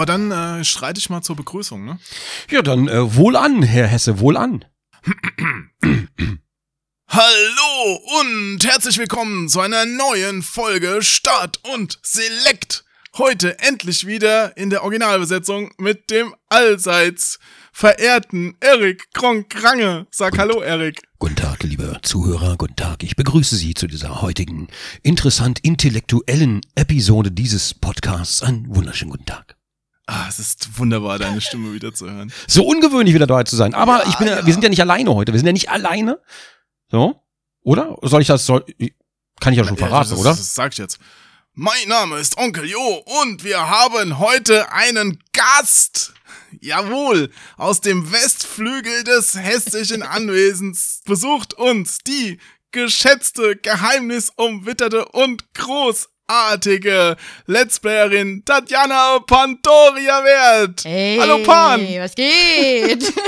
Gut. Aber dann äh, schreite ich mal zur Begrüßung, ne? Ja, dann äh, wohl an, Herr Hesse, wohl an. Hallo und herzlich willkommen zu einer neuen Folge Start und Select. Heute endlich wieder in der Originalbesetzung mit dem allseits verehrten Erik Kronk-Range. Sag Hallo, Erik. Guten Tag, liebe Zuhörer, guten Tag. Ich begrüße Sie zu dieser heutigen interessant intellektuellen Episode dieses Podcasts. Einen wunderschönen guten Tag. Ah, es ist wunderbar, deine Stimme wieder zu hören. So ungewöhnlich wieder dabei zu sein. Aber Ja, ich bin, ja, wir sind ja nicht alleine heute. Wir sind ja nicht alleine. So? Oder? Soll ich das, soll, kann ich ja schon Ja, verraten, das, oder? Das sag ich jetzt. Mein Name ist Onkel Jo und wir haben heute einen Gast. Jawohl, aus dem Westflügel des hessischen Anwesens besucht uns die geschätzte, geheimnisumwitterte und großartige Let's Playerin Tatjana Pantoria Wert. Hey, Hallo Pan. was geht?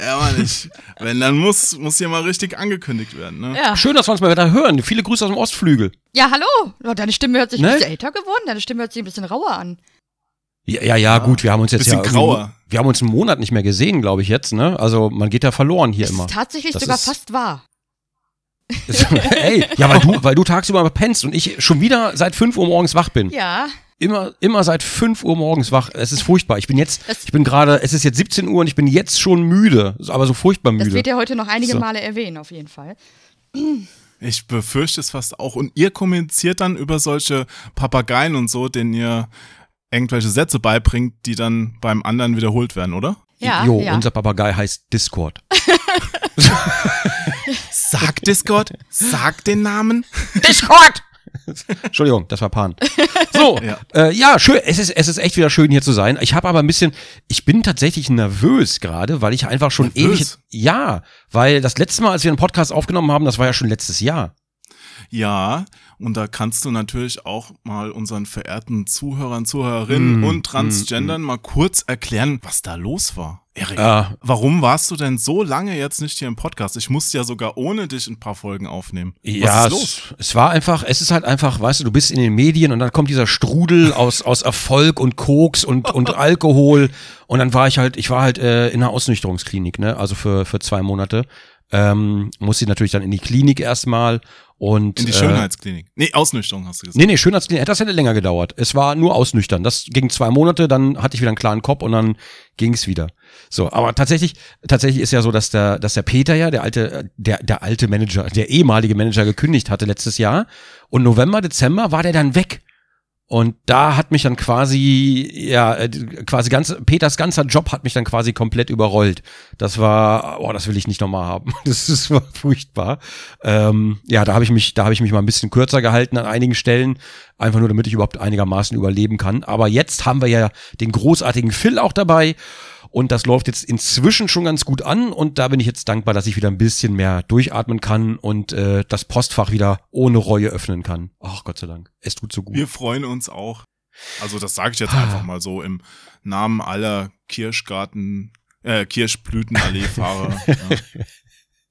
Ja, Mann, ich, wenn, dann muss, muss hier mal richtig angekündigt werden, ne? ja. Schön, dass wir uns mal wieder hören. Viele Grüße aus dem Ostflügel. ja, hallo. Oh, deine Stimme hört sich Ne? ein bisschen älter geworden. Deine Stimme hört sich ein bisschen rauer an. Ja, ja, ja, gut, wir haben uns jetzt bisschen ja. grauer. Wir haben uns einen Monat nicht mehr gesehen, glaube ich jetzt, ne? Also man geht ja verloren hier Das immer. ist tatsächlich Das sogar ist- fast wahr. Ey, ja, weil du, weil du tagsüber pennst und ich schon wieder seit 5 Uhr morgens wach bin. Ja. Immer, immer seit 5 Uhr morgens wach. Es ist furchtbar. Ich bin jetzt, Das- ich bin gerade, es ist jetzt 17 Uhr und ich bin jetzt schon müde. Aber so furchtbar Das müde. wird er heute noch einige So. Male erwähnen, auf jeden Fall. Ich befürchte es fast auch. Und ihr kommuniziert dann über solche Papageien und so, denen ihr irgendwelche Sätze beibringt, die dann beim anderen wiederholt werden, oder? Ja, jo, ja. unser Papagei heißt Discord. Sag Discord, sag den Namen. Discord! Entschuldigung, das war Pan. So, Ja. ja, äh, ja schön. Es ist, es ist echt wieder schön hier zu sein. Ich habe aber ein bisschen, ich bin tatsächlich nervös gerade, weil ich einfach schon Nervös? ewig, ja, weil das letzte Mal, als wir einen Podcast aufgenommen haben, das war ja schon letztes Jahr. Ja, und da kannst du natürlich auch mal unseren verehrten Zuhörern, Zuhörerinnen Mm, und Transgendern mal kurz erklären, was da los war. Erik, Äh, warum warst du denn so lange jetzt nicht hier im Podcast? Ich musste ja sogar ohne dich ein paar Folgen aufnehmen. Ja, was ist los? Es, es war einfach, es ist halt einfach, weißt du, du bist in den Medien und dann kommt dieser Strudel aus, aus Erfolg und Koks und, und Alkohol und dann war ich halt, ich war halt äh, in einer Ausnüchterungsklinik, ne, also für, für zwei Monate. Ähm, musste natürlich dann in die Klinik erstmal und In die äh, Schönheitsklinik. Nee, Ausnüchterung hast du gesagt. Nee, nee, Schönheitsklinik, das hätte länger gedauert. Es war nur ausnüchtern. Das ging zwei Monate, dann hatte ich wieder einen klaren Kopf und dann ging's wieder. So, aber tatsächlich, tatsächlich ist ja so, dass der, dass der Peter ja, der alte, der, der alte Manager, der ehemalige Manager gekündigt hatte letztes Jahr. Und November, Dezember war der dann weg. Und da hat mich dann quasi, ja, äh, quasi ganz, Peters ganzer Job hat mich dann quasi komplett überrollt. Das war, oh, das will ich nicht nochmal haben. Das ist war furchtbar. Ähm, ja, da habe ich mich, da habe ich mich mal ein bisschen kürzer gehalten an einigen Stellen, einfach nur, damit ich überhaupt einigermaßen überleben kann. Aber jetzt haben wir ja den großartigen Phil auch dabei. Und das läuft jetzt inzwischen schon ganz gut an. Und da bin ich jetzt dankbar, dass ich wieder ein bisschen mehr durchatmen kann und äh, das Postfach wieder ohne Reue öffnen kann. Ach Gott sei Dank. Es tut so gut. Wir freuen uns auch. Also das sage ich jetzt einfach mal so im Namen aller Kirschgarten, äh, Kirschblütenallee-Fahrer. ja.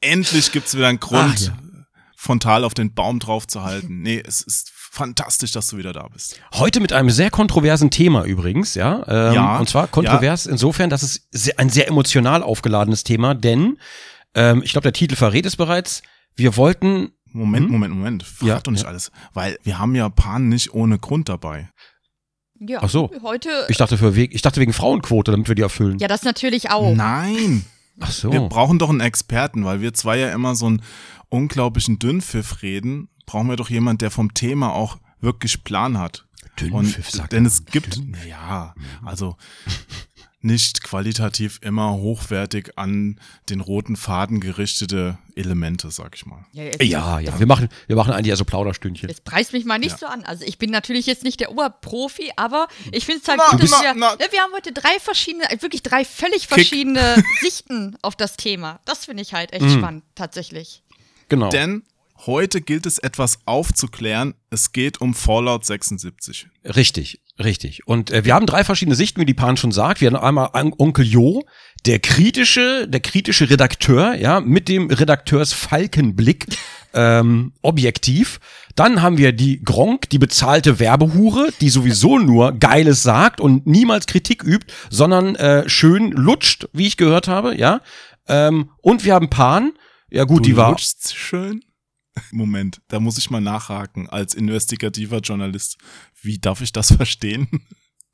Endlich gibt's wieder einen Grund, Ach, ja. frontal auf den Baum drauf zu halten. Nee, es ist fantastisch, dass du wieder da bist. Heute mit einem sehr kontroversen Thema übrigens, ja. Ähm, Ja, Und zwar kontrovers insofern, dass es sehr, ein sehr emotional aufgeladenes Thema, denn ähm, ich glaube, der Titel verrät es bereits. Wir wollten, Moment, Hm? Moment, Moment. Verrat Ja, doch nicht ja. alles. Weil wir haben ja Pan nicht ohne Grund dabei. Ja. Ach so. Heute. ich dachte für Weg, ich dachte wegen Frauenquote, damit wir die erfüllen. ja, das natürlich auch. Nein, Ach so. wir brauchen doch einen Experten, weil wir zwei ja immer so einen unglaublichen Dünnpfiff reden. Brauchen wir doch jemand, der vom Thema auch wirklich Plan hat. Dünnpfiff, Und, sagt denn es gibt, ja, also nicht qualitativ immer hochwertig an den roten Faden gerichtete Elemente, sag ich mal. Ja, jetzt, Ja, ja. Wir machen, wir machen eigentlich eher so Plauderstündchen. Jetzt preist mich mal nicht Ja. so an. Also ich bin natürlich jetzt nicht der Oberprofi, aber ich finde es halt Na, gut, bist- wir, na, na. ne, wir haben heute drei verschiedene, äh, wirklich drei völlig verschiedene Sichten auf das Thema. Das finde ich halt echt Mhm. spannend, tatsächlich. Genau. Denn Heute gilt es etwas aufzuklären. Es geht um Fallout 76. Richtig, richtig. Und äh, wir haben drei verschiedene Sichten, wie die Pan schon sagt. Wir haben einmal Onkel Jo, der kritische, der kritische Redakteur, ja, mit dem Redakteurs Falkenblick, ähm, objektiv. Dann haben wir die Gronk, die bezahlte Werbehure, die sowieso nur Geiles sagt und niemals Kritik übt, sondern äh, schön lutscht, wie ich gehört habe, ja. Ähm, und wir haben Pan, ja gut, Du die war schön. Moment, da muss ich mal nachhaken als investigativer Journalist. Wie darf ich das verstehen?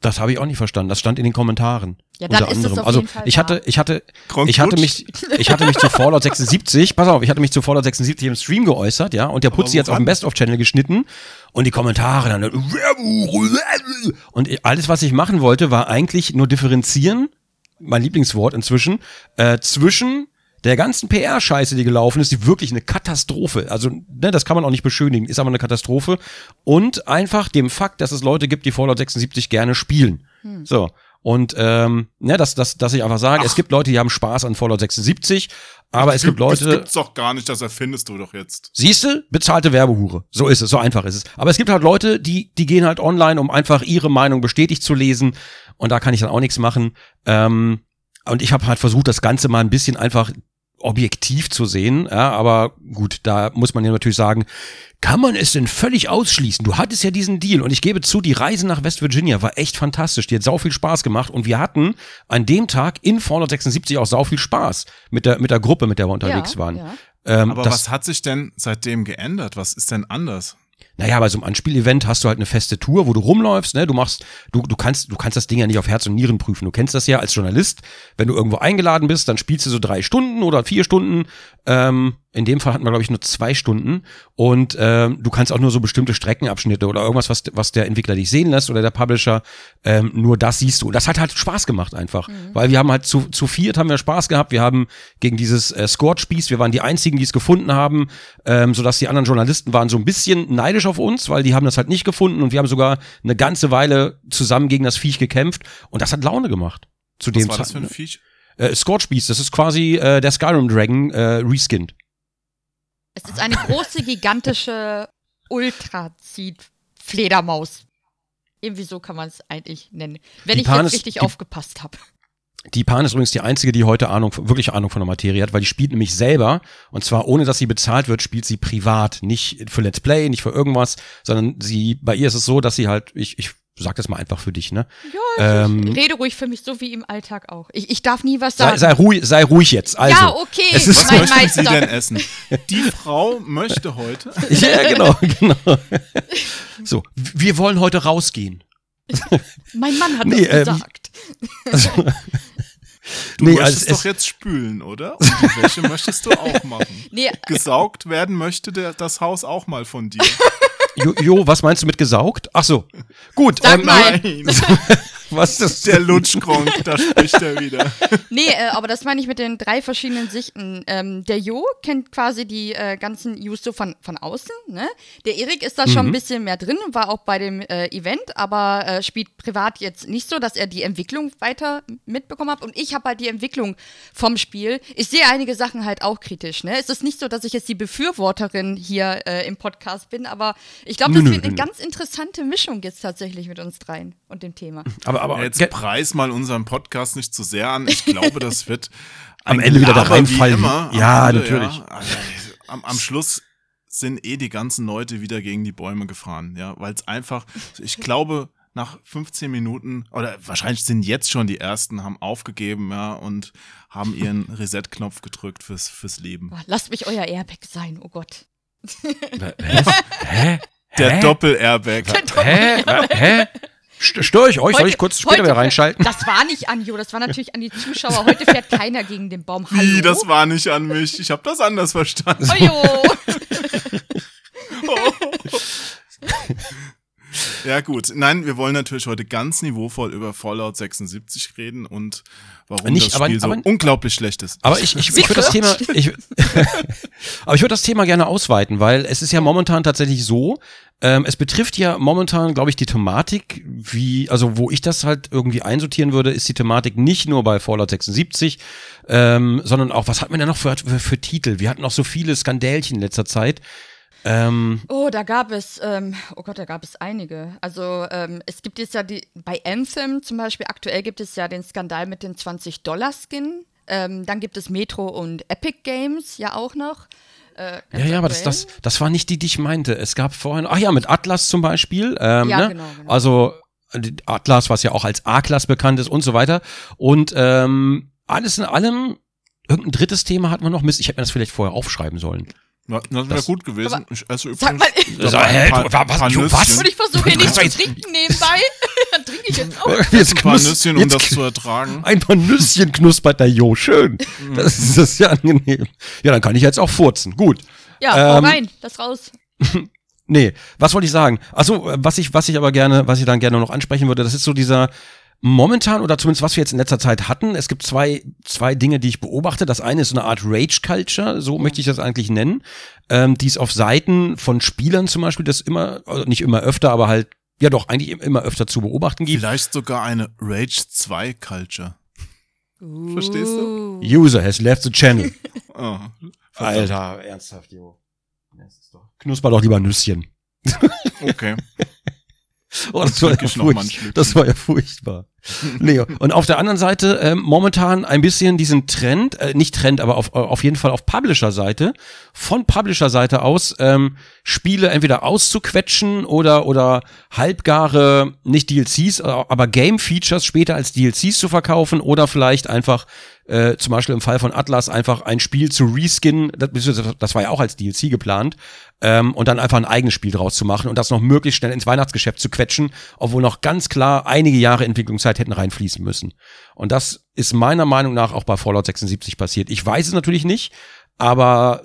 Das habe ich auch nicht verstanden. Das stand in den Kommentaren. Ja, dann unter ist es anderem. auf also jeden Fall ich hatte, ich hatte, Gronk ich hatte mich, ich hatte mich zu Fallout 76. Pass auf, ich hatte mich zu Fallout 76 im Stream geäußert, ja, und der Putzi jetzt auf dem Best of Channel geschnitten und die Kommentare dann und alles, was ich machen wollte, war eigentlich nur differenzieren, mein Lieblingswort inzwischen, äh, zwischen der ganzen PR-Scheiße, die gelaufen ist, die wirklich eine Katastrophe. Also, ne, das kann man auch nicht beschönigen, ist aber eine Katastrophe. Und einfach dem Fakt, dass es Leute gibt, die Fallout 76 gerne spielen. So. Und ähm, ne, dass, dass, dass ich einfach sage, es gibt Leute, die haben Spaß an Fallout 76, aber es gibt Das Leute. gibt's doch gar nicht, das erfindest du doch jetzt. Siehste, bezahlte Werbehure. So ist es, so einfach ist es. Aber es gibt halt Leute, die, die gehen halt online, um einfach ihre Meinung bestätigt zu lesen. Und da kann ich dann auch nichts machen. Ähm, und ich habe halt versucht, das Ganze mal ein bisschen einfach objektiv zu sehen. Ja, aber gut, da muss man ja natürlich sagen, kann man es denn völlig ausschließen? Du hattest ja diesen Deal und ich gebe zu, die Reise nach West Virginia war echt fantastisch. Die hat sau viel Spaß gemacht und wir hatten an dem Tag in Fallout 76 auch sau viel Spaß mit der, mit der Gruppe, mit der wir unterwegs Ja, waren. ja. Ähm, Aber das, was hat sich denn seitdem geändert? Was ist denn anders? Naja, bei so einem Anspielevent hast du halt eine feste Tour, wo du rumläufst, ne? Du machst, du, du kannst, du kannst das Ding ja nicht auf Herz und Nieren prüfen. Du kennst das ja als Journalist. Wenn du irgendwo eingeladen bist, dann spielst du so drei Stunden oder vier Stunden. Ähm, in dem Fall hatten wir, glaube ich, nur zwei Stunden. Und ähm, du kannst auch nur so bestimmte Streckenabschnitte oder irgendwas, was, was der Entwickler dich sehen lässt oder der Publisher, ähm, nur das siehst du. Und das hat halt Spaß gemacht einfach. Weil wir haben halt zu, zu viert haben wir Spaß gehabt. Wir haben gegen dieses äh, Scorch-Spieß, wir waren die einzigen, die es gefunden haben, ähm, sodass die anderen Journalisten waren so ein bisschen neidisch auf uns, weil die haben das halt nicht gefunden und wir haben sogar eine ganze Weile zusammen gegen das Viech gekämpft und das hat Laune gemacht. Zu Was dem war das für ein Zeitpunkt. Viech? Äh, Scorch-Spieß, das ist quasi äh, der Skyrim Dragon äh, reskinned. Es ist eine große, gigantische Ultrazid-Fledermaus. Irgendwie so kann man es eigentlich nennen. Wenn Die ich Pan jetzt ist- richtig die- aufgepasst habe. Die Pan ist übrigens die einzige, die heute Ahnung, wirklich Ahnung von der Materie hat, weil die spielt nämlich selber und zwar ohne, dass sie bezahlt wird, spielt sie privat, nicht für Let's Play, nicht für irgendwas, sondern sie, bei ihr ist es so, dass sie halt, ich, ich sag das mal einfach für dich, ne? Ja, Ähm, ich rede ruhig für mich, so wie im Alltag auch. Ich, ich darf nie was Sei, sagen. sei ruhig, sei ruhig jetzt. Also, ja, okay, es ist- mein Was möchten Sie Meister. denn essen? Die Frau möchte heute. Ja, genau, genau. So, wir wollen heute rausgehen. Mein Mann hat Nee, das ähm, gesagt. Du Nee, möchtest also es- doch jetzt spülen, oder? Und die Wäsche möchtest du auch machen. Nee, Gesaugt werden möchte der, das Haus auch mal von dir. Jo, jo, was meinst du mit gesaugt? Ach so. Gut, Sag ähm, mal. Was ist das? der Lutschkronk, da spricht er wieder. Nee, äh, aber das meine ich mit den drei verschiedenen Sichten. Ähm, der Jo kennt quasi die äh, ganzen so von, von außen. Ne? Der Erik ist da schon Mhm. ein bisschen mehr drin, war auch bei dem äh, Event, aber äh, spielt privat jetzt nicht so, dass er die Entwicklung weiter mitbekommen hat. Und ich habe halt die Entwicklung vom Spiel. Ich sehe einige Sachen halt auch kritisch. Ne? Es ist nicht so, dass ich jetzt die Befürworterin hier äh, im Podcast bin, aber ich glaube, das Nö, nö, wird eine nö. ganz interessante Mischung jetzt tatsächlich mit uns dreien und dem Thema. Aber, aber Jetzt ge- preis mal unseren Podcast nicht zu sehr an. Ich glaube, das wird Am Ende wieder da reinfallen. Immer. Ja, Ende, natürlich. Ja. Also, Am, am Schluss sind eh die ganzen Leute wieder gegen die Bäume gefahren, ja, weil es einfach, ich glaube, nach 15 Minuten oder wahrscheinlich sind jetzt schon die ersten, haben aufgegeben, ja, und haben ihren Reset-Knopf gedrückt fürs, fürs Leben. Boah, lasst mich euer Airbag sein, oh Gott. Was? Hä? Der Hä? Doppel-Airbag. Hä? Wa- Hä? St- Störe ich euch? Soll ich kurz später wieder reinschalten? Das war nicht an Jo, das war natürlich an die Zuschauer. Heute fährt keiner gegen den Baum. Hallo? Wie, das war nicht an mich. Ich habe das anders verstanden. Oh, jo. Ja, gut. Nein, wir wollen natürlich heute ganz niveauvoll über Fallout 76 reden und warum Nicht, das aber- Spiel so aber- unglaublich schlecht ist. Aber ich, ich, ich würde das Thema, ich, aber ich würde das Thema gerne ausweiten, weil es ist ja momentan tatsächlich so, ähm, es betrifft ja momentan, glaube ich, die Thematik, wie, also wo ich das halt irgendwie einsortieren würde, ist die Thematik nicht nur bei Fallout 76, ähm, sondern auch, was hat man denn noch für, für, für Titel? Wir hatten noch so viele Skandälchen in letzter Zeit. Ähm, Oh, da gab es, ähm, oh Gott, da gab es einige. Also ähm, es gibt jetzt ja die, bei Anthem zum Beispiel, aktuell gibt es ja den Skandal mit den 20-Dollar-Skin. Ähm, dann gibt es Metro und Epic Games ja auch noch. Äh, ja, ja, aber das, das, das war nicht die, die ich meinte. Es gab vorhin, ach ja, mit Atlas zum Beispiel. Ähm, Ja, ne? genau, genau. Also Atlas, was ja auch als A-Class bekannt ist und so weiter. Und ähm, alles in allem, irgendein drittes Thema hatten wir noch. Mist, ich hätte mir das vielleicht vorher aufschreiben sollen. Ja, das wäre gut gewesen. Aber ich esse Sag übrigens mal, Also, dabei hä, ein paar, paar du- Nüsschen. was? und ich versuche hier nichts zu trinken nebenbei. Dann trinke ich jetzt auch. Jetzt ein paar knus- Nüsschen, um das zu ertragen. Ein paar Nüsschen knuspert der Jo, schön. Das ist, das ist ja angenehm. Ja, dann kann ich jetzt auch furzen. Gut. Ja, Ähm, rein, das raus. Nee, was wollte ich sagen? Also, was ich, was ich aber gerne, was ich dann gerne noch ansprechen würde, das ist so dieser momentan oder zumindest was wir jetzt in letzter Zeit hatten. Es gibt zwei, zwei Dinge, die ich beobachte. Das eine ist so eine Art Rage Culture, so möchte ich das eigentlich nennen, ähm, die ist auf Seiten von Spielern zum Beispiel, das immer, also nicht immer öfter, aber halt, ja doch, eigentlich immer öfter zu beobachten gibt. Vielleicht sogar eine Rage 2 Culture. Verstehst du? User has left the channel. Oh, Alter, ernsthaft, Jo. Knusper doch lieber Nüsschen. Okay. Oh, das war, ja furcht, das war ja furchtbar. Nee, und auf der anderen Seite ähm, momentan ein bisschen diesen Trend, äh, nicht Trend, aber auf, auf jeden Fall auf Publisher-Seite, von Publisher-Seite aus ähm, Spiele entweder auszuquetschen oder oder halbgare, nicht DLCs, äh, aber Game-Features später als DLCs zu verkaufen oder vielleicht einfach äh, zum Beispiel im Fall von Atlas einfach ein Spiel zu reskinnen, das, das war ja auch als DLC geplant, ähm, und dann einfach ein eigenes Spiel draus zu machen und das noch möglichst schnell ins Weihnachtsgeschäft zu quetschen, obwohl noch ganz klar einige Jahre Entwicklungszeit hätten reinfließen müssen. Und das ist meiner Meinung nach auch bei Fallout 76 passiert. Ich weiß es natürlich nicht, aber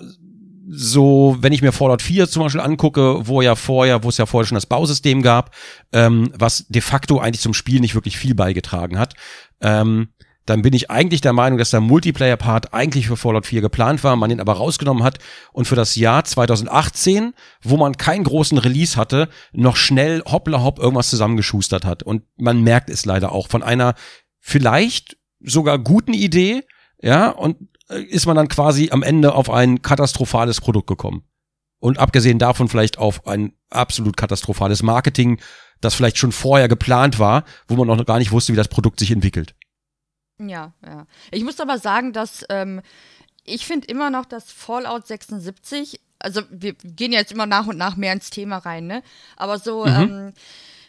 so, wenn ich mir Fallout 4 zum Beispiel angucke, wo ja vorher, wo es ja vorher schon das Bausystem gab, ähm, was de facto eigentlich zum Spiel nicht wirklich viel beigetragen hat, ähm, dann bin ich eigentlich der Meinung, dass der Multiplayer-Part eigentlich für Fallout 4 geplant war, man ihn aber rausgenommen hat und für das Jahr 2018, wo man keinen großen Release hatte, noch schnell hoppla hopp irgendwas zusammengeschustert hat. Und man merkt es leider auch von einer vielleicht sogar guten Idee, ja, und äh, ist man dann quasi am Ende auf ein katastrophales Produkt gekommen. Und abgesehen davon vielleicht auf ein absolut katastrophales Marketing, das vielleicht schon vorher geplant war, wo man noch gar nicht wusste, wie das Produkt sich entwickelt. Ja, ja. Ich muss aber sagen, dass ähm, ich finde immer noch, dass Fallout 76, also wir gehen jetzt immer nach und nach mehr ins Thema rein, ne? Aber so ähm,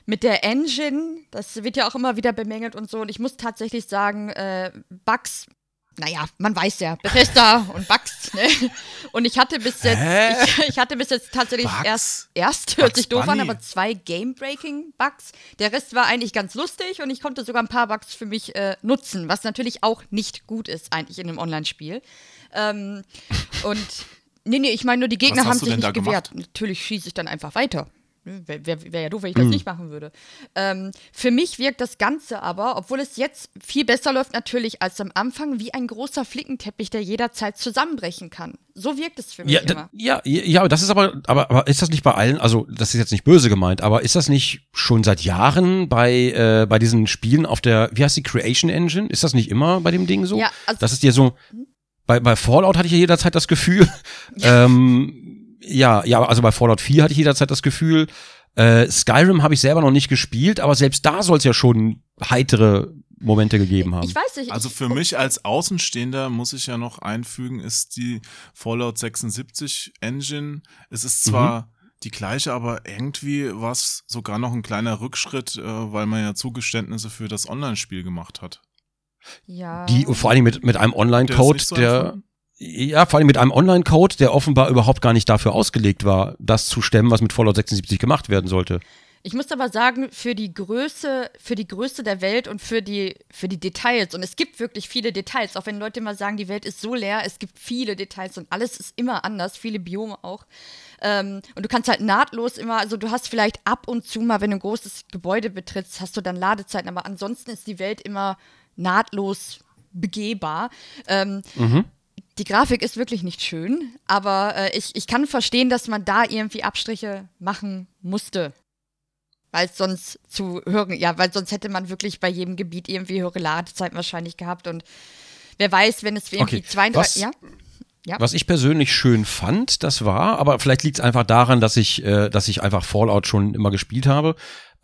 mit der Engine, das wird ja auch immer wieder bemängelt und so. Und ich muss tatsächlich sagen, äh, Bugs, naja, man weiß ja, Bethesda und Bugs, ne? Und ich hatte bis jetzt, ich, ich hatte bis jetzt tatsächlich Bugs? erst, erst hört Bugs sich doof an, Bunny? aber zwei Game-Breaking-Bugs. Der Rest war eigentlich ganz lustig und ich konnte sogar ein paar Bugs für mich äh, nutzen, was natürlich auch nicht gut ist eigentlich in einem Online-Spiel. Ähm, und nee, nee, ich meine nur, die Gegner haben sich nicht gewehrt. Natürlich schieße ich dann einfach weiter. Wäre wär, wär ja doof, wenn ich das nicht machen würde. Ähm, für mich wirkt das Ganze aber, obwohl es jetzt viel besser läuft natürlich als am Anfang, wie ein großer Flickenteppich, der jederzeit zusammenbrechen kann. So wirkt es für mich Ja, immer. ja, ja, das ist aber, aber, aber ist das nicht bei allen, also das ist jetzt nicht böse gemeint, aber ist das nicht schon seit Jahren bei, äh, bei diesen Spielen auf der, wie heißt die, Creation Engine? Ist das nicht immer bei dem Ding so? Ja, also- das ist dir so, bei, bei Fallout hatte ich ja jederzeit das Gefühl, ähm, ja, ja, also bei Fallout 4 hatte ich jederzeit das Gefühl, äh, Skyrim habe ich selber noch nicht gespielt, aber selbst da soll es ja schon heitere Momente gegeben haben. Ich weiß nicht. Also für mich als Außenstehender muss ich ja noch einfügen, ist die Fallout 76 Engine. Es ist zwar die gleiche, aber irgendwie war es sogar noch ein kleiner Rückschritt, äh, weil man ja Zugeständnisse für das Online-Spiel gemacht hat. ja. Die vor allem mit, mit einem Der Online-Code, ist nicht so der? Ja, vor allem mit einem Online-Code, der offenbar überhaupt gar nicht dafür ausgelegt war, das zu stemmen, was mit Fallout 76 gemacht werden sollte. Ich muss aber sagen, für die Größe, für die Größe der Welt und für die, für die Details, und es gibt wirklich viele Details, auch wenn Leute immer sagen, die Welt ist so leer, es gibt viele Details und alles ist immer anders, viele Biome auch. Ähm, und du kannst halt nahtlos immer, also du hast vielleicht ab und zu mal, wenn du ein großes Gebäude betrittst, hast du dann Ladezeiten, aber ansonsten ist die Welt immer nahtlos begehbar. Ähm, die Grafik ist wirklich nicht schön, aber äh, ich, ich kann verstehen, dass man da irgendwie Abstriche machen musste. Weil sonst zu hören, ja, weil sonst hätte man wirklich bei jedem Gebiet irgendwie höhere Ladezeiten wahrscheinlich gehabt und wer weiß, wenn es irgendwie Okay, 32, was- ja? Ja. Was ich persönlich schön fand, das war, aber vielleicht liegt es einfach daran, dass ich, äh, dass ich einfach Fallout schon immer gespielt habe.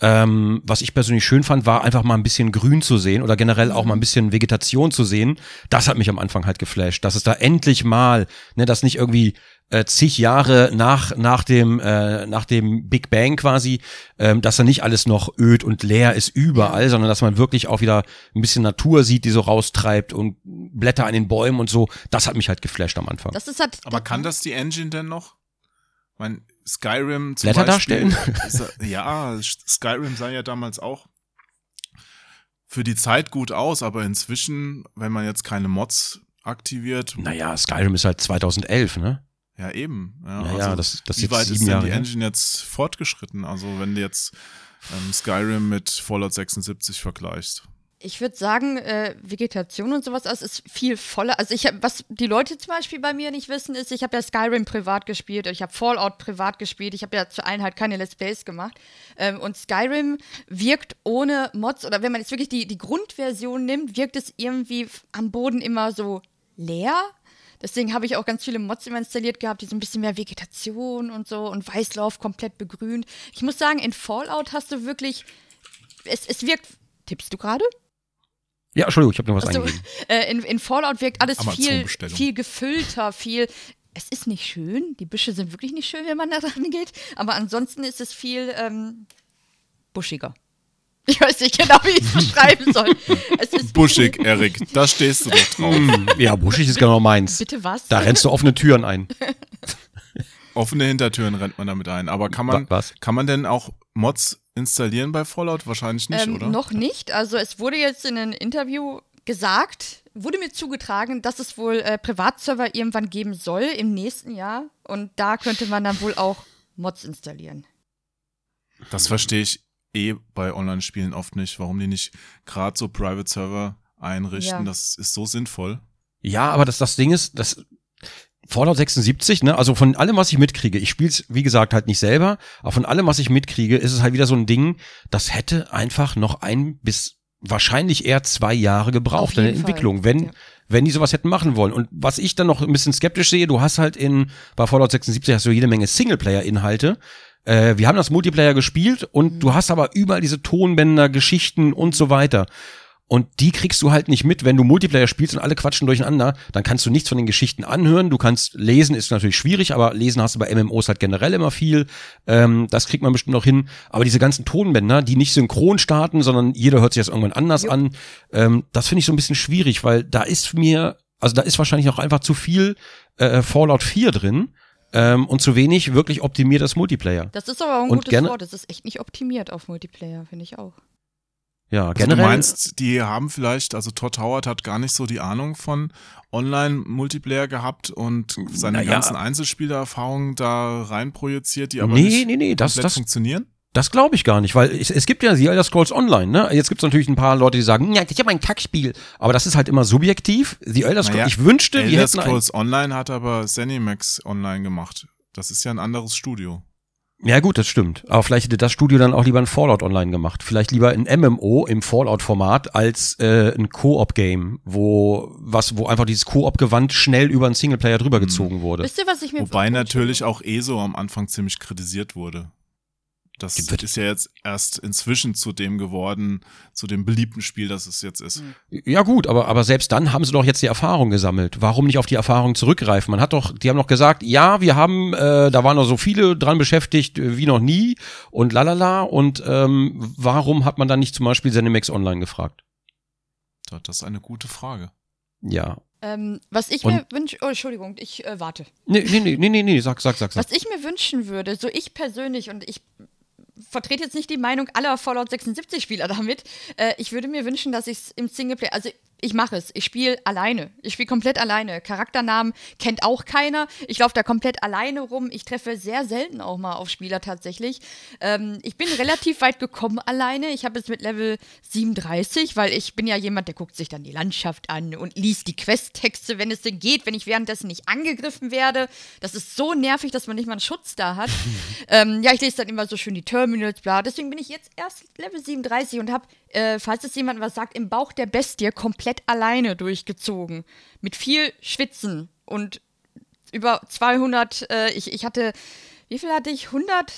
Ähm, was ich persönlich schön fand, war einfach mal ein bisschen Grün zu sehen oder generell auch mal ein bisschen Vegetation zu sehen. Das hat mich am Anfang halt geflasht, dass es da endlich mal, ne, dass nicht irgendwie äh, zig Jahre nach nach dem äh, nach dem Big Bang quasi, ähm, dass da nicht alles noch öd und leer ist überall, sondern dass man wirklich auch wieder ein bisschen Natur sieht, die so raustreibt und Blätter an den Bäumen und so. Das hat mich halt geflasht am Anfang. Das ist halt. Aber kann das die Engine denn noch? Ich mein, Skyrim zum Blätter Beispiel, darstellen? Ja, Skyrim sah ja damals auch für die Zeit gut aus, aber inzwischen, wenn man jetzt keine Mods aktiviert, Naja, Skyrim ist halt 2011, ne? ja eben. Ja, Ja, ja, das- das ist wie weit ist denn Jahre die. Engine jetzt fortgeschritten? Also wenn du jetzt ähm, Skyrim mit Fallout 76 vergleichst. Ich würde sagen, äh, Vegetation und sowas, das ist viel voller. Also ich habe, was die Leute zum Beispiel bei mir nicht wissen, ist, ich habe ja Skyrim privat gespielt, ich habe Fallout privat gespielt, ich habe ja zu allen halt keine Let's Plays gemacht. Ähm, und Skyrim wirkt ohne Mods, oder wenn man jetzt wirklich die, die Grundversion nimmt, wirkt es irgendwie am Boden immer so leer. Deswegen habe ich auch ganz viele Mods immer installiert gehabt, die so ein bisschen mehr Vegetation und so und Weißlauf komplett begrünt. Ich muss sagen, in Fallout hast du wirklich, es, es wirkt, tippst du gerade? Ja, Entschuldigung, ich habe noch was Also, eingegeben. äh, in, in Fallout wirkt alles viel, viel gefüllter, viel. Es ist nicht schön. Die Büsche sind wirklich nicht schön, wenn man da dran geht. Aber ansonsten ist es viel ähm, buschiger. Ich weiß nicht genau, wie ich es beschreiben soll. Es ist Buschig, Erik, da stehst du doch drauf. Hm, ja, buschig ist genau meins. Bitte was? Da rennst du offene Türen ein. Offene Hintertüren rennt man damit ein. Aber kann man, Wa- was? kann man denn auch Mods installieren bei Fallout? Wahrscheinlich nicht, ähm, oder? Noch nicht. Also es wurde jetzt in einem Interview gesagt, wurde mir zugetragen, dass es wohl äh, Privatserver irgendwann geben soll im nächsten Jahr. Und da könnte man dann wohl auch Mods installieren. Das verstehe ich eh bei Online-Spielen oft nicht, warum die nicht gerade so Private Server einrichten. Ja. Das ist so sinnvoll. Ja, aber das, das Ding ist, das Fallout 76, ne, also von allem, was ich mitkriege, ich spiel's, wie gesagt, halt nicht selber, aber von allem, was ich mitkriege, ist es halt wieder so ein Ding, das hätte einfach noch ein bis wahrscheinlich eher zwei Jahre gebraucht in der Fall, Entwicklung, wenn, ja. wenn die sowas hätten machen wollen. Und was ich dann noch ein bisschen skeptisch sehe, du hast halt in, bei Fallout 76 hast du jede Menge Singleplayer-Inhalte. Äh, wir haben das Multiplayer gespielt und Mhm. du hast aber überall diese Tonbänder, Geschichten und so weiter. Und die kriegst du halt nicht mit, wenn du Multiplayer spielst und alle quatschen durcheinander, dann kannst du nichts von den Geschichten anhören. Du kannst lesen, ist natürlich schwierig, aber lesen hast du bei MMOs halt generell immer viel. Ähm, das kriegt man bestimmt noch hin. Aber diese ganzen Tonbänder, die nicht synchron starten, sondern jeder hört sich das irgendwann anders an, ähm, das finde ich so ein bisschen schwierig, weil da ist mir, also da ist wahrscheinlich auch einfach zu viel äh, Fallout 4 drin ähm, und zu wenig wirklich optimiertes Multiplayer. Das ist aber auch ein Und gutes Wort. Das ist echt nicht optimiert auf Multiplayer, finde ich auch. Ja, Also generell. du meinst, die haben vielleicht, also Todd Howard hat gar nicht so die Ahnung von Online-Multiplayer gehabt und seine Naja. ganzen Einzelspielererfahrungen da rein projiziert, die aber Nee, nicht nee, nee, das- das- funktionieren? Das glaube ich gar nicht, weil es, es gibt ja The Elder Scrolls Online, ne? Jetzt gibt es natürlich ein paar Leute, die sagen, ja, das ist ja mein Kackspiel. Aber das ist halt immer subjektiv. The Elder Scrolls, Naja, ich wünschte, Elder ein, Scrolls Online hat aber Zenimax Online gemacht. Das ist ja ein anderes Studio. Ja gut, das stimmt. Aber vielleicht hätte das Studio dann auch lieber ein Fallout Online gemacht. Vielleicht lieber ein MMO im Fallout-Format als äh, ein Koop-Game, wo was, wo einfach dieses Koop-Gewand schnell über einen Singleplayer drüber gezogen wurde. Wisst ihr, was ich mir Wobei natürlich auch ESO am Anfang ziemlich kritisiert wurde. Das wird- ist ja jetzt erst inzwischen zu dem geworden, zu dem beliebten Spiel, das es jetzt ist. Ja gut, aber, aber selbst dann haben sie doch jetzt die Erfahrung gesammelt. Warum nicht auf die Erfahrung zurückgreifen? Man hat doch, die haben doch gesagt, ja, wir haben, äh, da waren noch so viele dran beschäftigt äh, wie noch nie und lalala. Und ähm, warum hat man dann nicht zum Beispiel Zenimax Online gefragt? Das ist eine gute Frage. Ja. Ähm, was ich Und- mir wünsche, oh, Entschuldigung, ich äh, warte. Nee, nee, nee, nee, nee, nee, sag, sag, sag, sag. Was ich mir wünschen würde, so ich persönlich, und ich vertrete jetzt nicht die Meinung aller Fallout 76-Spieler damit, äh, ich würde mir wünschen, dass ich es im Singleplayer, also ich mache es, ich spiele alleine, ich spiele komplett alleine. Charakternamen kennt auch keiner, ich laufe da komplett alleine rum, ich treffe sehr selten auch mal auf Spieler tatsächlich. Ähm, ich bin relativ weit gekommen alleine, ich habe jetzt mit Level 37, weil ich bin ja jemand, der guckt sich dann die Landschaft an und liest die Questtexte, wenn es denn geht, wenn ich währenddessen nicht angegriffen werde. Das ist so nervig, dass man nicht mal einen Schutz da hat. ähm, ja, ich lese dann immer so schön die Terminals, bla. Deswegen bin ich jetzt erst Level 37 und habe, äh, falls es jemand was sagt, im Bauch der Bestie komplett alleine durchgezogen. Mit viel Schwitzen und über 200, äh, ich, ich hatte, wie viel hatte ich? 100?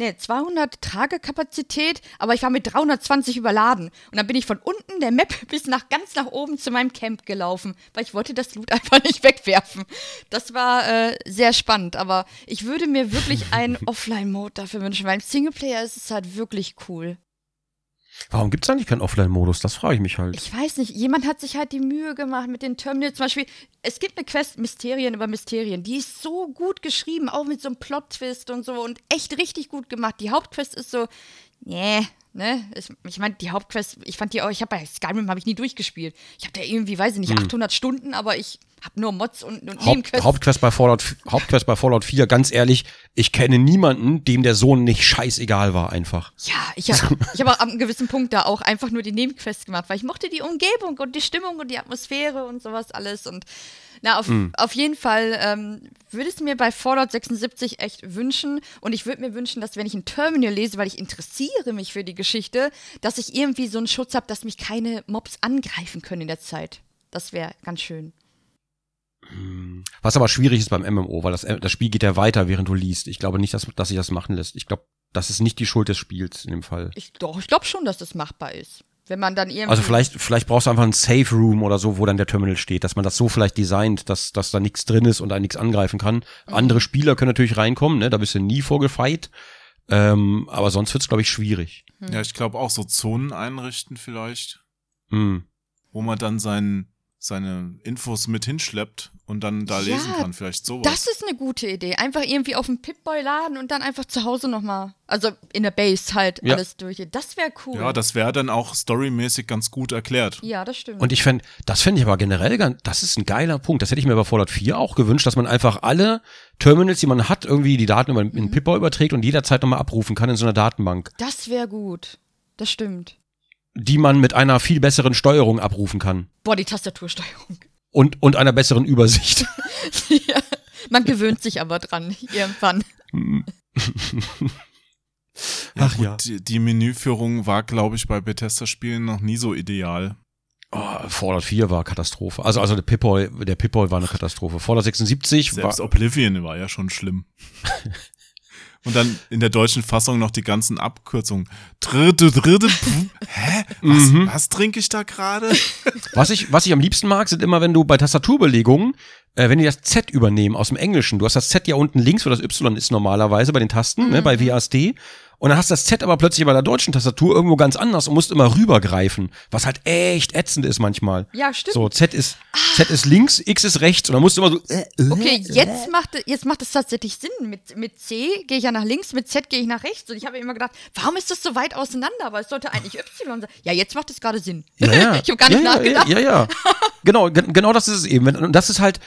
Nee, 200 Tragekapazität, aber ich war mit 320 überladen. Und dann bin ich von unten der Map bis nach ganz nach oben zu meinem Camp gelaufen, weil ich wollte das Loot einfach nicht wegwerfen. Das war äh, sehr spannend, aber ich würde mir wirklich einen Offline-Mode dafür wünschen, weil im Singleplayer ist es halt wirklich cool. Warum gibt's da nicht keinen Offline-Modus? Das frage ich mich halt. Ich weiß nicht, jemand hat sich halt die Mühe gemacht mit den Terminals. Zum Beispiel, es gibt eine Quest Mysterien über Mysterien, die ist so gut geschrieben, auch mit so einem Plot-Twist und so und echt richtig gut gemacht. Die Hauptquest ist so, nee, ne? Ich, ich meine, die Hauptquest, ich fand die auch, ich habe bei Skyrim habe ich nie durchgespielt. Ich habe da irgendwie, weiß ich nicht, 800 Stunden, aber ich habe nur Mods und, und. Haupt, Hauptquest bei Fallout, Hauptquest bei Fallout 4, ganz ehrlich, ich kenne niemanden, dem der Sohn nicht scheißegal war einfach. Ja, ich habe ich hab einem gewissen Punkt da auch einfach nur die Nebenquests gemacht, weil ich mochte die Umgebung und die Stimmung und die Atmosphäre und sowas alles. Und na, auf, auf jeden Fall ähm, würde es mir bei Fallout 76 echt wünschen. Und ich würde mir wünschen, dass wenn ich ein Terminal lese, weil ich interessiere mich für die Geschichte, dass ich irgendwie so einen Schutz habe, dass mich keine Mobs angreifen können in der Zeit. Das wäre ganz schön. Was aber schwierig ist beim MMO, weil das, das Spiel geht ja weiter, während du liest. Ich glaube nicht, dass, dass sich das machen lässt. Ich glaube, das ist nicht die Schuld des Spiels in dem Fall. Ich, doch, ich glaube schon, dass das machbar ist. Wenn man dann irgendwie. Also vielleicht, vielleicht brauchst du einfach einen Safe Room oder so, wo dann der Terminal steht, dass man das so vielleicht designt, dass, dass da nichts drin ist und da nichts angreifen kann. Andere Spieler können natürlich reinkommen, ne? Da bist du nie vorgefeit. Ähm, aber sonst wird's, glaube ich, schwierig. Ja, ich glaube auch so Zonen einrichten vielleicht, Hm. wo man dann sein, seine Infos mit hinschleppt und dann da Ja, lesen kann. Vielleicht sowas. Das ist eine gute Idee. Einfach irgendwie auf dem Pip-Boy laden und dann einfach zu Hause nochmal, also in der Base halt Ja. alles durch. Das wäre cool. ja, das wäre dann auch storymäßig ganz gut erklärt. ja, das stimmt. Und ich fänd, das fände ich aber generell ganz, das ist ein geiler Punkt. Das hätte ich mir bei Fallout 4 auch gewünscht, dass man einfach alle Terminals, die man hat, irgendwie die Daten über, in Pipper überträgt und jederzeit nochmal abrufen kann in so einer Datenbank, das wäre gut. Das stimmt. Die man mit einer viel besseren Steuerung abrufen kann. Boah, die Tastatursteuerung. Und, und einer besseren Übersicht. ja. Man gewöhnt sich aber dran irgendwann. Ach gut, ja. Die, die Menüführung war, glaube ich, bei Bethesda-Spielen noch nie so ideal. Oh, Fallout 4 war Katastrophe. Also, also der Pip-Boy, der Pip-Boy war eine Katastrophe. Fallout 76 war, Selbst Oblivion war ja schon schlimm. Und dann in der deutschen Fassung noch die ganzen Abkürzungen. Dritte, dritte, hä? Was, Mhm. was trinke ich da gerade? Was ich, was ich am liebsten mag, sind immer, wenn du bei Tastaturbelegungen, äh, wenn die das Z übernehmen aus dem Englischen. Du hast das Z ja unten links, wo das Y ist normalerweise bei den Tasten, ne, bei WASD. Und dann hast du das Z aber plötzlich bei der deutschen Tastatur irgendwo ganz anders und musst immer rübergreifen. Was halt echt ätzend ist manchmal. Ja, stimmt. So, Z ist, Z ist links, X ist rechts und dann musst du immer so, äh, äh. Okay, jetzt macht, jetzt macht es tatsächlich Sinn. Mit, mit C gehe ich ja nach links, mit Z gehe ich nach rechts. Und ich habe immer gedacht, warum ist das so weit auseinander? Aber es sollte eigentlich Y sein. Ja, jetzt macht es gerade Sinn. Ja, ja. ich habe gar nicht ja, nachgedacht. Ja, ja, ja. genau, gen- genau das ist es eben. Und das ist halt,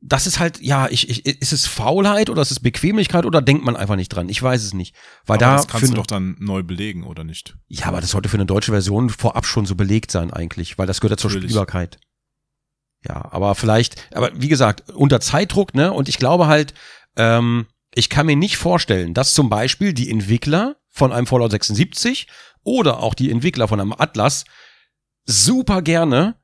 das ist halt, ja, ich, ich, ist es Faulheit oder ist es Bequemlichkeit oder denkt man einfach nicht dran? Ich weiß es nicht. Weil Aber da das kannst für du doch dann neu belegen, oder nicht? ja, aber das sollte für eine deutsche Version vorab schon so belegt sein eigentlich, weil das gehört ja zur Natürlich. Spielbarkeit. Ja, aber vielleicht, aber wie gesagt, unter Zeitdruck, ne? Und ich glaube halt, ähm, ich kann mir nicht vorstellen, dass zum Beispiel die Entwickler von einem Fallout 76 oder auch die Entwickler von einem Atlas super gerne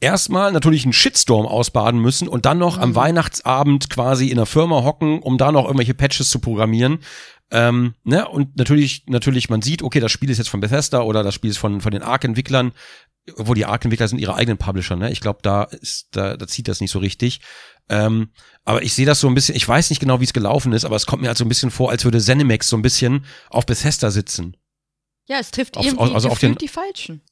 erstmal natürlich einen Shitstorm ausbaden müssen und dann noch am Mhm. Weihnachtsabend quasi in der Firma hocken, um da noch irgendwelche Patches zu programmieren. Ähm, ne? Und natürlich, natürlich, man sieht, okay, das Spiel ist jetzt von Bethesda oder das Spiel ist von, von den Arc-Entwicklern, wo die Arc-Entwickler sind ihre eigenen Publisher, ne? Ich glaube, da ist, da, da zieht das nicht so richtig. Ähm, aber ich sehe das so ein bisschen, ich weiß nicht genau, wie es gelaufen ist, aber es kommt mir halt so ein bisschen vor, als würde Zenimax so ein bisschen auf Bethesda sitzen. Ja, es trifft Auf- irgendwie also auf den- die Falschen.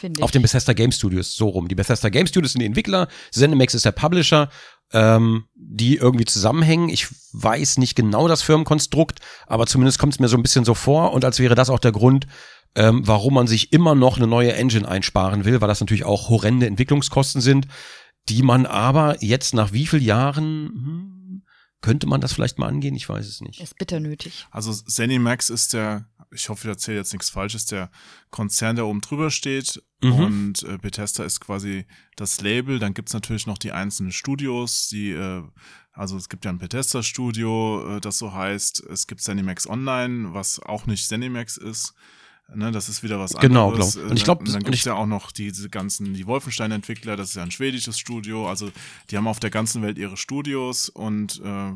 Finde ich. Auf den Bethesda Game Studios, so rum. Die Bethesda Game Studios sind die Entwickler, Zenimax ist der Publisher, ähm, die irgendwie zusammenhängen. Ich weiß nicht genau das Firmenkonstrukt, aber zumindest kommt es mir so ein bisschen so vor und als wäre das auch der Grund, ähm, warum man sich immer noch eine neue Engine einsparen will, weil das natürlich auch horrende Entwicklungskosten sind, die man aber jetzt nach wie vielen Jahren, hm, könnte man das vielleicht mal angehen? Ich weiß es nicht. ist bitter nötig. Also ZeniMax ist der, ich hoffe, ich erzähle jetzt nichts Falsches, der Konzern, der oben drüber steht. Mhm. Und äh, Bethesda ist quasi das Label. Dann gibt's natürlich noch die einzelnen Studios, die, äh, also es gibt ja ein Bethesda-Studio, äh, das so heißt. Es gibt ZeniMax Online, was auch nicht ZeniMax ist. Ne, das ist wieder was Genau, anderes. genau. Und ich glaub, Äh, dann und gibt es ja auch noch diese ganzen, die Wolfenstein-Entwickler, das ist ja ein schwedisches Studio. Also die haben auf der ganzen Welt ihre Studios und äh,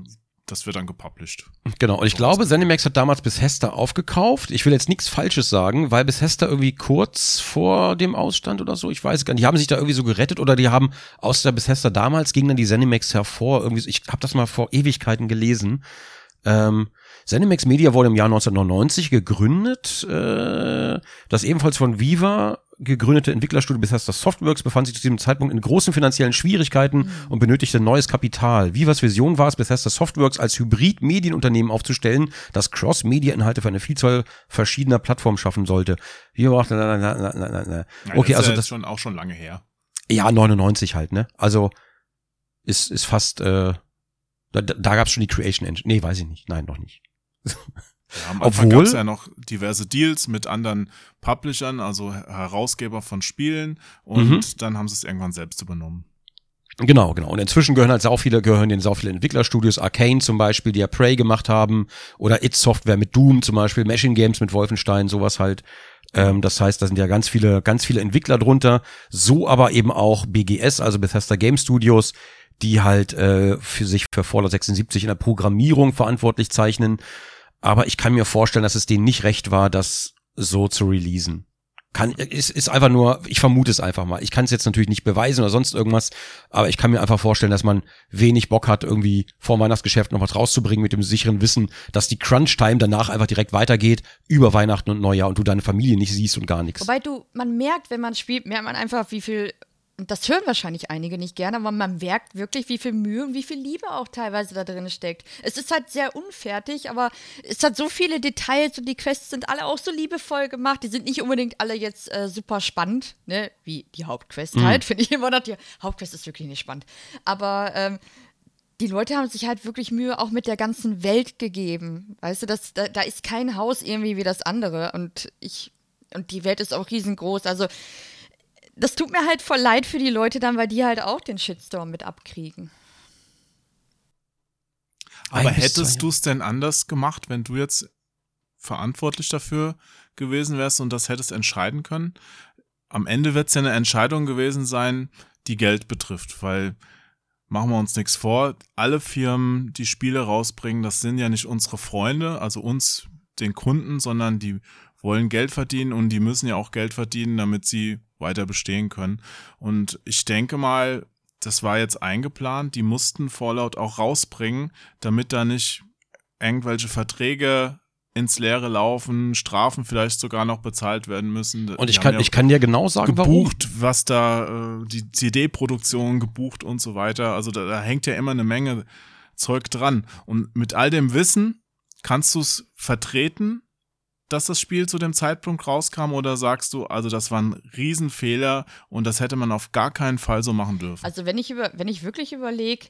das wird dann gepublished. Genau, und ich glaube, Zenimax hat damals Bethesda aufgekauft. Ich will jetzt nichts Falsches sagen, weil Bethesda irgendwie kurz vor dem Ausstand oder so, ich weiß gar nicht, die haben sich da irgendwie so gerettet oder die haben aus der Bethesda damals ging dann die Zenimax hervor. Irgendwie, so- ich habe das mal vor Ewigkeiten gelesen. Ähm, Zenimax Media wurde im Jahr 1999 gegründet. Äh, das ebenfalls von Viva gegründete Entwicklerstudio Bethesda Softworks befand sich zu diesem Zeitpunkt in großen finanziellen Schwierigkeiten und benötigte neues Kapital. Vivas Vision war es, Bethesda Softworks als Hybrid-Medienunternehmen aufzustellen, das Cross-Media-Inhalte für eine Vielzahl verschiedener Plattformen schaffen sollte. Viva machte, na, na, na, na, na, na. Ja, Okay, das ist also ja das, schon auch schon lange her. ja, 99 halt, ne? Also, ist, ist fast, äh, da, da gab's schon die Creation Engine. Nee, weiß ich nicht. Nein, noch nicht. Ja, am Anfang Obwohl- gab es ja noch diverse Deals mit anderen Publishern, also Herausgeber von Spielen und Mhm. dann haben sie es irgendwann selbst übernommen. Genau, genau. Und inzwischen gehören halt sau viele, gehören den sau viele Entwicklerstudios, Arcane zum Beispiel, die ja Prey gemacht haben, oder It Software mit Doom zum Beispiel, Machine Games mit Wolfenstein, sowas halt. Ähm, das heißt, da sind ja ganz viele, ganz viele Entwickler drunter. So aber eben auch BGS, also Bethesda Game Studios, die halt äh, für sich für Fallout 76 in der Programmierung verantwortlich zeichnen. Aber ich kann mir vorstellen, dass es denen nicht recht war, das so zu releasen. Kann, ist, ist einfach nur, ich vermute es einfach mal. Ich kann es jetzt natürlich nicht beweisen oder sonst irgendwas, aber ich kann mir einfach vorstellen, dass man wenig Bock hat, irgendwie vor Weihnachtsgeschäft noch was rauszubringen mit dem sicheren Wissen, dass die Crunch-Time danach einfach direkt weitergeht über Weihnachten und Neujahr und du deine Familie nicht siehst und gar nichts. Wobei du, man merkt, wenn man spielt, merkt man einfach, wie viel, das hören wahrscheinlich einige nicht gerne, aber man merkt wirklich, wie viel Mühe und wie viel Liebe auch teilweise da drin steckt. Es ist halt sehr unfertig, aber es hat so viele Details und die Quests sind alle auch so liebevoll gemacht. Die sind nicht unbedingt alle jetzt äh, super spannend, ne, wie die Hauptquest halt, finde ich immer noch. Die Hauptquest ist wirklich nicht spannend. Aber, ähm, die Leute haben sich halt wirklich Mühe auch mit der ganzen Welt gegeben. Weißt du, das, da, da ist kein Haus irgendwie wie das andere. Und ich, und die Welt ist auch riesengroß. Also, das tut mir halt voll leid für die Leute dann, weil die halt auch den Shitstorm mit abkriegen. Aber Ein hättest du es denn anders gemacht, wenn du jetzt verantwortlich dafür gewesen wärst und das hättest entscheiden können? Am Ende wird es ja eine Entscheidung gewesen sein, die Geld betrifft, weil machen wir uns nichts vor, alle Firmen, die Spiele rausbringen, das sind ja nicht unsere Freunde, also uns, den Kunden, sondern die wollen Geld verdienen und die müssen ja auch Geld verdienen, damit sie weiter bestehen können. Und ich denke mal, das war jetzt eingeplant, die mussten Fallout auch rausbringen, damit da nicht irgendwelche Verträge ins Leere laufen, Strafen vielleicht sogar noch bezahlt werden müssen. und ich kann, ja ich kann dir genau sagen, warum. gebucht, was da äh, die CD-Produktion gebucht und so weiter. Also da, da hängt ja immer eine Menge Zeug dran. Und mit all dem Wissen kannst du es vertreten, dass das Spiel zu dem Zeitpunkt rauskam oder sagst du, also das war ein Riesenfehler und das hätte man auf gar keinen Fall so machen dürfen. Also, wenn ich, über, wenn ich wirklich überlege,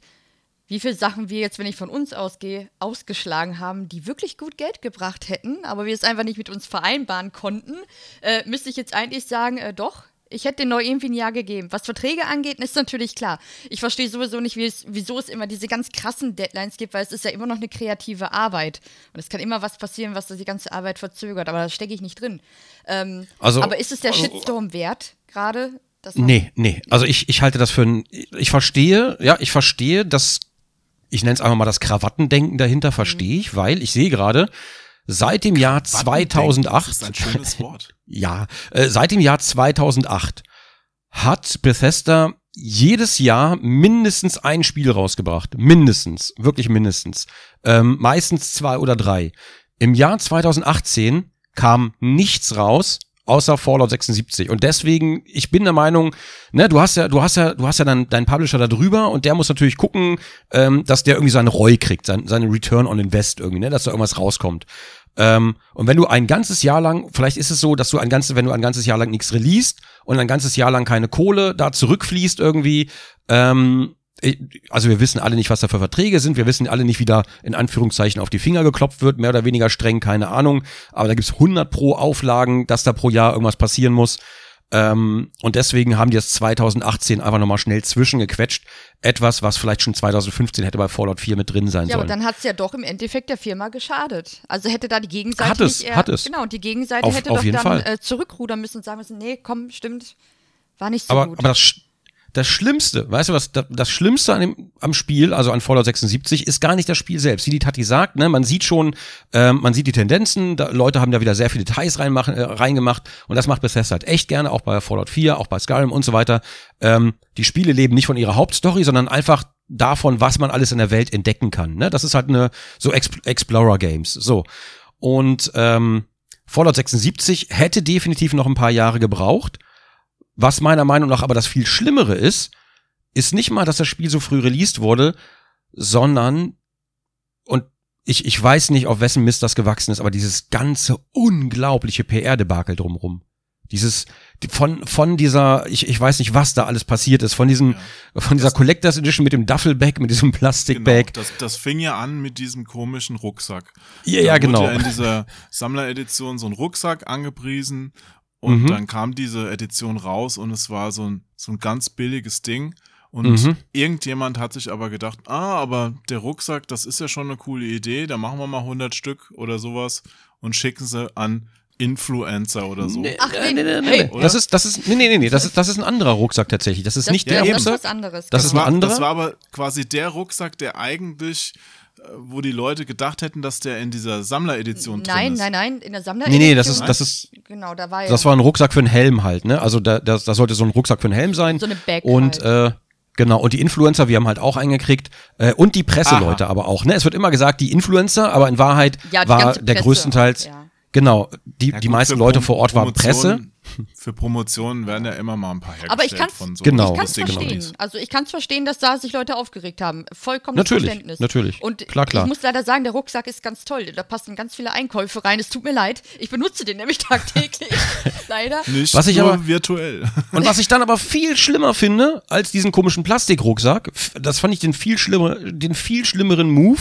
wie viele Sachen wir jetzt, wenn ich von uns ausgehe, ausgeschlagen haben, die wirklich gut Geld gebracht hätten, aber wir es einfach nicht mit uns vereinbaren konnten, äh, müsste ich jetzt eigentlich sagen, äh, doch. Ich hätte den neu irgendwie ein Jahr gegeben. Was Verträge angeht, ist natürlich klar. Ich verstehe sowieso nicht, wie es, wieso es immer diese ganz krassen Deadlines gibt, weil es ist ja immer noch eine kreative Arbeit. Und es kann immer was passieren, was die ganze Arbeit verzögert, aber da stecke ich nicht drin. Ähm, Also- aber ist es der Shitstorm wert, gerade? Nee, nee. Also ich, ich halte das für ein, ich verstehe, ja, ich verstehe, dass, ich nenne es einfach mal das Krawattendenken dahinter, verstehe ich, weil ich sehe gerade, seit dem Jahr 2008, Das ist ein schönes Wort. ja, äh, seit dem Jahr 2008 hat Bethesda jedes Jahr mindestens ein Spiel rausgebracht. Mindestens, wirklich mindestens. Ähm, meistens zwei oder drei. Im Jahr 2018 kam nichts raus, außer Fallout 76. Und deswegen, ich bin der Meinung, ne, du hast ja, du hast ja, du hast ja dann deinen Publisher da drüber und der muss natürlich gucken, ähm, dass der irgendwie seinen ROI kriegt, sein, seine Return on Invest irgendwie, ne, dass da irgendwas rauskommt. Ähm, und wenn du ein ganzes Jahr lang, vielleicht ist es so, dass du ein ganzes, wenn du ein ganzes Jahr lang nichts released und ein ganzes Jahr lang keine Kohle da zurückfließt irgendwie, ähm, also wir wissen alle nicht, was da für Verträge sind, wir wissen alle nicht, wie da in Anführungszeichen auf die Finger geklopft wird, mehr oder weniger streng, keine Ahnung, aber da gibt's 100 pro Auflagen, dass da pro Jahr irgendwas passieren muss. Ähm, und deswegen haben die das 2018 einfach nochmal schnell zwischengequetscht. Etwas, was vielleicht schon 2015 hätte bei Fallout 4 mit drin sein Ja, aber sollen. dann hat es ja doch im Endeffekt der Firma geschadet. Also hätte da die Gegenseite Hat es, nicht eher, hat es. Genau, und die Gegenseite Auf- hätte auf doch jeden dann Fall. äh, zurückrudern müssen und sagen müssen, nee, komm, stimmt, war nicht so aber, gut. aber das, das Schlimmste, weißt du was, das, Schlimmste an dem, am Spiel, also an Fallout 76, ist gar nicht das Spiel selbst. Wie die hat gesagt, ne, man sieht schon, ähm, man sieht die Tendenzen, da, Leute haben da wieder sehr viele Details reinmachen, äh, reingemacht und das macht Bethesda halt echt gerne, auch bei Fallout 4, auch bei Skyrim und so weiter. Ähm, die Spiele leben nicht von ihrer Hauptstory, sondern einfach davon, was man alles in der Welt entdecken kann. Ne? Das ist halt eine so Exp Explorer Games. So. Und ähm, Fallout 76 hätte definitiv noch ein paar Jahre gebraucht. Was meiner Meinung nach aber das viel Schlimmere ist, ist nicht mal, dass das Spiel so früh released wurde, sondern, und ich, ich weiß nicht, auf wessen Mist das gewachsen ist, aber dieses ganze unglaubliche PR-Debakel drumrum. Dieses, die- von, von dieser, ich, ich weiß nicht, was da alles passiert ist, von diesem, von dieser Collectors Edition mit dem Duffelbag, mit diesem Genau, Plastikbag. das, das fing ja an mit diesem komischen Rucksack. Ja, Da ja, wurde genau. Ja in dieser Sammleredition so ein Rucksack angepriesen und Mhm. dann kam diese Edition raus und es war so ein, so ein ganz billiges Ding. Und Mhm. irgendjemand hat sich aber gedacht, ah, aber der Rucksack, das ist ja schon eine coole Idee, da machen wir mal 100 Stück oder sowas und schicken sie an Influencer oder so. Nee, Ach, nee, nee, nee, nee, hey. nee. Das ist, das ist, nee, nee, nee, nee, das ist, das ist ein anderer Rucksack tatsächlich. Das ist das, nicht ja, der das ist Rucksack. was anderes. Das genau. ist ein war, anderer? Das war aber quasi der Rucksack, der eigentlich, wo die Leute gedacht hätten, dass der in dieser Sammleredition drin Nein, ist. nein, nein, in der Sammler Nee, nee, das ist, das ist, Genau, da war ja das war ein Rucksack für einen Helm halt, ne? Also da, das, das sollte so ein Rucksack für einen Helm sein. so eine Bag Und halt. äh, genau, und die Influencer, wir haben halt auch eingekriegt. Äh, und die Presseleute aber auch, ne? Es wird immer gesagt, die Influencer, aber in Wahrheit Ja, war der Presse größtenteils, auch, ja. genau, die, Ja, die meisten Leute vor Ort waren Presse. Für Promotionen werden ja immer mal ein paar hergestellt Aber ich kann's- von so Genau. Ich kann es lustigen verstehen. Also ich kann es verstehen, dass da sich Leute aufgeregt haben. Vollkommen Natürlich, Verständnis. natürlich. Und Klar, klar. ich muss leider sagen, der Rucksack ist ganz toll. Da passen ganz viele Einkäufe rein. Es tut mir leid. Ich benutze den nämlich tagtäglich. leider. Nicht Was ich nur aber- virtuell. Und was ich dann aber viel schlimmer finde als diesen komischen Plastikrucksack, das fand ich den viel schlimmer, den viel schlimmeren Move,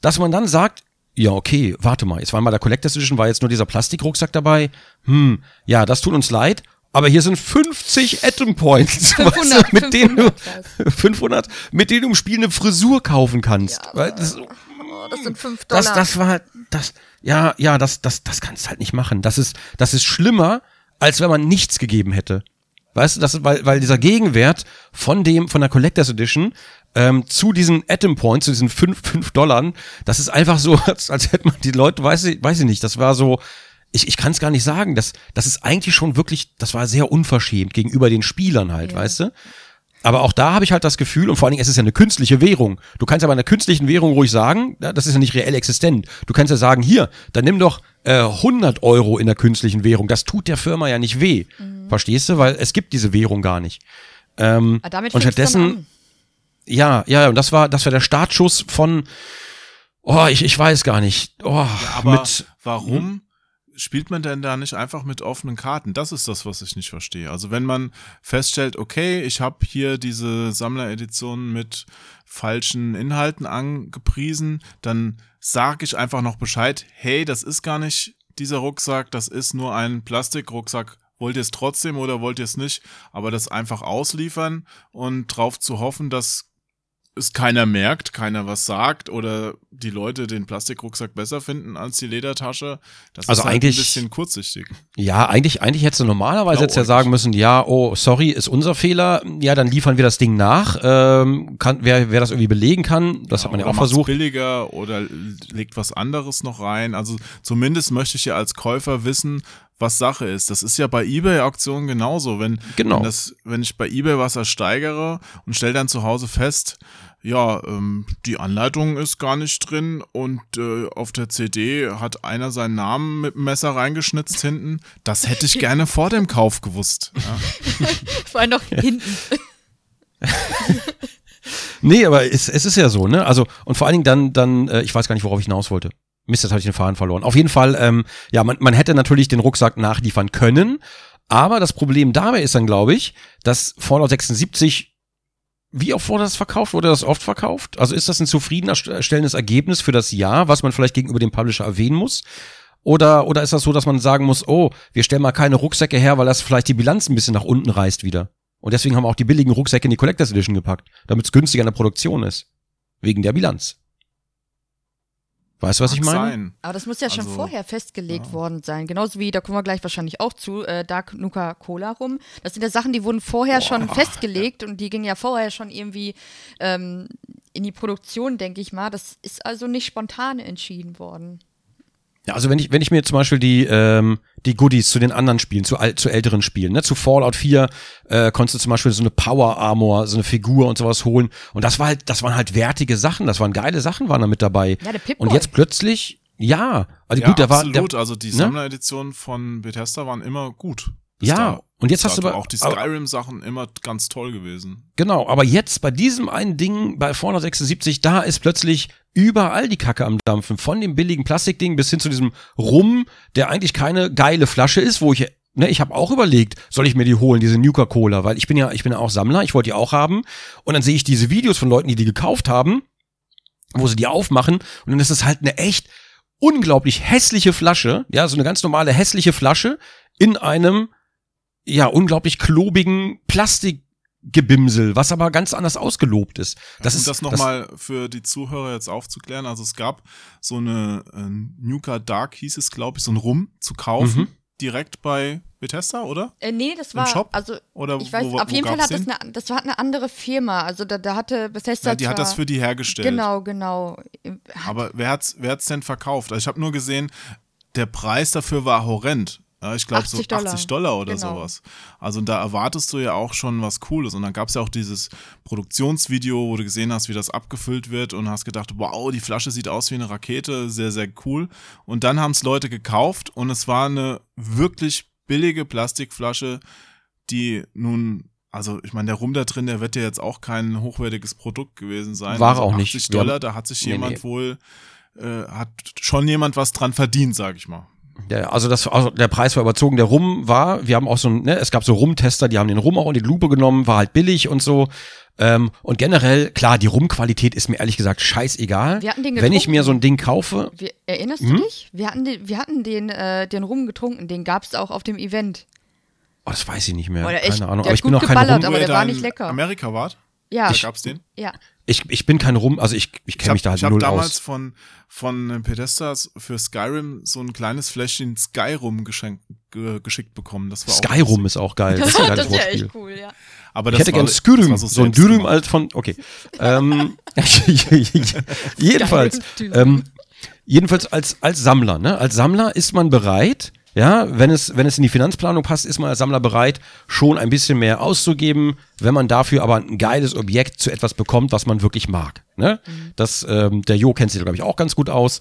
dass man dann sagt, ja, okay, warte mal, jetzt war mal der Collectors Edition, war jetzt nur dieser Plastikrucksack dabei. Hm, ja, das tut uns leid, aber hier sind 50 Atom Points, 500, mit denen 500 du 500, mit denen du im Spiel eine Frisur kaufen kannst. Ja, das, Oh, das sind 5 Dollar. das, das war, das, ja, ja, das, das, das kannst du halt nicht machen. Das ist, das ist schlimmer, als wenn man nichts gegeben hätte. Weißt du, das weil, weil dieser Gegenwert von dem, von der Collectors Edition, ähm, zu diesen Atom Points, zu diesen 5, 5 Dollar, das ist einfach so, als, als hätte man die Leute, weiß ich, weiß ich nicht, das war so, ich, ich kann es gar nicht sagen, das, das ist eigentlich schon wirklich, das war sehr unverschämt gegenüber den Spielern halt, Ja. weißt du? Aber auch da habe ich halt das Gefühl, und vor allen Dingen, es ist ja eine künstliche Währung. Du kannst ja bei einer künstlichen Währung ruhig sagen, das ist ja nicht reell existent. Du kannst ja sagen, hier, dann nimm doch äh, 100 Euro in der künstlichen Währung. Das tut der Firma ja nicht weh. Verstehst du? Weil es gibt diese Währung gar nicht. Ähm, und stattdessen. Ja, ja, und das war, das war der Startschuss von, oh, ich, ich weiß gar nicht. Oh, Aber mit, warum spielt man denn da nicht einfach mit offenen Karten? Das ist das, was ich nicht verstehe. Also wenn man feststellt, okay, ich habe hier diese Sammleredition mit falschen Inhalten angepriesen, dann sage ich einfach noch Bescheid, hey, das ist gar nicht dieser Rucksack, das ist nur ein Plastikrucksack. Wollt ihr es trotzdem oder wollt ihr es nicht? Aber das einfach ausliefern und drauf zu hoffen, dass es keiner merkt, keiner was sagt oder die Leute den Plastikrucksack besser finden als die Ledertasche, das Also ist halt eigentlich- ein bisschen kurzsichtig. Ja, eigentlich, eigentlich hättest du normalerweise jetzt ja sagen müssen, ja, oh, sorry, ist unser Fehler. Ja, dann liefern wir das Ding nach. Ähm, kann, wer, wer das irgendwie belegen kann, das hat man ja auch versucht. billiger oder legt was anderes noch rein. Also zumindest möchte ich ja als Käufer wissen, was Sache ist. Das ist ja bei eBay-Auktionen genauso. Wenn, Genau. wenn, das, wenn ich bei eBay was ersteigere und stelle dann zu Hause fest, ja, ähm, die Anleitung ist gar nicht drin und äh, auf der CD hat einer seinen Namen mit dem Messer reingeschnitzt hinten. Das hätte ich gerne vor dem Kauf gewusst. Ja. Vor allem noch hinten. Nee, aber es, es ist ja so, ne? Also, und vor allen Dingen dann, dann, äh, ich weiß gar nicht, worauf ich hinaus wollte. Mist, jetzt habe ich den Faden verloren. Auf jeden Fall, ähm, ja, man, man hätte natürlich den Rucksack nachliefern können, aber das Problem dabei ist dann, glaube ich, dass Fallout 76, wie oft wurde das verkauft? Wurde das oft verkauft? Also ist das ein zufriedenstellendes Ergebnis für das Jahr, was man vielleicht gegenüber dem Publisher erwähnen muss? Oder, oder ist das so, dass man sagen muss, oh, wir stellen mal keine Rucksäcke her, weil das vielleicht die Bilanz ein bisschen nach unten reißt wieder. Und deswegen haben wir auch die billigen Rucksäcke in die Collectors Edition gepackt, damit es günstiger in der Produktion ist. Wegen der Bilanz. Weißt du, was Mag ich meine? Sein. Aber das muss ja schon Also, vorher festgelegt ja. worden sein. Genauso wie, da kommen wir gleich wahrscheinlich auch zu, äh, Dark Nuka Cola rum. Das sind ja Sachen, die wurden vorher schon festgelegt und die gingen ja vorher schon irgendwie ähm, in die Produktion, denke ich mal. Das ist also nicht spontan entschieden worden. Ja, also wenn ich, wenn ich mir zum Beispiel die, ähm, die Goodies zu den anderen Spielen, zu, zu älteren Spielen, ne, zu Fallout 4, äh, konntest du zum Beispiel so eine Power Armor, so eine Figur und sowas holen. Und das war halt, das waren halt wertige Sachen, das waren geile Sachen, waren da mit dabei. Ja, der Pip-Boy. und jetzt plötzlich, ja, also Ja, gut, der war, absolut. der, also die ne? Sammlereditionen von Bethesda waren immer gut. Bis Ja, da- und jetzt hast du aber- auch die Skyrim-Sachen immer ganz toll gewesen. Genau, aber jetzt bei diesem einen Ding bei Fallout 76, da ist plötzlich überall die Kacke am Dampfen. Von dem billigen Plastikding bis hin zu diesem Rum, der eigentlich keine geile Flasche ist, wo ich, ne, ich habe auch überlegt, soll ich mir die holen, diese Nuka Cola, weil ich bin ja, ich bin ja auch Sammler, ich wollte die auch haben. Und dann sehe ich diese Videos von Leuten, die die gekauft haben, wo sie die aufmachen und dann ist es halt eine echt unglaublich hässliche Flasche, ja, so eine ganz normale hässliche Flasche in einem ja unglaublich klobigen Plastikgebimsel, was aber ganz anders ausgelobt ist. Das um ist das nochmal für die Zuhörer jetzt aufzuklären. Also es gab so eine äh, Nuka Dark hieß es, glaube ich, so ein Rum zu kaufen. Mhm. Direkt bei Bethesda, oder? Äh, nee, das Im war, Shop? also Oder ich weiß, wo, auf wo jeden Fall hat das eine, das war eine andere Firma. Also da, da hatte Bethesda Ja, die hat das für die hergestellt. Genau, genau. Aber wer hat's, wer hat's denn verkauft? Also ich habe nur gesehen, der Preis dafür war horrend. Ja, ich glaube so 80 Dollar. 80 Dollar oder Genau. sowas. Also da erwartest du ja auch schon was Cooles. Und dann gab's ja auch dieses Produktionsvideo, wo du gesehen hast, wie das abgefüllt wird und hast gedacht, wow, die Flasche sieht aus wie eine Rakete, sehr, sehr cool. Und dann haben's Leute gekauft und es war eine wirklich billige Plastikflasche, die nun also ich meine, der Rum da drin, der wird ja jetzt auch kein hochwertiges Produkt gewesen sein. War also auch nicht. 80 Wir haben- Dollar, da hat sich Nee, jemand nee. wohl, äh, hat schon jemand was dran verdient, sag ich mal. Ja, also das, also der Preis war überzogen. Der Rum war, wir haben auch so ein, ne, es gab so Rumtester, die haben den Rum auch in die Lupe genommen, war halt billig und so. Ähm, und generell, klar, die Rumqualität ist mir ehrlich gesagt scheißegal. Wir hatten den Wenn ich mir so ein Ding kaufe, Wir, erinnerst Hm? du dich? Wir hatten den, wir hatten den, äh, den Rum getrunken, den gab es auch auf dem Event. oh, das weiß ich nicht mehr, Oder echt, keine Ahnung. der Aber ich bin auch kein geballert, Rum, aber der war da in nicht lecker. Amerika wart, Ja, da gab's den. ja. Ich, ich bin kein Rum, also ich, ich Ich kenne habe mich da halt ich hab null damals aus. von, von Bethesda für Skyrim so ein kleines Fläschchen Skyrum geschenkt, ge, geschickt bekommen. Das war auch Skyrum ist auch geil. Das ist ein geiles das ist ja echt cool, ja. Aber Ich das hätte war, gern das Skyrim, so, so ein Dürüm als von, okay. ähm, jedenfalls, Skyrim. ähm, jedenfalls als, als Sammler, ne? Als Sammler ist man bereit, ja, wenn es, wenn es in die Finanzplanung passt, ist man als Sammler bereit, schon ein bisschen mehr auszugeben, wenn man dafür aber ein geiles Objekt zu etwas bekommt, was man wirklich mag. Ne? Das, ähm, der Jo kennt sich, glaube ich, auch ganz gut aus.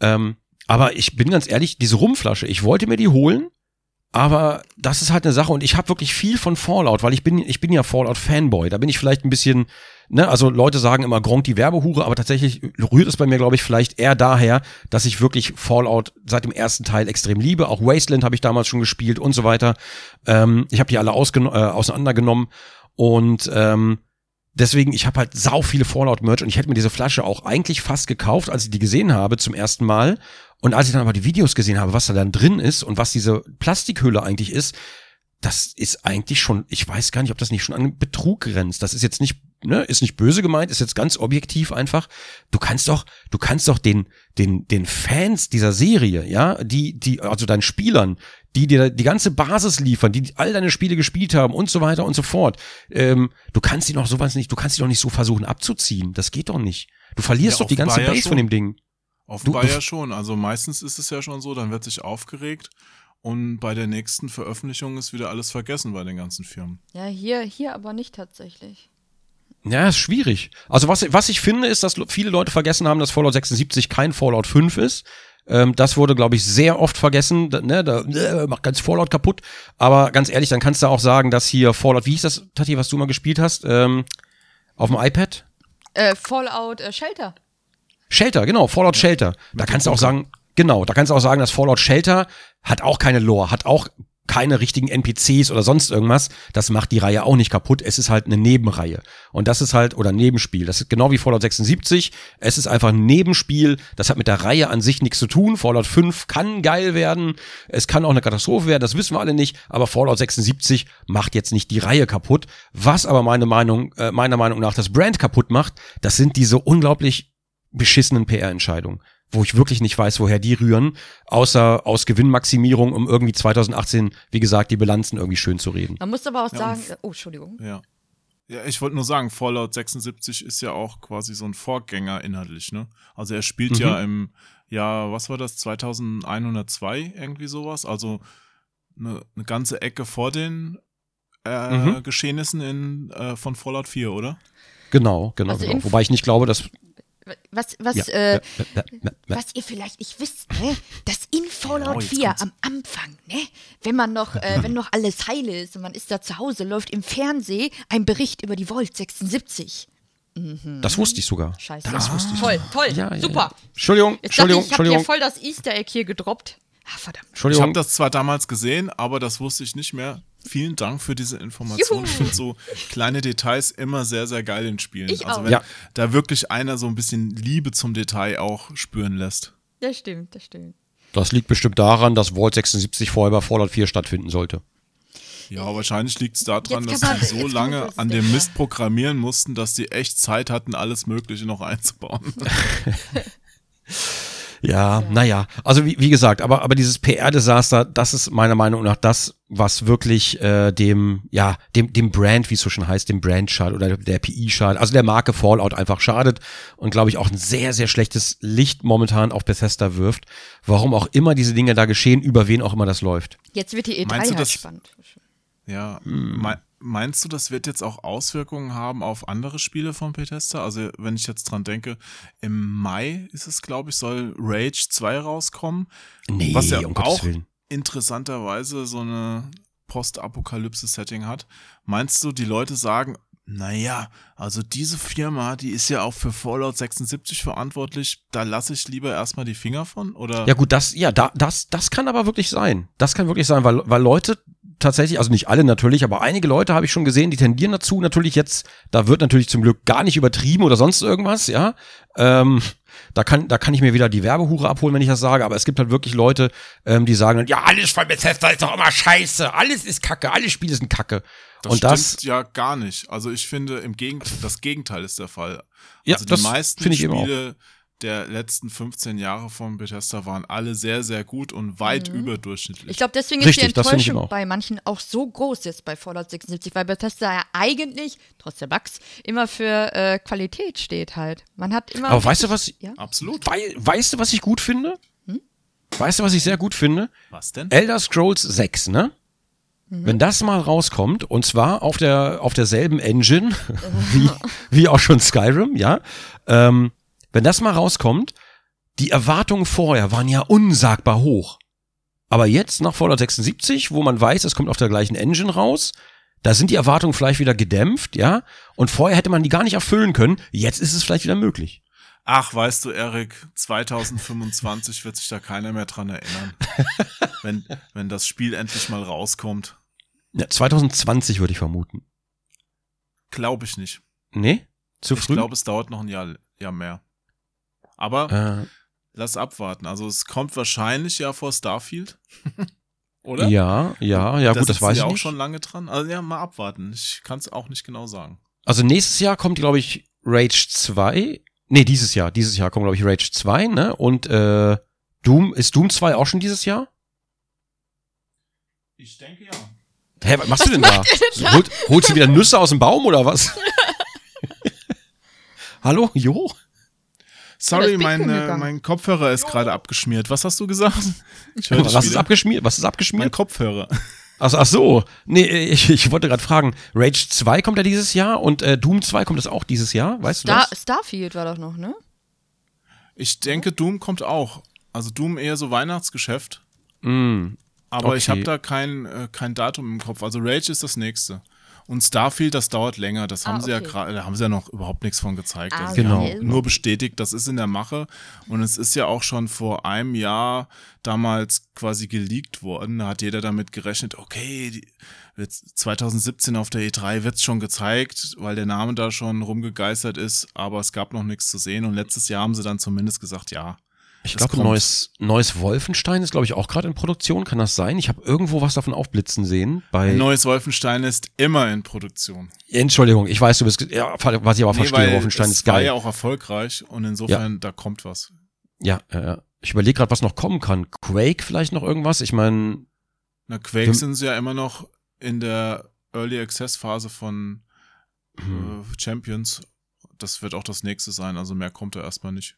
Ähm, aber ich bin ganz ehrlich, diese Rumflasche, ich wollte mir die holen, aber das ist halt eine Sache und ich habe wirklich viel von Fallout, weil ich bin ich bin ja Fallout Fanboy. Da bin ich vielleicht ein bisschen, ne, also Leute sagen immer Gronk die Werbehure, aber tatsächlich rührt es bei mir glaube ich vielleicht eher daher, dass ich wirklich Fallout seit dem ersten Teil extrem liebe. Auch Wasteland habe ich damals schon gespielt und so weiter. Ähm, ich habe die alle äh, auseinandergenommen und ähm, Deswegen, ich habe halt sau viele Fallout-Merch und ich hätte mir diese Flasche auch eigentlich fast gekauft, als ich die gesehen habe zum ersten Mal. Und als ich dann aber die Videos gesehen habe, was da dann drin ist und was diese Plastikhülle eigentlich ist, das ist eigentlich schon, ich weiß gar nicht, ob das nicht schon an Betrug grenzt. Das ist jetzt nicht, ne, ist nicht böse gemeint, ist jetzt ganz objektiv einfach. Du kannst doch, du kannst doch den, den, den Fans dieser Serie, ja, die, die, also deinen Spielern, die dir die ganze Basis liefern, die all deine Spiele gespielt haben und so weiter und so fort. Ähm, du kannst die doch sowas nicht, du kannst die doch nicht so versuchen abzuziehen. Das geht doch nicht. Du verlierst Ja, doch die ganze ja Base schon. von dem Ding. Offenbar Du- du- ja schon. Also meistens ist es ja schon so, dann wird sich aufgeregt und bei der nächsten Veröffentlichung ist wieder alles vergessen bei den ganzen Firmen. Ja, hier, hier aber nicht tatsächlich. Ja, ist schwierig. Also was, was ich finde, ist, dass viele Leute vergessen haben, dass Fallout 76 kein Fallout 5 ist. Ähm, das wurde, glaube ich, sehr oft vergessen. Da, ne, da äh, macht ganz Fallout kaputt. Aber ganz ehrlich, dann kannst du auch sagen, dass hier Fallout, wie hieß das, Tati, was du mal gespielt hast? Ähm, auf dem iPad? Äh, Fallout äh, Shelter. Shelter, genau, Fallout Shelter. Da kannst du auch sagen, genau, da kannst du auch sagen, dass Fallout Shelter hat auch keine Lore, hat auch keine richtigen NPCs oder sonst irgendwas. Das macht die Reihe auch nicht kaputt. Es ist halt eine Nebenreihe. Und das ist halt, oder ein Nebenspiel. Das ist genau wie Fallout 76. Es ist einfach ein Nebenspiel. Das hat mit der Reihe an sich nichts zu tun. Fallout 5 kann geil werden. Es kann auch eine Katastrophe werden. Das wissen wir alle nicht. Aber Fallout 76 macht jetzt nicht die Reihe kaputt. Was aber meine Meinung, äh, meiner Meinung nach das Brand kaputt macht, das sind diese unglaublich beschissenen PR-Entscheidungen wo ich wirklich nicht weiß, woher die rühren, außer aus Gewinnmaximierung, um irgendwie 2018, wie gesagt, die Bilanzen irgendwie schön zu reden. Man muss aber auch Ja, sagen, oh, Entschuldigung. Ja. Ja, ich wollte nur sagen, Fallout 76 ist ja auch quasi so ein Vorgänger inhaltlich, ne? Also er spielt Mhm. ja im Jahr, was war das, 2102, irgendwie sowas? Also eine, eine ganze Ecke vor den äh, Mhm. Geschehnissen in, äh, von Fallout 4, oder? Genau, genau, Also genau. Wobei ich nicht glaube, dass. Was, was, Ja, äh, ja, ja, ja. was ihr vielleicht nicht wisst, ne? dass in Fallout jetzt 4 kommt's. am Anfang, ne? wenn man noch, äh, wenn noch alles heil ist und man ist da zu Hause, läuft im Fernsehen ein Bericht über die Volt 76. Das wusste ich sogar. Scheiße. Das wusste ich Toll, toll, Ja, super. Ja. Entschuldigung, Jetzt Entschuldigung, ich, ich habe hier voll das Easter Egg hier gedroppt. Ah, verdammt. Ich habe das zwar damals gesehen, aber das wusste ich nicht mehr. Vielen Dank für diese Information. Juhu. Ich finde so kleine Details immer sehr, sehr geil in Spielen. Ich also auch. wenn Ja. da wirklich einer so ein bisschen Liebe zum Detail auch spüren lässt. Das stimmt, das stimmt. Das liegt bestimmt daran, dass Vault 76 vorher bei Fallout 4 stattfinden sollte. Ja, wahrscheinlich liegt es daran, dass sie so lange das an dem. Mist programmieren mussten, dass die echt Zeit hatten, alles Mögliche noch einzubauen. Ja, naja. Also wie, wie gesagt, aber, aber dieses PR-Desaster, das ist meiner Meinung nach das, was wirklich äh, dem, ja, dem, dem Brand, wie es so schon heißt, dem Brand schadet oder der PI schadet, also der Marke Fallout einfach schadet und glaube ich auch ein sehr, sehr schlechtes Licht momentan auf Bethesda wirft. Warum auch immer diese Dinge da geschehen, über wen auch immer das läuft. Jetzt wird die E3 Meinst du, halt das- spannend. Ja, Hm. Mei- meinst du, das wird jetzt auch Auswirkungen haben auf andere Spiele von Bethesda? Also, wenn ich jetzt dran denke, im Mai ist es, glaube ich, soll Rage 2 rauskommen. Nee, was ja um auch interessanterweise so eine Postapokalypse-Setting hat. Meinst du, die Leute sagen, naja, also diese Firma, die ist ja auch für Fallout 76 verantwortlich, da lasse ich lieber erstmal die Finger von? Oder? Ja gut, das, ja, da, das, das kann aber wirklich sein. Das kann wirklich sein, weil, weil Leute tatsächlich, also nicht alle natürlich, aber einige Leute habe ich schon gesehen, die tendieren dazu natürlich jetzt, da wird natürlich zum Glück gar nicht übertrieben oder sonst irgendwas, ja. Ähm, da kann, da kann ich mir wieder die Werbehure abholen, wenn ich das sage, aber es gibt halt wirklich Leute, ähm, die sagen, ja, alles von Bethesda ist doch immer scheiße, alles ist Kacke, alle Spiele sind Kacke. Das Und stimmt das, ja gar nicht. Also ich finde, im Gegenteil, das Gegenteil ist der Fall. Ja, also die das meisten finde ich eben auch. Der letzten 15 Jahre von Bethesda waren alle sehr, sehr gut und weit überdurchschnittlich. Ich glaube, deswegen ist Richtig, die das finde ich Enttäuschung bei manchen auch so groß jetzt bei Fallout 76, weil Bethesda ja eigentlich, trotz der Bugs, immer für äh, Qualität steht halt. Man hat immer. aber weißt du was, Ja? Absolut. wei, weißt du, was ich gut finde? Hm? Weißt du, was ich sehr gut finde? Was denn? Elder Scrolls 6, ne? Wenn das mal rauskommt, und zwar auf der auf derselben Engine wie, wie auch schon Skyrim, ja, ähm, wenn das mal rauskommt, die Erwartungen vorher waren ja unsagbar hoch. Aber jetzt nach Fallout 76, wo man weiß, es kommt auf der gleichen Engine raus, da sind die Erwartungen vielleicht wieder gedämpft, ja, und vorher hätte man die gar nicht erfüllen können. Jetzt ist es vielleicht wieder möglich. Ach, weißt du, Erik, 2025 wird sich da keiner mehr dran erinnern. wenn, wenn das Spiel endlich mal rauskommt. Ja, 2020 würde ich vermuten. Glaube ich nicht. Nee? Zu Ich früh? glaube, es dauert noch ein Jahr, Jahr mehr. Aber äh, lass abwarten. Also es kommt wahrscheinlich ja vor Starfield. Oder? Ja, ja, ja, gut, das weiß ich auch nicht. schon lange dran. Also ja, mal abwarten. Ich kann es auch nicht genau sagen. Also nächstes Jahr kommt, glaube ich, Rage 2. Nee, dieses Jahr. Dieses Jahr kommt, glaube ich, Rage 2, ne? Und äh, Doom, ist Doom 2 auch schon dieses Jahr? Ich denke ja. Hä, was machst du denn da? Holt, holst du wieder Nüsse aus dem Baum oder was? Hallo? Jo? Sorry, mein, äh, mein Kopfhörer ist gerade abgeschmiert. Was hast du gesagt? Ich Was ist abgeschmiert? Was ist Mein abgeschmiert? Kopfhörer. Ach, ach so. Nee, ich, ich wollte gerade fragen. Rage 2 kommt ja dieses Jahr und äh, Doom 2 kommt das auch dieses Jahr? Weißt du Star das? Starfield war doch noch, ne? Ich denke, Doom kommt auch. Also Doom eher so Weihnachtsgeschäft. Mm, Aber ich Okay. habe da kein, äh, kein Datum im Kopf. Also Rage ist das nächste. Und Starfield, das dauert länger. Das haben Ah, sie ja gerade, da haben sie ja noch überhaupt nichts von gezeigt. Ah, also Genau. haben nur bestätigt, das ist in der Mache. Und es ist ja auch schon vor einem Jahr damals quasi geleakt worden. Da hat jeder damit gerechnet, okay, die, wird's 2017 auf der E3 wird's schon gezeigt, weil der Name da schon rumgegeistert ist, aber es gab noch nichts zu sehen. Und letztes Jahr haben sie dann zumindest gesagt, ja. Ich glaube, neues, neues Wolfenstein ist, glaube ich, auch gerade in Produktion. Kann das sein? Ich habe irgendwo was davon aufblitzen sehen. Bei neues Wolfenstein ist immer in Produktion. Entschuldigung, ich weiß, du bist, ja, was ich aber verstehe, weil Wolfenstein ist war geil. ja auch erfolgreich und insofern, da kommt was. Ja, ja, ja. Ich überlege gerade, was noch kommen kann. Quake vielleicht noch irgendwas? Ich meine, Na, Quake sind sie ja immer noch in der Early Access Phase von hm, äh, Champions. Das wird auch das nächste sein, also mehr kommt da erstmal nicht.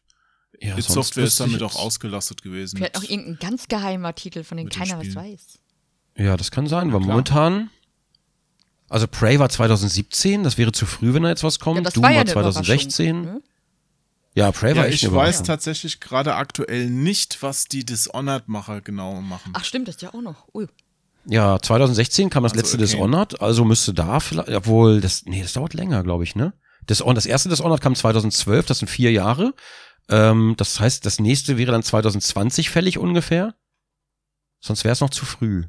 Ja, It sonst Software ist damit auch ausgelastet gewesen. Vielleicht noch mit- irgendein ganz geheimer Titel, von dem keiner was weiß. Ja, das kann sein, weil klar. momentan. Also Prey war 2017, das wäre zu früh, wenn da jetzt was kommt. Ja, das Doom war ja war eine 2016. Überraschung, ne? Ja, Prey ja, war echt ich weiß tatsächlich gerade aktuell nicht, was die Dishonored-Macher genau machen. Ach stimmt, das ist ja auch noch. Ui. Ja, 2016 kam das Also, letzte okay. Dishonored, also müsste da vielleicht, obwohl, das, nee, das dauert länger, glaube ich, ne? Dishon- das erste Dishonored kam 2012, das sind vier Jahre. Ähm, das heißt, das nächste wäre dann 2020 fällig ungefähr. Sonst wäre es noch zu früh.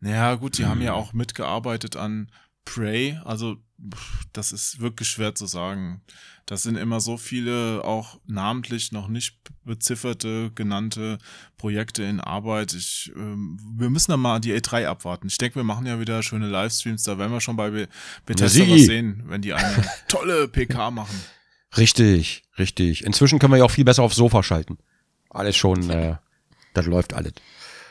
Ja, gut, die haben ja Hm. auch mitgearbeitet an Prey, also das ist wirklich schwer zu sagen. Das sind immer so viele auch namentlich noch nicht bezifferte, genannte Projekte in Arbeit. Ich, ähm, wir müssen da mal die E3 abwarten. Ich denke, wir machen ja wieder schöne Livestreams, da werden wir schon bei Be Bethesda was sehen, wenn die eine tolle PK machen. Richtig, richtig. Inzwischen können wir ja auch viel besser aufs Sofa schalten. Alles schon, äh, das läuft alles.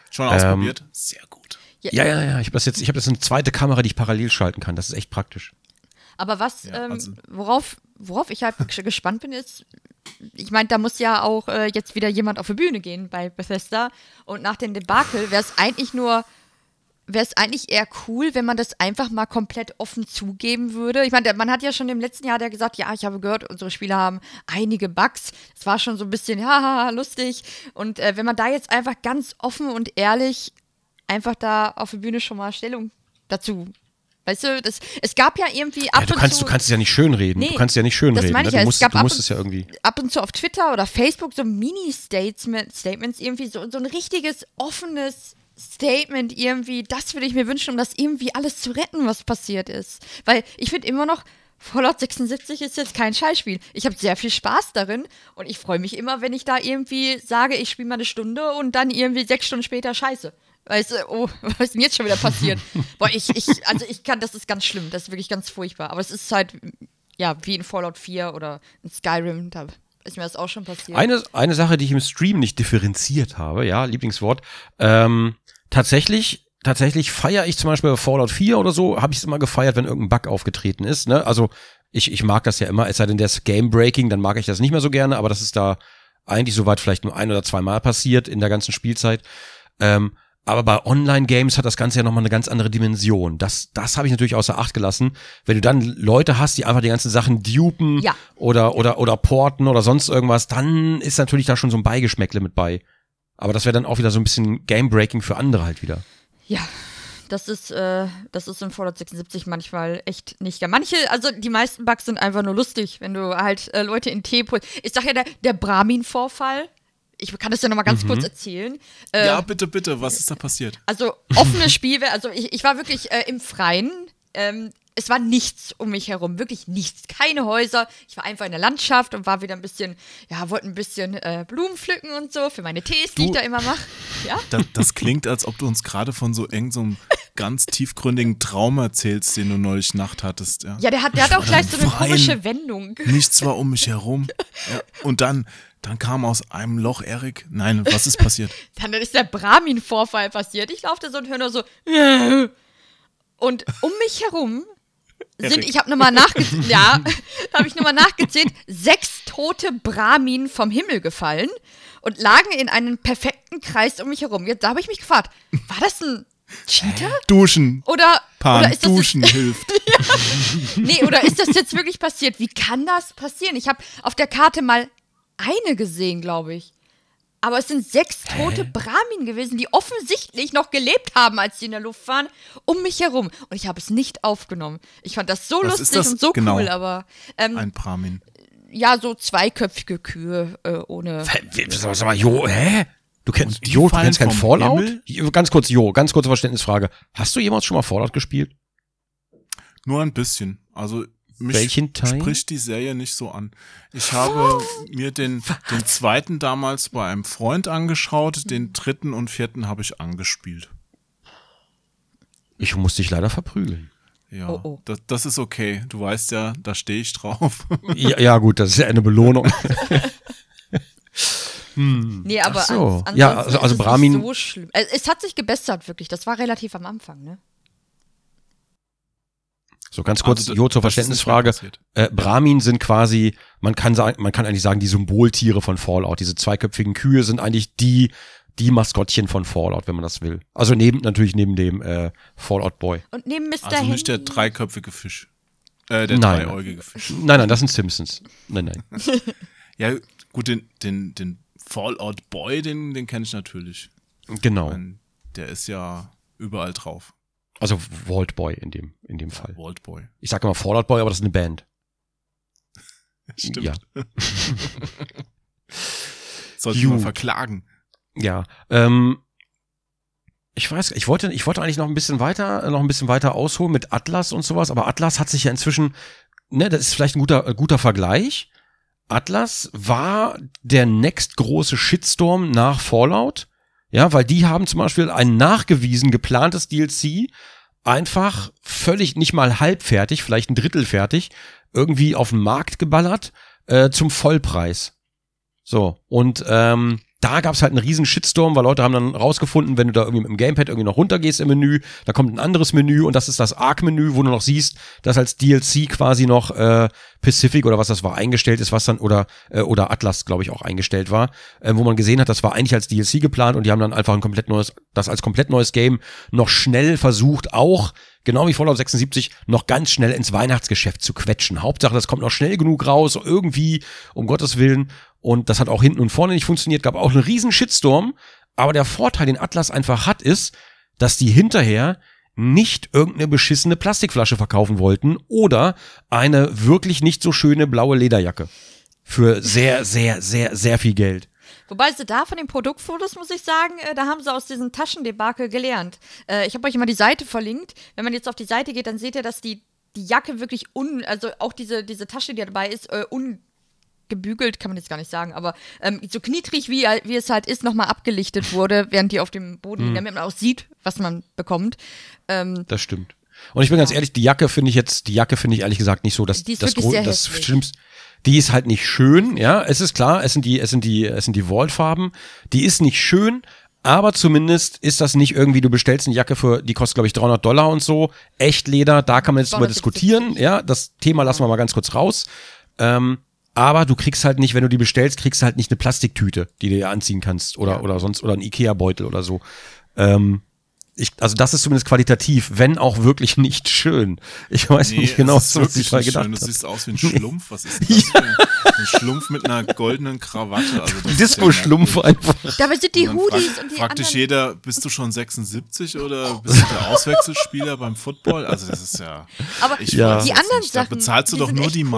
Schon Ähm, ausprobiert? Sehr gut. Ja, ja, ja. Ich habe das jetzt, ich habe das eine zweite Kamera, die ich parallel schalten kann. Das ist echt praktisch. Aber was, Ja, ähm, also- worauf, worauf ich halt gespannt bin, ist, ich meine, da muss ja auch äh, jetzt wieder jemand auf die Bühne gehen bei Bethesda. Und nach dem Debakel wäre es eigentlich nur, wäre es eigentlich eher cool, wenn man das einfach mal komplett offen zugeben würde. Ich meine, man hat ja schon im letzten Jahr der gesagt, ja, ich habe gehört, unsere Spieler haben einige Bugs. Es war schon so ein bisschen, haha, lustig. Und äh, wenn man da jetzt einfach ganz offen und ehrlich einfach da auf der Bühne schon mal Stellung dazu. Weißt du, das, es gab ja irgendwie ab Ja, du und kannst, zu du kannst es ja nicht schönreden. Nee, du kannst es ja nicht schönreden. das meine ne? ich ja. Du Es musst, gab du musst es ja irgendwie. ab und zu auf Twitter oder Facebook so Mini-Statements, Statements irgendwie, so, so ein richtiges, offenes Statement irgendwie, das würde ich mir wünschen, um das irgendwie alles zu retten, was passiert ist. Weil ich finde immer noch, Fallout 76 ist jetzt kein Scheißspiel. Ich habe sehr viel Spaß darin und ich freue mich immer, wenn ich da irgendwie sage, ich spiele mal eine Stunde und dann irgendwie sechs Stunden später scheiße. Weißt du, oh, was ist denn jetzt schon wieder passiert? Boah, ich, ich, also ich kann, das ist ganz schlimm, das ist wirklich ganz furchtbar. Aber es ist halt, ja, wie in Fallout 4 oder in Skyrim, da ist mir das auch schon passiert. Eine, eine Sache, die ich im Stream nicht differenziert habe, ja, Lieblingswort. Ähm, tatsächlich, tatsächlich feiere ich zum Beispiel bei Fallout 4 oder so, habe ich es immer gefeiert, wenn irgendein Bug aufgetreten ist. Ne? Also ich, ich mag das ja immer, es sei denn, der ist Game-Breaking, dann mag ich das nicht mehr so gerne, aber das ist da eigentlich soweit vielleicht nur ein oder zwei Mal passiert in der ganzen Spielzeit. Ähm, aber bei Online-Games hat das Ganze ja nochmal eine ganz andere Dimension. Das, das habe ich natürlich außer Acht gelassen. Wenn du dann Leute hast, die einfach die ganzen Sachen dupen Ja. oder, oder, oder porten oder sonst irgendwas, dann ist natürlich da schon so ein Beigeschmäckle mit bei. Aber das wäre dann auch wieder so ein bisschen Game-Breaking für andere halt wieder. Ja, das ist, äh, das ist in Fallout 76 manchmal echt nicht. gar- Manche, also die meisten Bugs sind einfach nur lustig, wenn du halt äh, Leute in Tee Ich sag ja, der, der Bramin-Vorfall, ich kann das ja nochmal ganz kurz erzählen. Äh, ja, bitte, bitte, was ist da passiert? Also offenes Spielwelt, also ich, ich war wirklich äh, im Freien. Ähm, es war nichts um mich herum, wirklich nichts. Keine Häuser. Ich war einfach in der Landschaft und war wieder ein bisschen, ja, wollte ein bisschen äh, Blumen pflücken und so für meine Tees, die ich da immer mache. Ja? Das, das klingt, als ob du uns gerade von so irgendeinem ganz tiefgründigen Traum erzählst, den du neulich Nacht hattest. Ja. Ja, der hat, der hat auch gleich so eine Freien. komische Wendung. Nichts war um mich herum. Ja. Und dann, dann kam aus einem Loch Erik. Nein, was ist passiert? Dann ist der Brahmin-Vorfall passiert. Ich laufe da so und höre nur so. Und um mich herum sind, ich habe nochmal nachgezählt, ja, habe ich nochmal nachgezählt, sechs tote Brahmin vom Himmel gefallen und lagen in einem perfekten Kreis um mich herum. Jetzt, habe ich mich gefragt, war das ein Cheater? Duschen. Oder, Pan, oder ist das Duschen hilft. Jetzt, nee, oder ist das jetzt wirklich passiert? Wie kann das passieren? Ich habe auf der Karte mal eine gesehen, glaube ich. Aber es sind sechs tote Brahmin gewesen, die offensichtlich noch gelebt haben, als sie in der Luft waren, um mich herum. Und ich habe es nicht aufgenommen. Ich fand das so Was ist lustig das und so genau? cool, aber ähm, Ein Brahmin. ja, so zweiköpfige Kühe äh, ohne. Hä, Sag mal, Jo, hä? Du kennst, Jo, du kennst kein Fallout? Himmel? Ganz kurz, Jo, ganz kurze Verständnisfrage. Hast du jemals schon mal Fallout gespielt? Nur ein bisschen. Also mich Welchen Teil? spricht die Serie nicht so an. Ich habe mir den, den zweiten damals bei einem Freund angeschaut, den dritten und vierten habe ich angespielt. Ich muss dich leider verprügeln. Ja, Oh, oh. Das, das ist okay. Du weißt ja, da stehe ich drauf. Ja, ja, gut, das ist ja eine Belohnung. Nee, aber so. Ja, also- also Brahmin- so schlimm. Es hat sich gebessert, wirklich. Das war relativ am Anfang, ne? So ganz kurz, Also, Jo, zur Verständnisfrage. Äh, Brahmin sind quasi, man kann sagen, man kann eigentlich sagen, die Symboltiere von Fallout. Diese zweiköpfigen Kühe sind eigentlich die, die Maskottchen von Fallout, wenn man das will. Also neben, natürlich neben dem äh, Fallout Boy. Und neben Mr. Also nicht der dreiköpfige Fisch. Äh, der Nein. dreieugige Fisch. Nein, nein, das sind Simpsons. Nein, nein. Ja, gut, den, den, den Fallout Boy, den, den kenne ich natürlich. Genau. Ich mein, der ist ja überall drauf. Also Vault Boy in dem, in dem Fall. Vault Boy. Ich sage immer Fallout Boy, aber das ist eine Band. Stimmt. Ja. Sollte Gut. verklagen. Ja, ähm, ich weiß, ich wollte, ich wollte eigentlich noch ein bisschen weiter, noch ein bisschen weiter ausholen mit Atlas und sowas, aber Atlas hat sich ja inzwischen, ne, das ist vielleicht ein guter, ein guter Vergleich. Atlas war der nächstgroße Shitstorm nach Fallout, ja, weil die haben zum Beispiel ein nachgewiesen geplantes DLC einfach völlig nicht mal halbfertig, vielleicht ein Drittel fertig, irgendwie auf den Markt geballert äh, zum Vollpreis. So, und ähm, da gab's halt einen riesen Shitstorm, weil Leute haben dann rausgefunden, wenn du da irgendwie mit dem Gamepad irgendwie noch runtergehst im Menü, da kommt ein anderes Menü und das ist das Arc-Menü, wo du noch siehst, dass als DLC quasi noch äh, Pacific oder was das war eingestellt ist, was dann oder äh, oder Atlas, glaube ich, auch eingestellt war, äh, wo man gesehen hat, das war eigentlich als DLC geplant und die haben dann einfach ein komplett neues, das als komplett neues Game noch schnell versucht, auch genau wie Fallout 76 noch ganz schnell ins Weihnachtsgeschäft zu quetschen. Hauptsache, das kommt noch schnell genug raus, irgendwie, um Gottes Willen. Und das hat auch hinten und vorne nicht funktioniert, gab auch einen riesen Shitstorm. Aber der Vorteil, den Atlas einfach hat, ist, dass die hinterher nicht irgendeine beschissene Plastikflasche verkaufen wollten oder eine wirklich nicht so schöne blaue Lederjacke. Für sehr, sehr, sehr, sehr viel Geld. Wobei sie da von den Produktfotos, muss ich sagen, äh, da haben sie aus diesem Taschendebakel gelernt. Äh, ich habe euch mal die Seite verlinkt. Wenn man jetzt auf die Seite geht, dann seht ihr, dass die, die Jacke wirklich un, also auch diese, diese Tasche, die dabei ist, äh, ungebügelt, kann man jetzt gar nicht sagen, aber ähm, so knietrig, wie, wie es halt ist, nochmal abgelichtet wurde, während die auf dem Boden liegen, damit man auch sieht, was man bekommt. Ähm, Das stimmt. Und ich bin ganz ehrlich, die Jacke finde ich jetzt, die Jacke finde ich ehrlich gesagt nicht so, dass das, das hässlich. Schlimmste. Die ist halt nicht schön, ja. Es ist klar, es sind die, es sind die, es sind die Vault-Farben. Die ist nicht schön, aber zumindest ist das nicht irgendwie, du bestellst eine Jacke für, die kostet glaube ich 300 Dollar und so. Echtleder, da kann man jetzt drüber 270. diskutieren, ja. Das Thema lassen wir mal ganz kurz raus. Ähm, aber du kriegst halt nicht, wenn du die bestellst, kriegst du halt nicht eine Plastiktüte, die du dir anziehen kannst oder, oder sonst, oder ein Ikea-Beutel oder so. Ähm, ich, also das ist zumindest qualitativ, wenn auch wirklich nicht schön. Ich weiß nicht genau, was ich nicht gedacht schön. Du habe. siehst aus wie ein Schlumpf. Was ist das für ein, ein Schlumpf mit einer goldenen Krawatte? Also das Disco-Schlumpf ja einfach. dabei sind die Hoodies fragt, und die fragt dich anderen. jeder, bist du schon 76 oder bist du der Auswechselspieler beim Football? Also das ist ja. Aber Ich Ja. weiß die anderen nicht. Da Sachen, bezahlst du die doch nur die cool.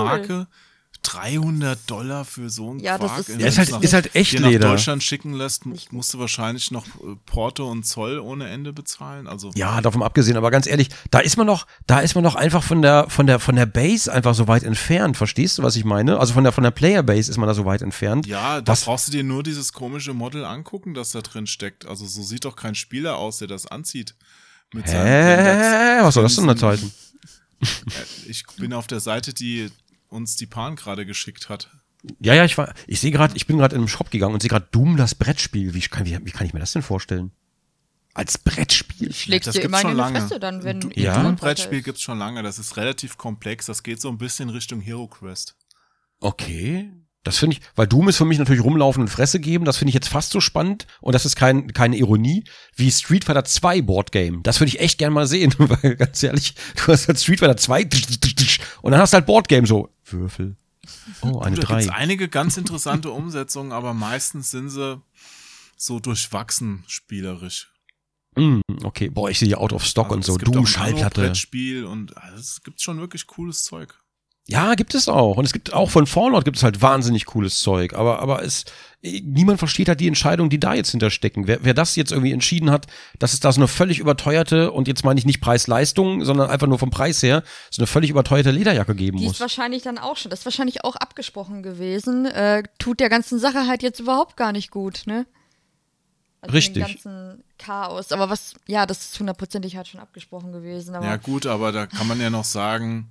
Marke. 300 Dollar für so ein Ja, das Quark. ist- Wenn Ja, ist halt- das nach- ist halt dir nach Echtleder. Deutschland schicken lässt, musst du wahrscheinlich noch äh, Porto und Zoll ohne Ende bezahlen. Also Ja, davon abgesehen, aber ganz ehrlich, da ist man noch, da ist man noch einfach von der, von der, von der Base einfach so weit entfernt. Verstehst du, was ich meine? Also von der, von der Player Base ist man da so weit entfernt. Ja, da Was- brauchst du dir nur dieses komische Model angucken, das da drin steckt. Also so sieht doch kein Spieler aus, der das anzieht. Mit seinem Hä? Was soll das denn da heißen? Äh, Ich bin auf der Seite, die uns die Pan gerade geschickt hat. Ja, ja, ich war, ich sehe gerade, ich bin gerade in einem Shop gegangen und sehe gerade Doom das Brettspiel. Wie kann, wie, wie kann ich mir das denn vorstellen? Als Brettspiel? schlägst das dir gibt's schon lange. Fresse dann, wenn Ein Ja? Internet Doom-Brettspiel weiter gibt's schon lange. Das ist relativ komplex. Das geht so ein bisschen Richtung Hero Quest. Okay. Das finde ich, weil Doom ist für mich natürlich rumlaufen und Fresse geben, das finde ich jetzt fast so spannend und das ist kein, keine Ironie, wie Street Fighter 2 Board Game. Das würde ich echt gern mal sehen, weil ganz ehrlich, du hast halt Street Fighter 2 und dann hast du halt Board Game so, Würfel. Oh, eine Da 3. gibt's einige ganz interessante Umsetzungen, aber meistens sind sie so durchwachsen spielerisch. Mm, okay, boah, ich sehe Out of Stock Also und so, gibt auch Doom, ein Schallplatte. Spiel und also es gibt schon wirklich cooles Zeug. Ja, gibt es auch. Und es gibt auch von Fallout gibt es halt wahnsinnig cooles Zeug. Aber, aber es, niemand versteht halt die Entscheidung, die da jetzt hinterstecken. Wer, wer das jetzt irgendwie entschieden hat, dass es da so eine völlig überteuerte, und jetzt meine ich nicht Preis-Leistung, sondern einfach nur vom Preis her, so eine völlig überteuerte Lederjacke geben Die ist muss. wahrscheinlich dann auch schon, das ist wahrscheinlich auch abgesprochen gewesen. Äh, tut der ganzen Sache halt jetzt überhaupt gar nicht gut, ne? Also Richtig. Dem ganzen Chaos. Aber was, ja, das ist hundertprozentig halt schon abgesprochen gewesen. Aber Ja gut, aber da kann man ja noch sagen,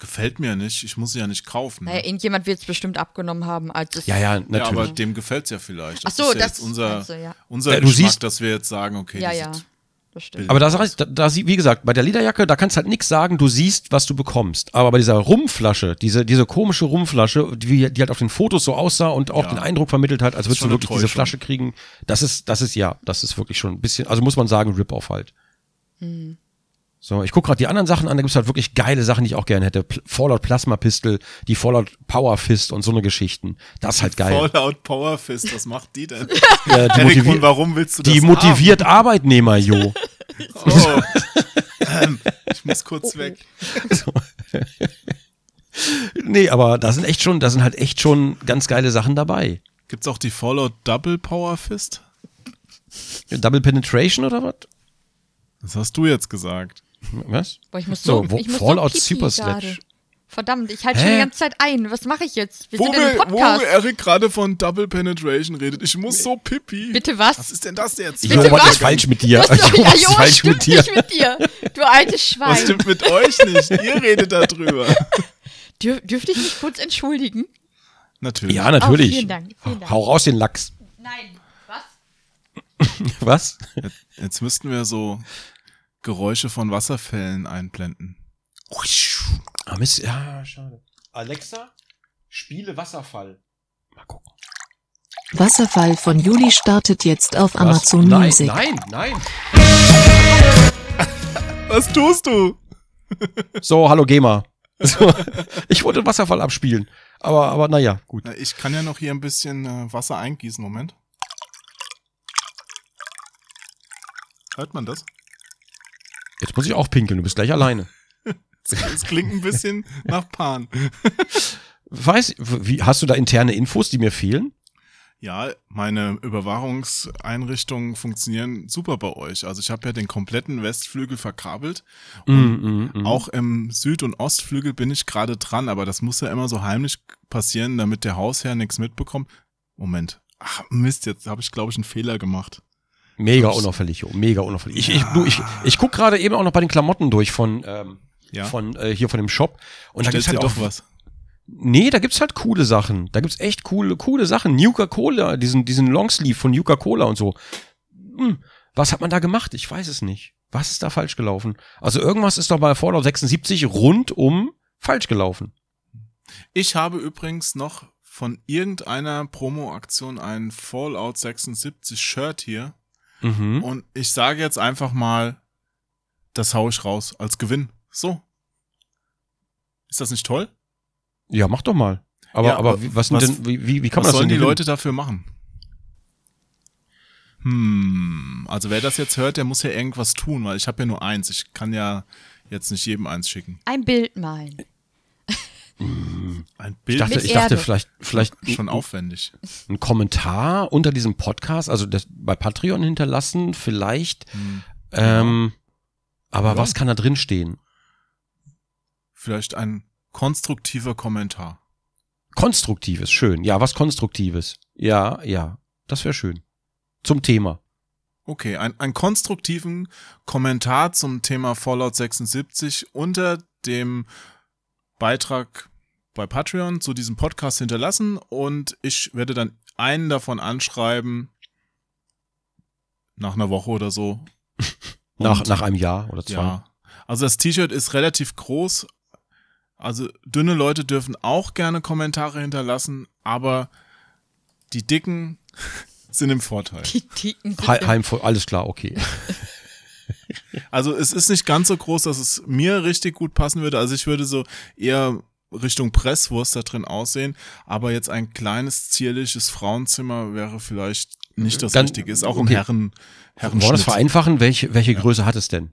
gefällt mir nicht, ich muss sie ja nicht kaufen. naja, Ne? irgendjemand wird es bestimmt abgenommen haben, als es. Ja, ja, Ja, aber natürlich. dem gefällt's ja vielleicht. Ach so, ist ja das jetzt unser, du, ja. unser Ja, du Geschmack, siehst- dass wir jetzt sagen, okay, Ja, die ja, sieht- das stimmt. Aber da, sag ich- da, da, sie- wie gesagt, bei der Lederjacke, da kannst du halt nichts sagen, du siehst, was du bekommst. Aber bei dieser Rumflasche, diese, diese komische Rumflasche, die, die halt auf den Fotos so aussah und auch Ja. den Eindruck vermittelt hat, als würdest du wirklich diese Täuschung. Flasche kriegen, das ist, das ist ja, das ist wirklich schon ein bisschen, also muss man sagen, Rip-Off halt. Hm. So, ich gucke gerade die anderen Sachen an, da gibt's halt wirklich geile Sachen, die ich auch gerne hätte. Fallout Plasma Pistol, die Fallout Power Fist und so eine Geschichten. Das ist halt geil. Fallout Power Fist, was macht die denn? Ja, die motiviert- und warum willst du das Die motiviert Arbeitnehmer, Jo. haben? Oh. ähm, ich muss kurz weg. nee, aber da sind echt schon, da sind halt echt schon ganz geile Sachen dabei. Gibt's auch die Fallout Double Power Fist? Double Penetration oder was? Das hast du jetzt gesagt. Was? Boah, ich muss So, so, wo- ich muss Fallout so Super. Sledge. Verdammt, ich halte schon die ganze Zeit ein. Was mache ich jetzt? Wir Wo, sind in einem wir, wo Podcast. Erik gerade von Double Penetration redet. Ich muss so pipi. Bitte was? Was ist denn das jetzt? Jo, was ist falsch mit dir? Was, Jo, was ist falsch stimmt mit dir? nicht mit dir. Du altes Schwein. Was stimmt mit euch nicht? Ihr redet darüber. Dür dürfte ich mich kurz entschuldigen? Natürlich. Ja, natürlich. Oh, vielen Dank, vielen Dank. Hau raus den Lachs. Nein. Was? Was? Jetzt müssten wir so Geräusche von Wasserfällen einblenden. Ah, Mist, ja, schade. Alexa, spiele Wasserfall. Mal gucken. Wasserfall von Juli startet jetzt auf Was? Amazon nein, Music. Nein, nein. Was tust du? So, hallo GEMA. So, ich wollte Wasserfall abspielen. Aber, aber naja, gut. Ich kann ja noch hier ein bisschen äh, Wasser eingießen. Moment. Hört man das? Jetzt muss ich auch pinkeln, du bist gleich alleine. Es klingt ein bisschen nach Pan. Weiß, wie, hast du da interne Infos, die mir fehlen? Ja, meine Überwachungseinrichtungen funktionieren super bei euch. Also ich habe ja den kompletten Westflügel verkabelt. Und Mm, mm, mm. auch im Süd- und Ostflügel bin ich gerade dran, aber das muss ja immer so heimlich passieren, damit der Hausherr nichts mitbekommt. Moment. Ach, Mist, jetzt habe ich, glaube ich, einen Fehler gemacht. Mega unauffällig, jo, mega unauffällig. Ich, ich, du, ich, ich guck gerade eben auch noch bei den Klamotten durch von, ähm, Ja. von äh, hier von dem Shop. Und da gibt's halt doch auch was. Nee, da gibt's halt coole Sachen. Da gibt's echt coole, coole Sachen. Nuka Cola, diesen, diesen Longsleeve von Nuka Cola und so. Hm, was hat man da gemacht? Ich weiß es nicht. Was ist da falsch gelaufen? Also irgendwas ist doch bei Fallout 76 rundum falsch gelaufen. Ich habe übrigens noch von irgendeiner Promo-Aktion ein Fallout 76 Shirt hier. Mhm. Und ich sage jetzt einfach mal, das hau ich raus als Gewinn. So. Ist das nicht toll? Ja, mach doch mal. Aber, Ja, aber aber wie, was, sind was- denn, wie, wie, wie kann Was man das sollen die denn Leute dafür machen? Hm, also wer das jetzt hört, der muss ja irgendwas tun, weil ich habe ja nur eins. Ich kann ja jetzt nicht jedem eins schicken. Ein Bild malen. Ein Ich Bild dachte, Mit ich dachte vielleicht, vielleicht schon aufwendig. ein Kommentar unter diesem Podcast, also das bei Patreon hinterlassen, vielleicht. Hm. Ähm, aber Ja. was kann da drin stehen? Vielleicht ein konstruktiver Kommentar. Konstruktives, schön. Ja, was Konstruktives. Ja, ja, das wäre schön. Zum Thema. Okay, ein, einen konstruktiven Kommentar zum Thema Fallout 76 unter dem Beitrag bei Patreon zu diesem Podcast hinterlassen und ich werde dann einen davon anschreiben nach einer Woche oder so. Nach, Und- nach einem Jahr oder zwei. Ja. Also das T-Shirt ist relativ groß. Also dünne Leute dürfen auch gerne Kommentare hinterlassen, aber die dicken sind im Vorteil. Die Dicken sind He im- Heim, alles klar, okay. Also es ist nicht ganz so groß, dass es mir richtig gut passen würde. Also ich würde so eher Richtung Presswurst da drin aussehen, aber jetzt ein kleines, zierliches Frauenzimmer wäre vielleicht nicht das Ganz- Richtige. Ist auch im okay. Herren, Herren Wollen wir das vereinfachen? Welche, welche Größe hat es denn?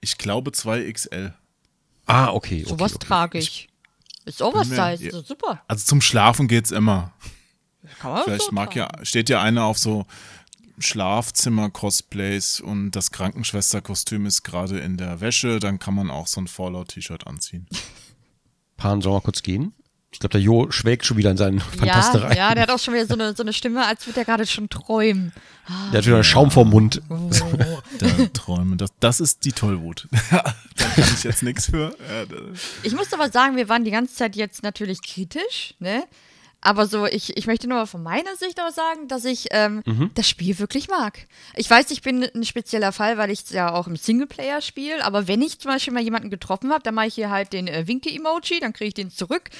Ich glaube 2XL. Ah, okay. okay, Sowas okay. trage ich. Ist Oversize, ja. super. Also zum Schlafen geht's immer. Kann man Vielleicht so mag tragen. ja, steht ja einer auf so Schlafzimmer-Cosplays und das Krankenschwester-Kostüm ist gerade in der Wäsche, dann kann man auch so ein Fallout-T-Shirt anziehen. Pan, sollen wir kurz gehen? Ich glaube, der Jo schwelgt schon wieder in seinen Ja, Fantastereien. ja, der hat auch schon wieder so eine, so eine Stimme, als würde er gerade schon träumen. Der hat wieder einen Schaum vorm Mund. Der Träume, das, das ist die Tollwut. da kann ich jetzt nichts für. Ja, da- Ich muss aber sagen, wir waren die ganze Zeit jetzt natürlich kritisch, ne? Aber so, ich, ich möchte nur von meiner Sicht aus sagen, dass ich ähm, das Spiel wirklich mag. Ich weiß, ich bin ein spezieller Fall, weil ich es ja auch im Singleplayer spiele, aber wenn ich zum Beispiel mal jemanden getroffen habe, dann mache ich hier halt den äh, Winke-Emoji, dann kriege ich den zurück.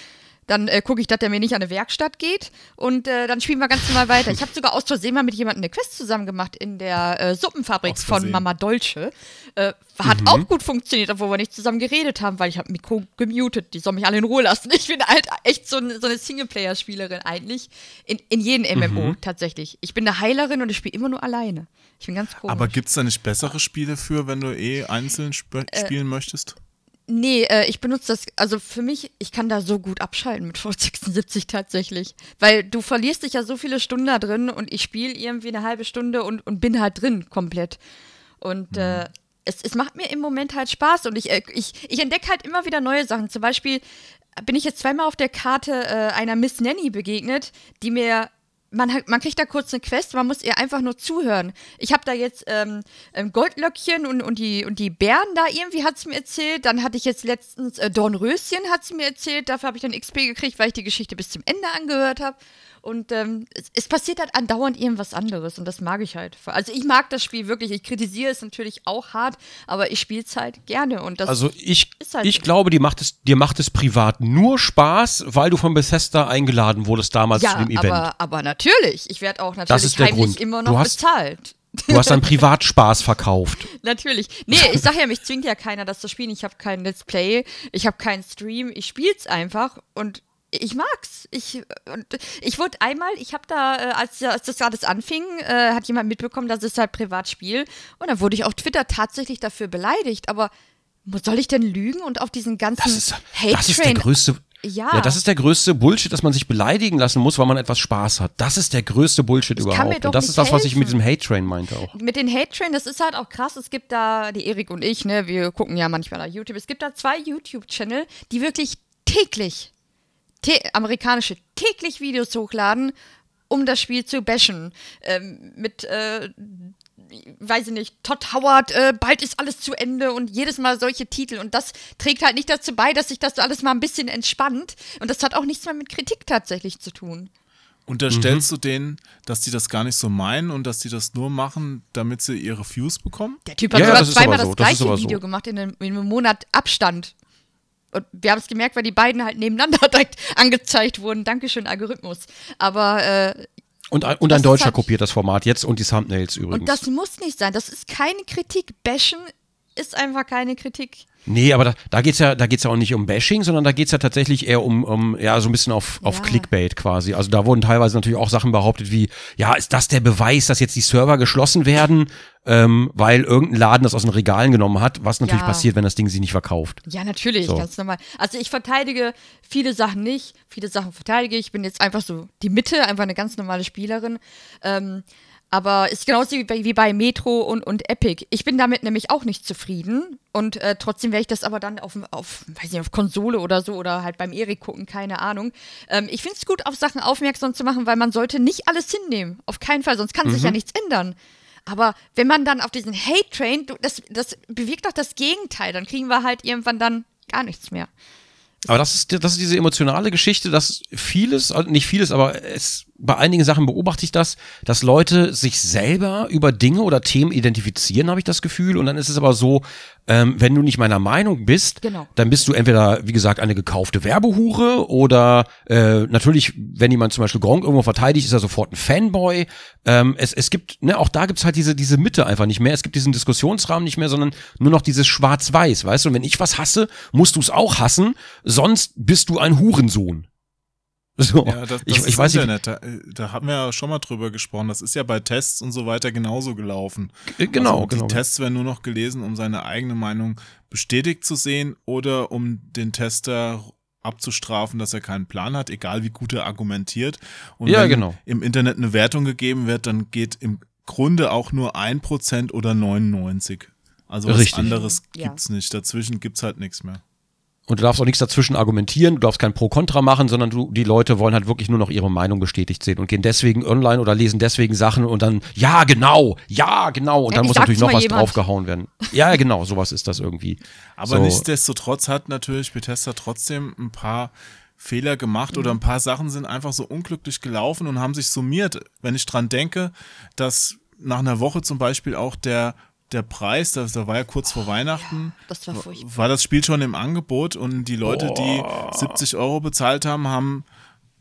Dann äh, gucke ich, dass der mir nicht an eine Werkstatt geht und äh, dann spielen wir ganz normal weiter. Ich habe sogar aus Versehen mal mit jemandem eine Quest zusammen gemacht in der äh, Suppenfabrik von. Mama Dolce. Äh, hat auch gut funktioniert, obwohl wir nicht zusammen geredet haben, weil ich habe Mikro gemutet. Die soll mich alle in Ruhe lassen. Ich bin halt echt so, so eine Singleplayer-Spielerin eigentlich. In, in jedem MMO tatsächlich. Ich bin eine Heilerin und ich spiele immer nur alleine. Ich bin ganz komisch. Aber gibt's da nicht bessere Spiele für, wenn du eh einzeln sp spielen möchtest? Nee, äh, ich benutze das, also für mich, ich kann da so gut abschalten mit Fallout 76 tatsächlich. Weil du verlierst dich ja so viele Stunden da drin und ich spiele irgendwie eine halbe Stunde und, und bin halt drin komplett. Und äh, es, es macht mir im Moment halt Spaß und ich, äh, ich, ich entdecke halt immer wieder neue Sachen. Zum Beispiel bin ich jetzt zweimal auf der Karte äh, einer Miss Nanny begegnet, die mir man, hat, man kriegt da kurz eine Quest, man muss ihr einfach nur zuhören. Ich habe da jetzt ähm, Goldlöckchen und, und, die, und die Bären da irgendwie hat sie mir erzählt. Dann hatte ich jetzt letztens äh, Dornröschen hat sie mir erzählt. Dafür habe ich dann XP gekriegt, weil ich die Geschichte bis zum Ende angehört habe. Und ähm, es, es passiert halt andauernd irgendwas anderes und das mag ich halt. Also ich mag das Spiel wirklich. Ich kritisiere es natürlich auch hart, aber ich spiele es halt gerne. Und das Also ich, Ist halt ich so. glaube, die macht es, dir macht es privat nur Spaß, weil du von Bethesda eingeladen wurdest damals zu ja, dem Event. aber, aber natürlich. Ich werde auch natürlich heimlich Grund. immer noch hast- bezahlt. Du hast dann Privatspaß verkauft. Natürlich. Nee, ich sag ja, mich zwingt ja keiner, das zu spielen. Ich habe kein Let's Play, ich habe keinen Stream, ich spiel's einfach und ich mag's. Ich, und ich wurde einmal, ich habe da, äh, als, als das alles anfing, äh, hat jemand mitbekommen, dass es halt privat spiel und dann wurde ich auf Twitter tatsächlich dafür beleidigt. Aber soll ich denn lügen und auf diesen ganzen Das ist, Hate das ist der größte. Ja. das ist der größte Bullshit, dass man sich beleidigen lassen muss, weil man etwas Spaß hat. Das ist der größte Bullshit mir überhaupt. Und das ist das, was ich mit diesem Hate Train meinte auch. mit den Hate Train, das ist halt auch krass. Es gibt da, die Erik und ich, ne, wir gucken ja manchmal auf YouTube. Es gibt da zwei YouTube-Channel, die wirklich täglich, tä amerikanische, täglich Videos hochladen, um das Spiel zu bashen. Ähm, mit, äh, weiß ich nicht, Todd Howard, äh, bald ist alles zu Ende und jedes Mal solche Titel. Und das trägt halt nicht dazu bei, dass sich das alles mal ein bisschen entspannt. Und das hat auch nichts mehr mit Kritik tatsächlich zu tun. Unterstellst Mhm. du denen, dass die das gar nicht so meinen und dass die das nur machen, damit sie ihre Views bekommen? Der Typ hat Ja, ja, sogar das zweimal so, das das gleiche aber so. Video gemacht in einem, in einem Monat Abstand. Und wir haben es gemerkt, weil die beiden halt nebeneinander direkt angezeigt wurden. Dankeschön, Algorithmus. Aber äh, Und, ein- und ein Deutscher halt- kopiert das Format jetzt und die Thumbnails übrigens. und das muss nicht sein. Das ist keine Kritik. Bashen ist einfach keine Kritik. Nee, aber da, da geht's ja, da geht's ja auch nicht um Bashing, sondern da geht's ja tatsächlich eher um, um ja, so ein bisschen auf, auf Ja. Clickbait quasi. Also da wurden teilweise natürlich auch Sachen behauptet wie, ja, ist das der Beweis, dass jetzt die Server geschlossen werden, ähm, weil irgendein Laden das aus den Regalen genommen hat, was natürlich Ja. passiert, wenn das Ding sich nicht verkauft. Ja, natürlich, So. ganz normal. Also ich verteidige viele Sachen nicht, viele Sachen verteidige ich. Ich bin jetzt einfach so die Mitte, einfach eine ganz normale Spielerin. Ähm, aber ist genauso wie bei, wie bei Metro und, und Epic. Ich bin damit nämlich auch nicht zufrieden. Und äh, trotzdem werde ich das aber dann auf, auf, weiß nicht, auf Konsole oder so oder halt beim Erik gucken, keine Ahnung. Ähm, ich finde es gut, auf Sachen aufmerksam zu machen, weil man sollte nicht alles hinnehmen. Auf keinen Fall, sonst kann sich ja nichts ändern. Aber wenn man dann auf diesen Hate-Train, das, das bewirkt doch das Gegenteil. Dann kriegen wir halt irgendwann dann gar nichts mehr. Aber das ist, das ist diese emotionale Geschichte, dass vieles, also nicht vieles, aber es, bei einigen Sachen beobachte ich das, dass Leute sich selber über Dinge oder Themen identifizieren, habe ich das Gefühl. Und dann ist es aber so, ähm, wenn du nicht meiner Meinung bist, Genau. dann bist du entweder, wie gesagt, eine gekaufte Werbehure oder äh, natürlich, wenn jemand zum Beispiel Gronk irgendwo verteidigt, ist er sofort ein Fanboy. Ähm, es, es gibt, ne, auch da gibt's halt diese, diese Mitte einfach nicht mehr. Es gibt diesen Diskussionsrahmen nicht mehr, sondern nur noch dieses Schwarz-Weiß, weißt du? Und wenn ich was hasse, musst du es auch hassen, sonst bist du ein Hurensohn. So, Ja, das, das ich, ist ich weiß nicht, Internet. Da, äh, da haben wir ja schon mal drüber gesprochen. Das ist ja bei Tests und so weiter genauso gelaufen. äh, genau, also die genau. Tests werden nur noch gelesen, um seine eigene Meinung bestätigt zu sehen oder um den Tester abzustrafen, dass er keinen Plan hat, egal wie gut er argumentiert. Und Ja, wenn genau. im Internet eine Wertung gegeben wird, dann geht im Grunde auch nur 1% oder 99. Also was Richtig. anderes Ja. gibt's nicht. Dazwischen gibt's halt nichts mehr. Und du darfst auch nichts dazwischen argumentieren, du darfst kein Pro-Kontra machen, sondern du, die Leute wollen halt wirklich nur noch ihre Meinung bestätigt sehen und gehen deswegen online oder lesen deswegen Sachen und dann, ja, genau, ja, genau, und dann Endlich muss natürlich noch was jemand. draufgehauen werden. Ja, genau, sowas ist das irgendwie. Aber So. nichtsdestotrotz hat natürlich Bethesda trotzdem ein paar Fehler gemacht oder ein paar Sachen sind einfach so unglücklich gelaufen und haben sich summiert. Wenn ich dran denke, dass nach einer Woche zum Beispiel auch der, der Preis, da, da war ja kurz vor Weihnachten, Das war furchtbar. war das Spiel schon im Angebot und die Leute, die 70 Euro bezahlt haben, haben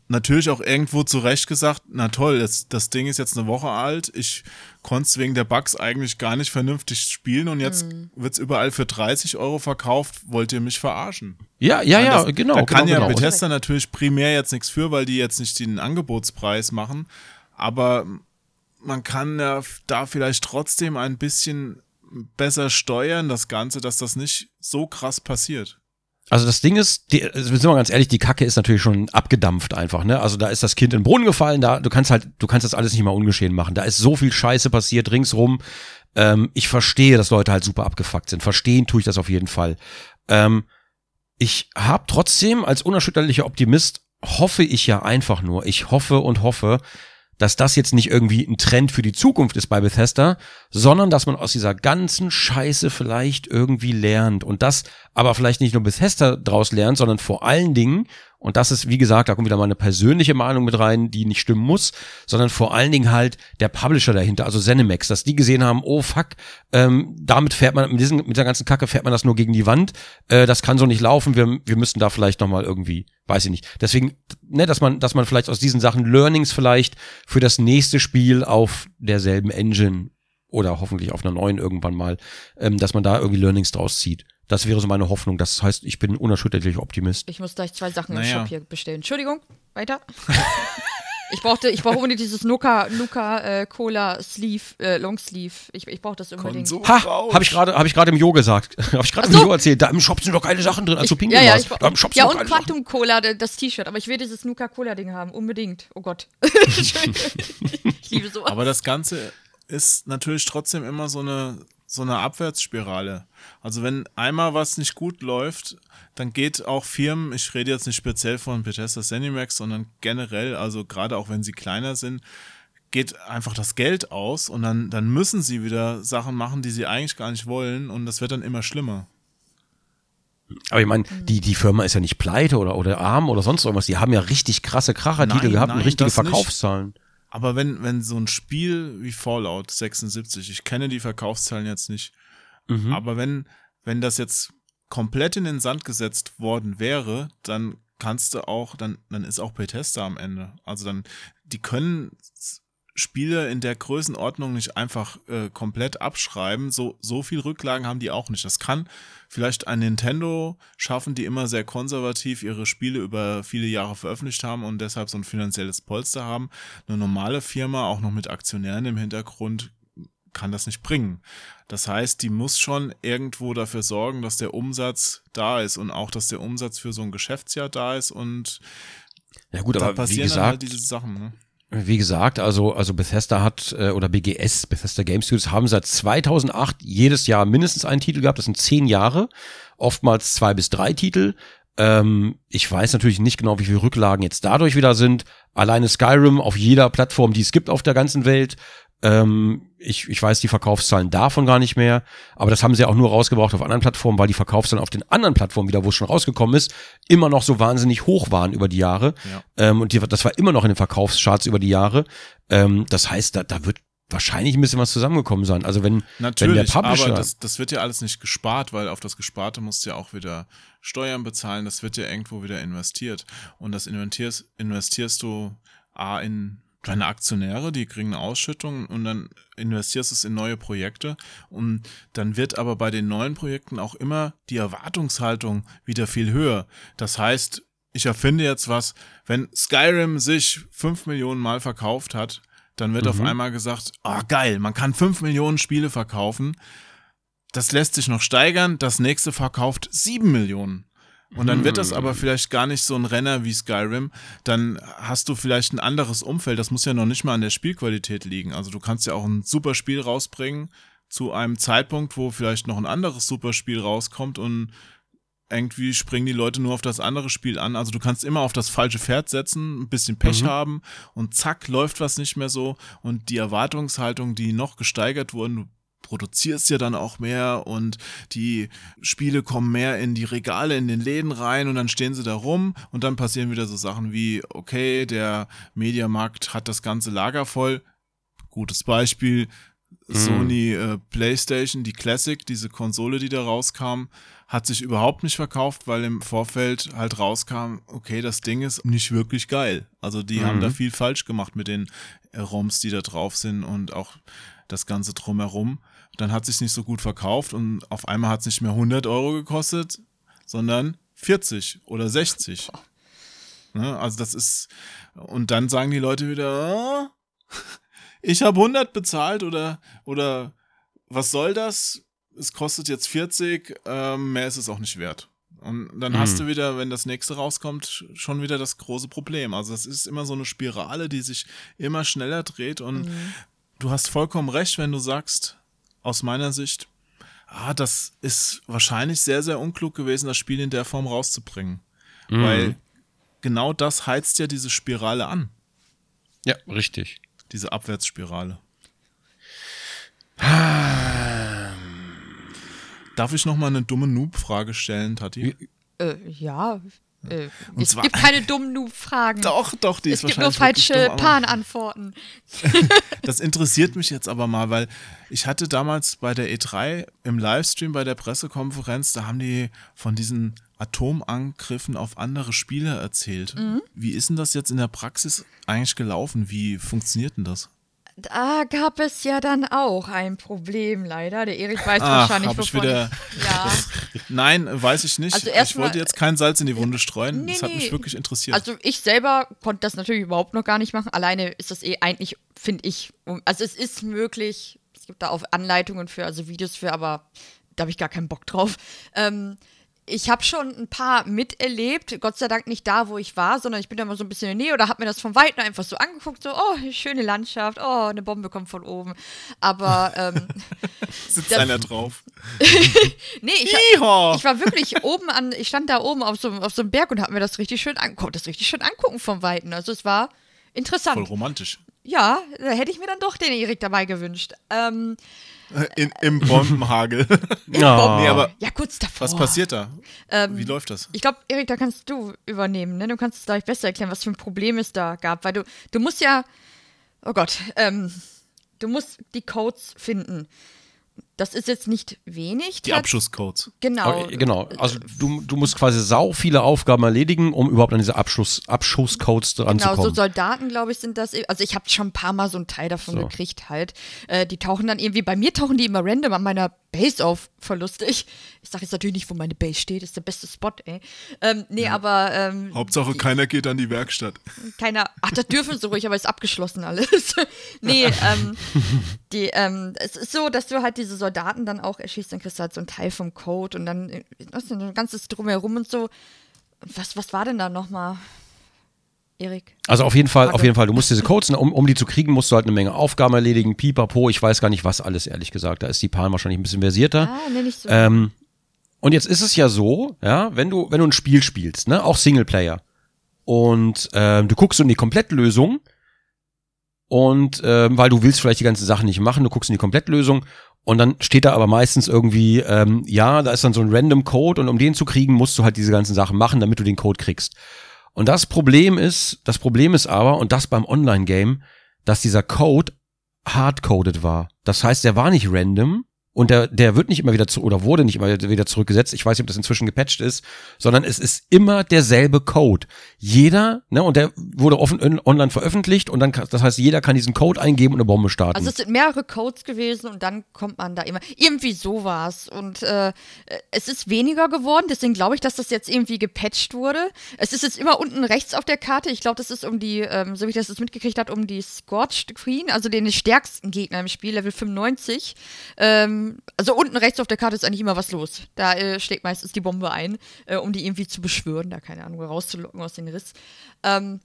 natürlich auch irgendwo zu Recht gesagt, na toll, das, das Ding ist jetzt eine Woche alt, ich konnte es wegen der Bugs eigentlich gar nicht vernünftig spielen und jetzt wird's überall für 30 Euro verkauft, wollt ihr mich verarschen? Ja, ja, ja, das, genau. Da kann genau, ja genau. Bethesda natürlich primär jetzt nichts für, weil die jetzt nicht den Angebotspreis machen, aber man kann ja da vielleicht trotzdem ein bisschen besser steuern, das Ganze, dass das nicht so krass passiert. Also das Ding ist, die, also sind wir ganz ehrlich, die Kacke ist natürlich schon abgedampft einfach, ne? Also da ist das Kind in den Brunnen gefallen, da du kannst halt, du kannst das alles nicht mal ungeschehen machen. Da ist so viel Scheiße passiert ringsrum. Ähm, ich verstehe, dass Leute halt super abgefuckt sind. Verstehen tue ich das auf jeden Fall. Ähm, ich habe trotzdem als unerschütterlicher Optimist hoffe ich ja einfach nur, ich hoffe und hoffe, dass das jetzt nicht irgendwie ein Trend für die Zukunft ist bei Bethesda, sondern dass man aus dieser ganzen Scheiße vielleicht irgendwie lernt. Und das aber vielleicht nicht nur Bethesda draus lernt, sondern vor allen Dingen, und das ist, wie gesagt, da kommt wieder mal eine persönliche Meinung mit rein, die nicht stimmen muss, sondern vor allen Dingen halt der Publisher dahinter, also Zenimax, dass die gesehen haben, oh fuck, ähm, damit fährt man, mit, diesen, mit dieser ganzen Kacke fährt man das nur gegen die Wand, äh, das kann so nicht laufen, wir, wir müssen da vielleicht nochmal irgendwie, weiß ich nicht. Deswegen, ne, dass man, dass man vielleicht aus diesen Sachen Learnings vielleicht für das nächste Spiel auf derselben Engine oder hoffentlich auf einer neuen irgendwann mal, ähm, dass man da irgendwie Learnings draus zieht. Das wäre so meine Hoffnung. Das heißt, ich bin ein unerschütterlicher Optimist. Ich muss gleich zwei Sachen im Naja. Shop hier bestellen. Entschuldigung, weiter. ich brauchte, ich brauche unbedingt dieses Nuka, Nuka äh, Cola Sleeve, äh, Long Sleeve. Ich, ich brauche das unbedingt. Konsum- Ha, habe ich gerade, habe ich gerade im Jo gesagt, habe ich gerade im so. Jo erzählt. Da im Shop sind doch geile Sachen drin, als du Ich- pinkeln ja, ja, ich, da im Shop sind ja und Sachen. Quantum Cola, das T-Shirt. Aber ich will dieses Nuka Cola Ding haben, unbedingt. Oh Gott. ich liebe sowas. Aber das Ganze ist natürlich trotzdem immer so eine, so eine Abwärtsspirale. Also wenn einmal was nicht gut läuft, dann geht auch Firmen, ich rede jetzt nicht speziell von Bethesda Zenimax, sondern generell, also gerade auch wenn sie kleiner sind, geht einfach das Geld aus und dann, dann müssen sie wieder Sachen machen, die sie eigentlich gar nicht wollen und das wird dann immer schlimmer. Aber ich meine, die, die Firma ist ja nicht pleite oder, oder arm oder sonst irgendwas. Die haben ja richtig krasse Krachertitel Nein, gehabt und nein, richtige das nicht. Aber wenn, wenn so ein Spiel wie Fallout 76, ich kenne die Verkaufszahlen jetzt nicht, Mhm. aber wenn, wenn das jetzt komplett in den Sand gesetzt worden wäre, dann kannst du auch, dann, dann ist auch Bethesda am Ende. Also dann, die können Spiele in der Größenordnung nicht einfach äh, komplett abschreiben. So, so viel Rücklagen haben die auch nicht. Das kann vielleicht ein Nintendo schaffen, die immer sehr konservativ ihre Spiele über viele Jahre veröffentlicht haben und deshalb so ein finanzielles Polster haben. Eine normale Firma, auch noch mit Aktionären im Hintergrund, kann das nicht bringen. Das heißt, die muss schon irgendwo dafür sorgen, dass der Umsatz da ist und auch, dass der Umsatz für so ein Geschäftsjahr da ist und Ja gut, da aber wie passieren dann halt gesagt, diese Sachen. Ne? Wie gesagt, also, also Bethesda hat, äh, oder BGS, Bethesda Game Studios, haben seit 2008 jedes Jahr mindestens einen Titel gehabt. Das sind zehn Jahre. Oftmals zwei bis drei Titel. Ähm, ich weiß natürlich nicht genau, wie viele Rücklagen jetzt dadurch wieder sind. Alleine Skyrim auf jeder Plattform, die es gibt auf der ganzen Welt. Ähm, ich, ich weiß die Verkaufszahlen davon gar nicht mehr, aber das haben sie auch nur rausgebracht auf anderen Plattformen, weil die Verkaufszahlen auf den anderen Plattformen wieder, wo es schon rausgekommen ist, immer noch so wahnsinnig hoch waren über die Jahre. Ja. Ähm, und die, das war immer noch in den Verkaufscharts über die Jahre. Ähm, das heißt, da, da wird wahrscheinlich ein bisschen was zusammengekommen sein. Also wenn, Natürlich, wenn der Publisher, aber das, das wird ja alles nicht gespart, weil auf das Gesparte musst du ja auch wieder Steuern bezahlen, das wird ja irgendwo wieder investiert. Und das investierst, investierst du A in deine Aktionäre, die kriegen eine Ausschüttung und dann investierst du es in neue Projekte und dann wird aber bei den neuen Projekten auch immer die Erwartungshaltung wieder viel höher. Das heißt, ich erfinde jetzt was, wenn Skyrim sich fünf Millionen Mal verkauft hat, dann wird auf einmal gesagt, ah geil, man kann fünf Millionen Spiele verkaufen. Das lässt sich noch steigern, das nächste verkauft sieben Millionen. Und dann wird das aber vielleicht gar nicht so ein Renner wie Skyrim. Dann hast du vielleicht ein anderes Umfeld. Das muss ja noch nicht mal an der Spielqualität liegen. Also du kannst ja auch ein super Spiel rausbringen zu einem Zeitpunkt, wo vielleicht noch ein anderes super Spiel rauskommt und irgendwie springen die Leute nur auf das andere Spiel an. Also du kannst immer auf das falsche Pferd setzen, ein bisschen Pech haben und zack, läuft was nicht mehr so. Und die Erwartungshaltung, die noch gesteigert wurden, produzierst ja dann auch mehr und die Spiele kommen mehr in die Regale, in den Läden rein und dann stehen sie da rum und dann passieren wieder so Sachen wie, okay, der Mediamarkt hat das ganze Lager voll. Gutes Beispiel, Sony äh, PlayStation, die Classic, diese Konsole, die da rauskam, hat sich überhaupt nicht verkauft, weil im Vorfeld halt rauskam, okay, das Ding ist nicht wirklich geil. Also die haben da viel falsch gemacht mit den ROMs, die da drauf sind und auch das Ganze drumherum. Dann hat sich nicht so gut verkauft und auf einmal hat es nicht mehr 100 Euro gekostet, sondern 40 oder 60. Ne? Also das ist, und dann sagen die Leute wieder, "Ah, ich habe 100 bezahlt oder, oder was soll das? Es kostet jetzt 40, ähm, mehr ist es auch nicht wert. Und dann hast du wieder, wenn das nächste rauskommt, schon wieder das große Problem. Also das ist immer so eine Spirale, die sich immer schneller dreht und du hast vollkommen recht, wenn du sagst, aus meiner Sicht, ah, das ist wahrscheinlich sehr, sehr unklug gewesen, das Spiel in der Form rauszubringen. Weil genau das heizt ja diese Spirale an, Ja, richtig. diese Abwärtsspirale. Darf ich noch mal eine dumme Noob-Frage stellen, Tati? Äh, ja. Äh, Und es zwar- gibt keine dummen Noob-Fragen. Doch, doch, die Es ist gibt nur falsche Pan-Antworten. Das interessiert mich jetzt aber mal, weil ich hatte damals bei der E3 im Livestream bei der Pressekonferenz, da haben die von diesen Atomangriffen auf andere Spieler erzählt. Mhm. Wie ist denn das jetzt in der Praxis eigentlich gelaufen? Wie funktioniert denn das? Da gab es ja dann auch ein Problem, leider. Der Erik weiß Ach, wahrscheinlich, hab ich wovon wieder- Ja. Nein, weiß ich nicht. Also ich wollte jetzt kein Salz in die Wunde streuen. Nee, das hat nee. mich wirklich interessiert. Also ich selber konnte das natürlich überhaupt noch gar nicht machen. Alleine ist das eh eigentlich, finde ich, also es ist möglich. Es gibt da auch Anleitungen für, also Videos für, aber da habe ich gar keinen Bock drauf. Ähm, ich habe schon ein paar miterlebt, Gott sei Dank nicht da, wo ich war, sondern ich bin da mal so ein bisschen in der Nähe oder habe mir das von Weitem einfach so angeguckt, so, oh, schöne Landschaft, oh, eine Bombe kommt von oben. Aber ähm, Sitzt das- einer drauf. nee, ich, Yeehaw! ich war wirklich oben an, ich stand da oben auf so, auf so einem Berg und habe mir das richtig schön angeguckt, das richtig schön angucken vom Weiten. Also es war interessant. Voll romantisch. Ja, da hätte ich mir dann doch den Erik dabei gewünscht. Ähm, In, Im Bombenhagel. Ja. nee, aber ja, kurz davor. was passiert da? Ähm, Wie läuft das? Ich glaube, Erik, da kannst du übernehmen, ne? Du kannst es gleich besser erklären, was für ein Problem es da gab, weil du, du musst ja, oh Gott, ähm, du musst die Codes finden. Das ist jetzt nicht wenig. Die Abschusscodes. Genau. Okay, genau. Also du, du musst quasi sau viele Aufgaben erledigen, um überhaupt an diese Abschluss, Abschusscodes Genau, ranzukommen. so Soldaten, glaube ich, sind das. Also ich habe schon ein paar Mal so einen Teil davon So. gekriegt halt. Äh, die tauchen dann irgendwie, bei mir tauchen die immer random an meiner Base auf, voll lustig. Ich sage jetzt natürlich nicht, wo meine Base steht, ist der beste Spot, ey. Ähm, nee, aber ähm, Hauptsache keiner geht an die Werkstatt. keiner, ach, das dürfen sie ruhig, aber ist abgeschlossen alles. nee, ähm, die, ähm, es ist so, dass du halt diese Soldaten dann auch erschießt, dann kriegst du halt so einen Teil vom Code und dann äh, was ein ganzes Drumherum und so. Was, was war denn da nochmal, Erik? Also auf jeden Fall, Frage. auf jeden Fall, du musst diese Codes, um, um die zu kriegen, musst du halt eine Menge Aufgaben erledigen, pipapo, ich weiß gar nicht was alles, ehrlich gesagt. Da ist die Pan wahrscheinlich ein bisschen versierter. Ah, nee, nicht so. Ähm, und jetzt ist es ja so, ja, wenn du, wenn du ein Spiel spielst, ne, auch Singleplayer, und ähm, du guckst in die Komplettlösung und ähm, weil du willst vielleicht die ganzen Sachen nicht machen, du guckst in die Komplettlösung und dann steht da aber meistens irgendwie, ähm, ja, da ist dann so ein random Code und um den zu kriegen, musst du halt diese ganzen Sachen machen, damit du den Code kriegst. Und das Problem ist, das Problem ist aber, und das beim Online-Game, dass dieser Code hardcoded war. Das heißt, er war nicht random, und der, der wird nicht immer wieder zu, oder wurde nicht immer wieder zurückgesetzt. Ich weiß nicht, ob das inzwischen gepatcht ist, sondern es ist immer derselbe Code. Jeder, ne, und der wurde offen online veröffentlicht und dann, das heißt, jeder kann diesen Code eingeben und eine Bombe starten. Also es sind mehrere Codes gewesen und dann kommt man da immer, irgendwie sowas. Und äh, es ist weniger geworden, deswegen glaube ich, dass das jetzt irgendwie gepatcht wurde. Es ist jetzt immer unten rechts auf der Karte. Ich glaube, das ist um die, ähm, so wie ich das jetzt mitgekriegt habe, um die Scorched Queen, also den stärksten Gegner im Spiel, Level 95. Ähm, also unten rechts auf der Karte ist eigentlich immer was los. Da äh, schlägt meistens die Bombe ein, äh, um die irgendwie zu beschwören, da keine Ahnung, rauszulocken aus dem Riss. Ähm,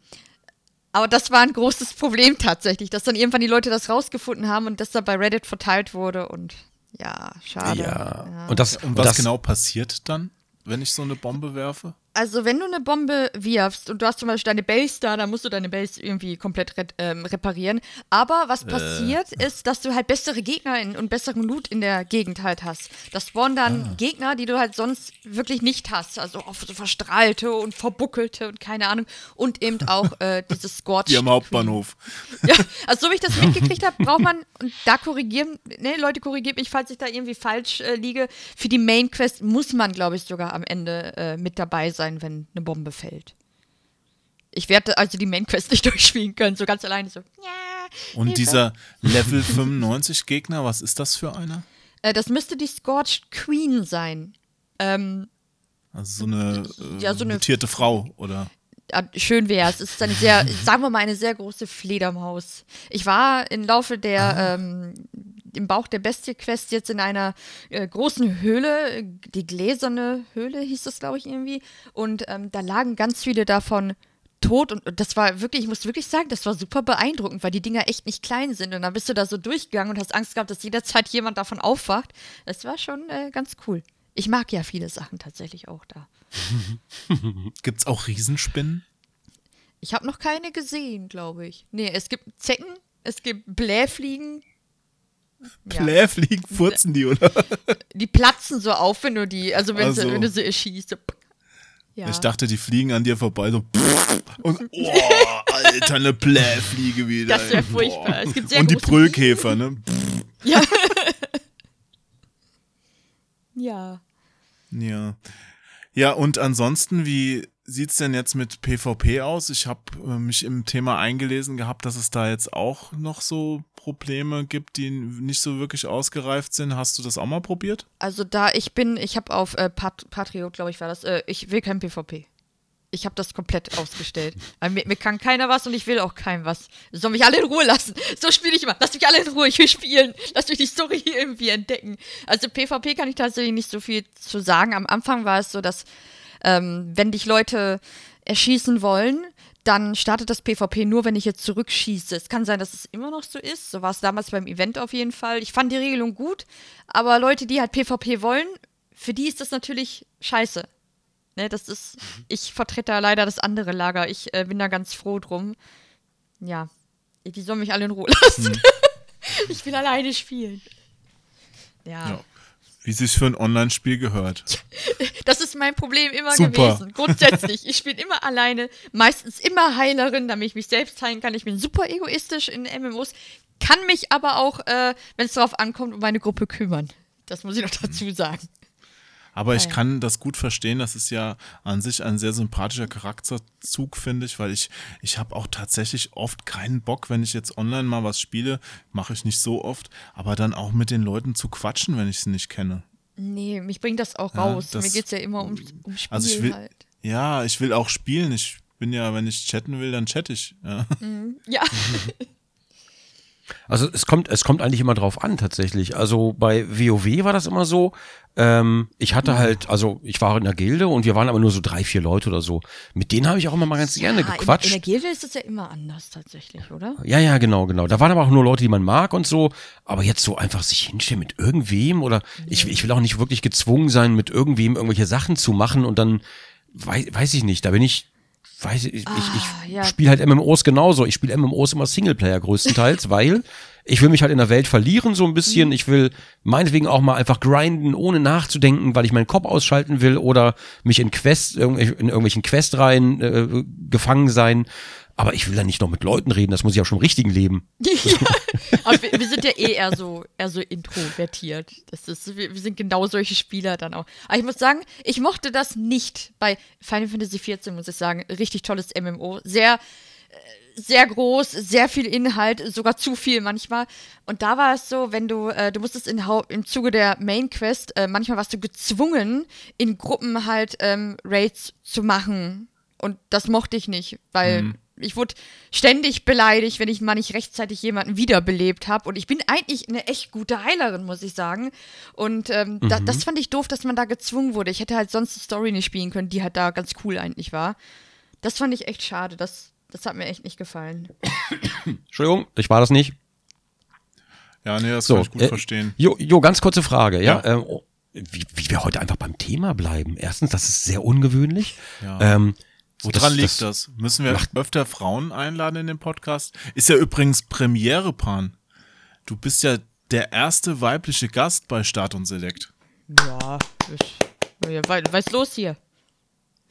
aber das war ein großes Problem tatsächlich, dass dann irgendwann die Leute das rausgefunden haben und das dann bei Reddit verteilt wurde und ja, schade. Ja. ja. Und, das, und was das, genau passiert dann, wenn ich so eine Bombe werfe? Also wenn du eine Bombe wirfst und du hast zum Beispiel deine Base da, dann musst du deine Base irgendwie komplett re ähm, reparieren. Aber was äh. passiert ist, dass du halt bessere Gegner in, und besseren Loot in der Gegend halt hast. Das spawnen dann ah. Gegner, die du halt sonst wirklich nicht hast. Also auch so verstrahlte und verbuckelte und keine Ahnung. Und eben auch äh, dieses Scorch. Hier am Hauptbahnhof. Ja, also so wie ich das mitgekriegt habe, braucht man, und da korrigieren, ne, Leute korrigiert mich, falls ich da irgendwie falsch äh, liege, für die Main Quest muss man, glaube ich, sogar am Ende äh, mit dabei sein sein, wenn eine Bombe fällt. Ich werde also die Main Quest nicht durchspielen können, so ganz alleine so. Ja, Und Hilfe. dieser Level 95 Gegner, was ist das für einer? Äh, das müsste die Scorched Queen sein. Ähm, also so eine, äh, ja, so eine mutierte Frau, oder? Ja, schön wäre es. Es ist eine sehr, sagen wir mal, eine sehr große Fledermaus. Ich war im Laufe der ah. ähm, im Bauch der Bestie-Quest jetzt in einer äh, großen Höhle, die gläserne Höhle hieß das, glaube ich, irgendwie. Und ähm, da lagen ganz viele davon tot und, das war wirklich, ich muss wirklich sagen, das war super beeindruckend, weil die Dinger echt nicht klein sind. Und dann bist du da so durchgegangen und hast Angst gehabt, dass jederzeit jemand davon aufwacht. Das war schon äh, ganz cool. Ich mag ja viele Sachen tatsächlich auch da. Gibt's auch Riesenspinnen? Ich habe noch keine gesehen, glaube ich. Nee, es gibt Zecken, es gibt Blähfliegen, Blähfliegen ja. furzen die, oder? Die platzen so auf, wenn du die, also wenn, also. Sie, wenn du sie erschießt. So. Ja. Ich dachte, die fliegen an dir vorbei, so und oh, Alter, eine Blähfliege wieder. Das wäre furchtbar. Es gibt sehr und die Brüllkäfer, ne? Ja. ja. Ja. Ja, und ansonsten, wie sieht's denn jetzt mit PvP aus? Ich habe äh, mich im Thema eingelesen gehabt, dass es da jetzt auch noch so Probleme gibt, die nicht so wirklich ausgereift sind. Hast du das auch mal probiert? Also da ich bin, ich habe auf äh, Pat Patriot, glaube ich, war das, äh, ich will kein PvP. Ich habe das komplett ausgestellt. Mir, mir, kann keiner was und ich will auch keinem was. Soll mich alle in Ruhe lassen. So spiele ich immer. Lass mich alle in Ruhe, ich will spielen. Lass mich die Story irgendwie entdecken. Also PvP kann ich tatsächlich nicht so viel zu sagen. Am Anfang war es so, dass ähm, wenn dich Leute erschießen wollen, dann startet das PvP nur, wenn ich jetzt zurückschieße. Es kann sein, dass es immer noch so ist. So war es damals beim Event auf jeden Fall. Ich fand die Regelung gut, aber Leute, die halt PvP wollen, für die ist das natürlich scheiße. Ne, das ist, ich vertrete da leider das andere Lager. Ich äh, bin da ganz froh drum. Ja, die sollen mich alle in Ruhe lassen. Hm. ich will alleine spielen. ja. ja. Wie sich für ein Online-Spiel gehört. Das ist mein Problem immer Super. gewesen. Grundsätzlich. Ich spiele immer alleine, meistens immer Heilerin, damit ich mich selbst heilen kann. Ich bin super egoistisch in MMOs, kann mich aber auch, äh, wenn es darauf ankommt, um meine Gruppe kümmern. Das muss ich noch dazu sagen. Aber ich kann das gut verstehen. Das ist ja an sich ein sehr sympathischer Charakterzug, finde ich, weil ich, ich habe auch tatsächlich oft keinen Bock, wenn ich jetzt online mal was spiele, mache ich nicht so oft, aber dann auch mit den Leuten zu quatschen, wenn ich sie nicht kenne. Nee, mich bringt das auch raus. Ja, das, Mir geht es ja immer um, um Spiel also ich will, halt. Ja, ich will auch spielen. Ich bin ja, wenn ich chatten will, dann chatte ich. Ja. Mhm. ja. Also es kommt, es kommt eigentlich immer drauf an tatsächlich. Also bei WoW war das immer so. Ähm, ich hatte halt, also ich war in der Gilde und wir waren aber nur so drei, vier Leute oder so. Mit denen habe ich auch immer mal ganz gerne ja, gequatscht. In, in, der Gilde ist es ja immer anders tatsächlich, oder? Ja, ja, genau, genau. Da waren aber auch nur Leute, die man mag und so. Aber jetzt so einfach sich hinstellen mit irgendwem oder nee. ich, ich will auch nicht wirklich gezwungen sein, mit irgendwem irgendwelche Sachen zu machen und dann weiß, weiß ich nicht. Da bin ich weiß ich, ah, ich, ich ja. spiele halt MMOs genauso. Ich spiele MMOs immer Singleplayer größtenteils, weil ich will mich halt in der Welt verlieren so ein bisschen. Mhm. Ich will meinetwegen auch mal einfach grinden, ohne nachzudenken, weil ich meinen Kopf ausschalten will oder mich in Quest, in irgendwelchen Questreihen äh, gefangen sein. Aber ich will da nicht noch mit Leuten reden, das muss ich ja schon im richtigen Leben. ja. Aber wir, wir sind ja eh eher so, eher so introvertiert. Das ist, wir, wir sind genau solche Spieler dann auch. Aber ich muss sagen, ich mochte das nicht bei Final Fantasy XIV, muss ich sagen. Richtig tolles MMO. Sehr, äh, sehr groß, sehr viel Inhalt, sogar zu viel manchmal. Und da war es so, wenn du, äh, du musstest in, im Zuge der Main Quest, äh, manchmal warst du gezwungen, in Gruppen halt ähm, Raids zu machen. Und das mochte ich nicht, weil ich wurde ständig beleidigt, wenn ich mal nicht rechtzeitig jemanden wiederbelebt habe. Und ich bin eigentlich eine echt gute Heilerin, muss ich sagen. Und ähm, da, das fand ich doof, dass man da gezwungen wurde. Ich hätte halt sonst die Story nicht spielen können, die halt da ganz cool eigentlich war. Das fand ich echt schade. Das, das hat mir echt nicht gefallen. Entschuldigung, ich war das nicht. Ja, nee, das So, kann ich gut äh, verstehen. Jo, jo, ganz kurze Frage, ja. Ja. Ähm, oh, wie, wie wir heute einfach beim Thema bleiben. Erstens, das ist sehr ungewöhnlich. Ja. Ähm, Woran das- liegt das? Müssen wir öfter Frauen einladen in den Podcast? Ist ja übrigens Premiere, Pan. Du bist ja der erste weibliche Gast bei Start und Select. Ja, ich, ja was was ist los hier?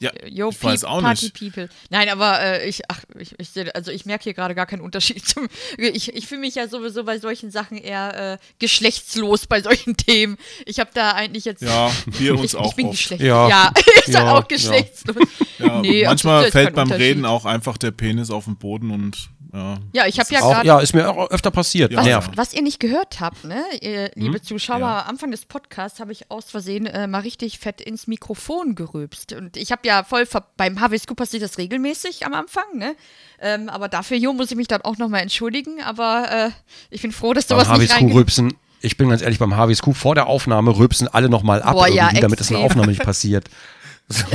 Ja, Yo, ich weiß auch Party nicht. People. Nein, aber äh, ich, ach, ich, ich sehe, also ich merke hier gerade gar keinen Unterschied zum. Ich, ich fühle mich ja sowieso bei solchen Sachen eher äh, geschlechtslos bei solchen Themen. Ich habe da eigentlich jetzt. Ja, wir uns ich, auch ich bin geschlechtslos. Ja. Ja, ich Ja, auch geschlechtslos. Ja, Nee, also manchmal fällt beim. Reden auch einfach der Penis auf den Boden und ja. Ja, ich habe ja auch, gerade. ja, ist mir auch öfter passiert. Ja. Nervt. Was ihr nicht gehört habt, ne, ihr, liebe Hm? Zuschauer, Ja. am Anfang des Podcasts habe ich aus Versehen äh, mal richtig fett ins Mikrofon gerülpst. Und ich habe ja voll, ver beim HWSQ passiert das regelmäßig am Anfang, ne? Ähm, aber dafür, Jo, muss ich mich dann auch nochmal entschuldigen. Aber äh, ich bin froh, dass Beim sowas nicht HWSQ reinge... rülpsen, ich bin ganz ehrlich, beim HWSQ vor der Aufnahme rülpsen alle nochmal ab, Boah, ja, irgendwie, damit das in der. Aufnahme nicht passiert. So.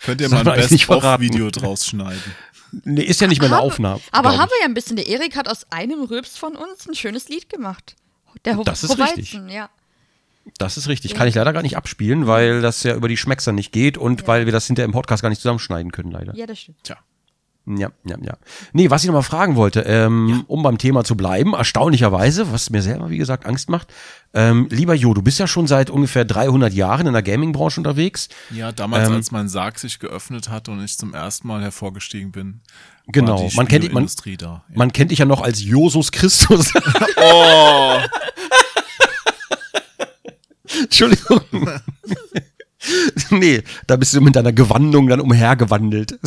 Könnt ihr mal ein. Best-of-Video draus schneiden? Nee, ist ja nicht mehr eine Aufnahme. Aber haben wir ja ein bisschen. Der Erik hat aus einem Rülps von uns ein schönes Lied gemacht. Der Ho Das ist Horizon, richtig. ja. Das ist richtig. Kann ich leider gar nicht abspielen, weil das ja über die Schmeckser nicht geht und weil wir das hinter im Podcast gar nicht zusammenschneiden können, leider. Ja, das stimmt. Tja. Ja, ja, ja. Nee, was ich noch mal fragen wollte, ähm, um beim Thema zu bleiben, erstaunlicherweise, was mir selber, wie gesagt, Angst macht, ähm, lieber Jo, du bist ja schon seit ungefähr 300 Jahren in der Gaming-Branche unterwegs. Ja, damals, Ähm, als mein Sarg sich geöffnet hat und ich zum ersten Mal hervorgestiegen bin. Genau, man kennt- man-. Ja. Man kennt dich ja noch als Josus Christus. Oh, Entschuldigung. nee, da bist du mit deiner Gewandung dann umhergewandelt.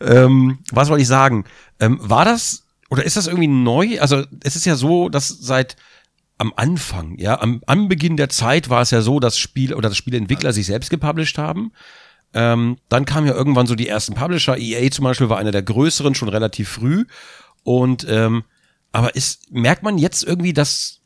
Ähm, was wollte ich sagen? Ähm, war das oder ist das irgendwie neu? Also es ist ja so, dass seit am Anfang, ja, am Anbeginn der Zeit war es ja so, dass Spiel oder das Spieleentwickler sich selbst gepublished haben. Ähm, dann kamen ja irgendwann so die ersten Publisher. EA zum Beispiel war einer der größeren, schon relativ früh. Und ähm, aber ist, merkt man jetzt irgendwie, dass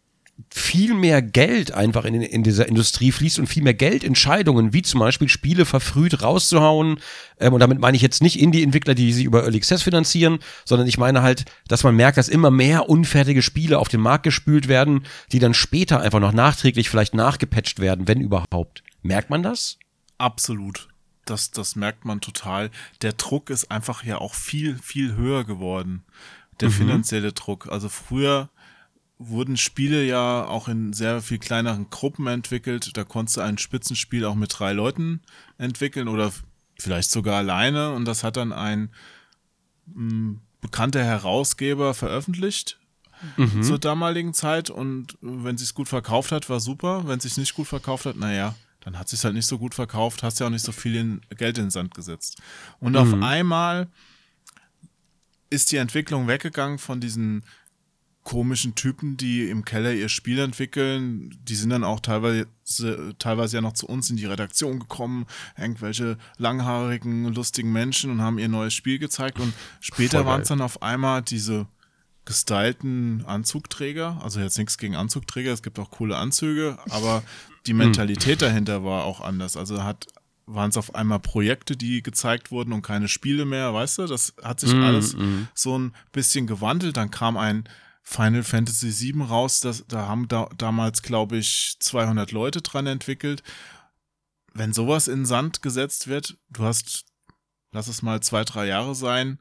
viel mehr Geld einfach in, in dieser Industrie fließt und viel mehr Geldentscheidungen, wie zum Beispiel Spiele verfrüht rauszuhauen. Ähm, und damit meine ich jetzt nicht Indie-Entwickler, die sie über Early Access finanzieren, sondern ich meine halt, dass man merkt, dass immer mehr unfertige Spiele auf den Markt gespült werden, die dann später einfach noch nachträglich vielleicht nachgepatcht werden, wenn überhaupt. Merkt man das? absolut. Das, das merkt man total. Der Druck ist einfach ja auch viel, viel höher geworden. Der finanzielle Druck. Also früher wurden Spiele ja auch in sehr viel kleineren Gruppen entwickelt. Da konntest du ein Spitzenspiel auch mit drei Leuten entwickeln oder vielleicht sogar alleine. Und das hat dann ein mh, bekannter Herausgeber veröffentlicht zur damaligen Zeit. Und wenn sich's gut verkauft hat, war super. Wenn sich's nicht gut verkauft hat, naja, dann hat sich's halt nicht so gut verkauft, hast ja auch nicht so viel in, Geld in den Sand gesetzt. Und auf einmal ist die Entwicklung weggegangen von diesen komischen Typen, die im Keller ihr Spiel entwickeln. Die sind dann auch teilweise, teilweise ja noch zu uns in die Redaktion gekommen, irgendwelche langhaarigen, lustigen Menschen und haben ihr neues Spiel gezeigt. Und später waren es dann auf einmal diese gestylten Anzugträger. Also jetzt nichts gegen Anzugträger, es gibt auch coole Anzüge, aber die Mentalität dahinter war auch anders. Also hat waren es auf einmal Projekte, die gezeigt wurden und keine Spiele mehr, weißt du? Das hat sich alles so ein bisschen gewandelt. Dann kam ein Final Fantasy VII raus, das, da haben da, damals, glaube ich, 200 Leute dran entwickelt. Wenn sowas in Sand gesetzt wird, du hast, lass es mal zwei, drei Jahre sein,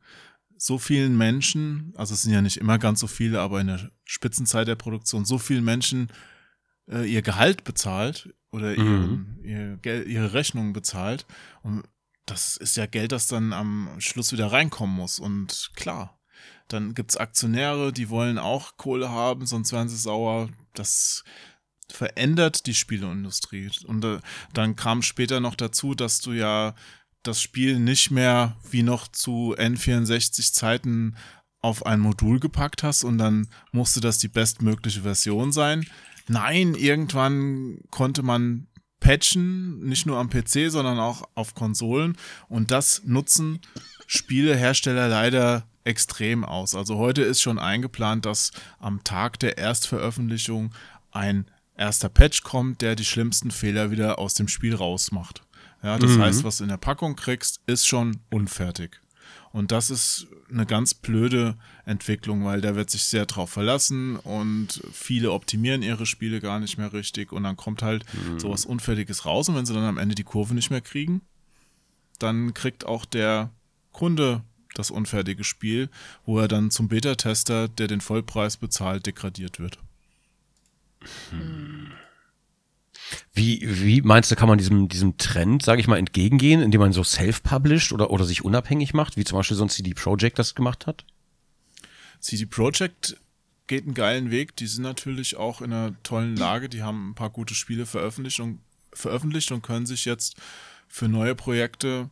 so vielen Menschen, also es sind ja nicht immer ganz so viele, aber in der Spitzenzeit der Produktion, so vielen Menschen äh, ihr Gehalt bezahlt oder Mhm. ihren, ihr ihre Rechnungen bezahlt. Und das ist ja Geld, das dann am Schluss wieder reinkommen muss. Und klar, dann gibt's Aktionäre, die wollen auch Kohle haben, sonst werden sie sauer. Das verändert die Spieleindustrie. Und äh, dann kam später noch dazu, dass du ja das Spiel nicht mehr wie noch zu N64 Zeiten auf ein Modul gepackt hast und dann musste das die bestmögliche Version sein. Nein, irgendwann konnte man patchen, nicht nur am PC, sondern auch auf Konsolen. Und das nutzen Spielehersteller leider extrem aus. Also heute ist schon eingeplant, dass am Tag der Erstveröffentlichung ein erster Patch kommt, der die schlimmsten Fehler wieder aus dem Spiel rausmacht. Ja, das Mhm. heißt, was du in der Packung kriegst, ist schon unfertig. Und das ist eine ganz blöde Entwicklung, weil der wird sich sehr drauf verlassen und viele optimieren ihre Spiele gar nicht mehr richtig und dann kommt halt sowas Unfertiges raus und wenn sie dann am Ende die Kurve nicht mehr kriegen, dann kriegt auch der Kunde das unfertige Spiel, wo er dann zum Beta-Tester, der den Vollpreis bezahlt, degradiert wird. Wie, wie meinst du, kann man diesem, diesem Trend, sage ich mal, entgegengehen, indem man so self-published oder, oder sich unabhängig macht, wie zum Beispiel so ein CD Projekt das gemacht hat? CD Projekt geht einen geilen Weg. Die sind natürlich auch in einer tollen Lage. Die haben ein paar gute Spiele veröffentlicht und, veröffentlicht und können sich jetzt für neue Projekte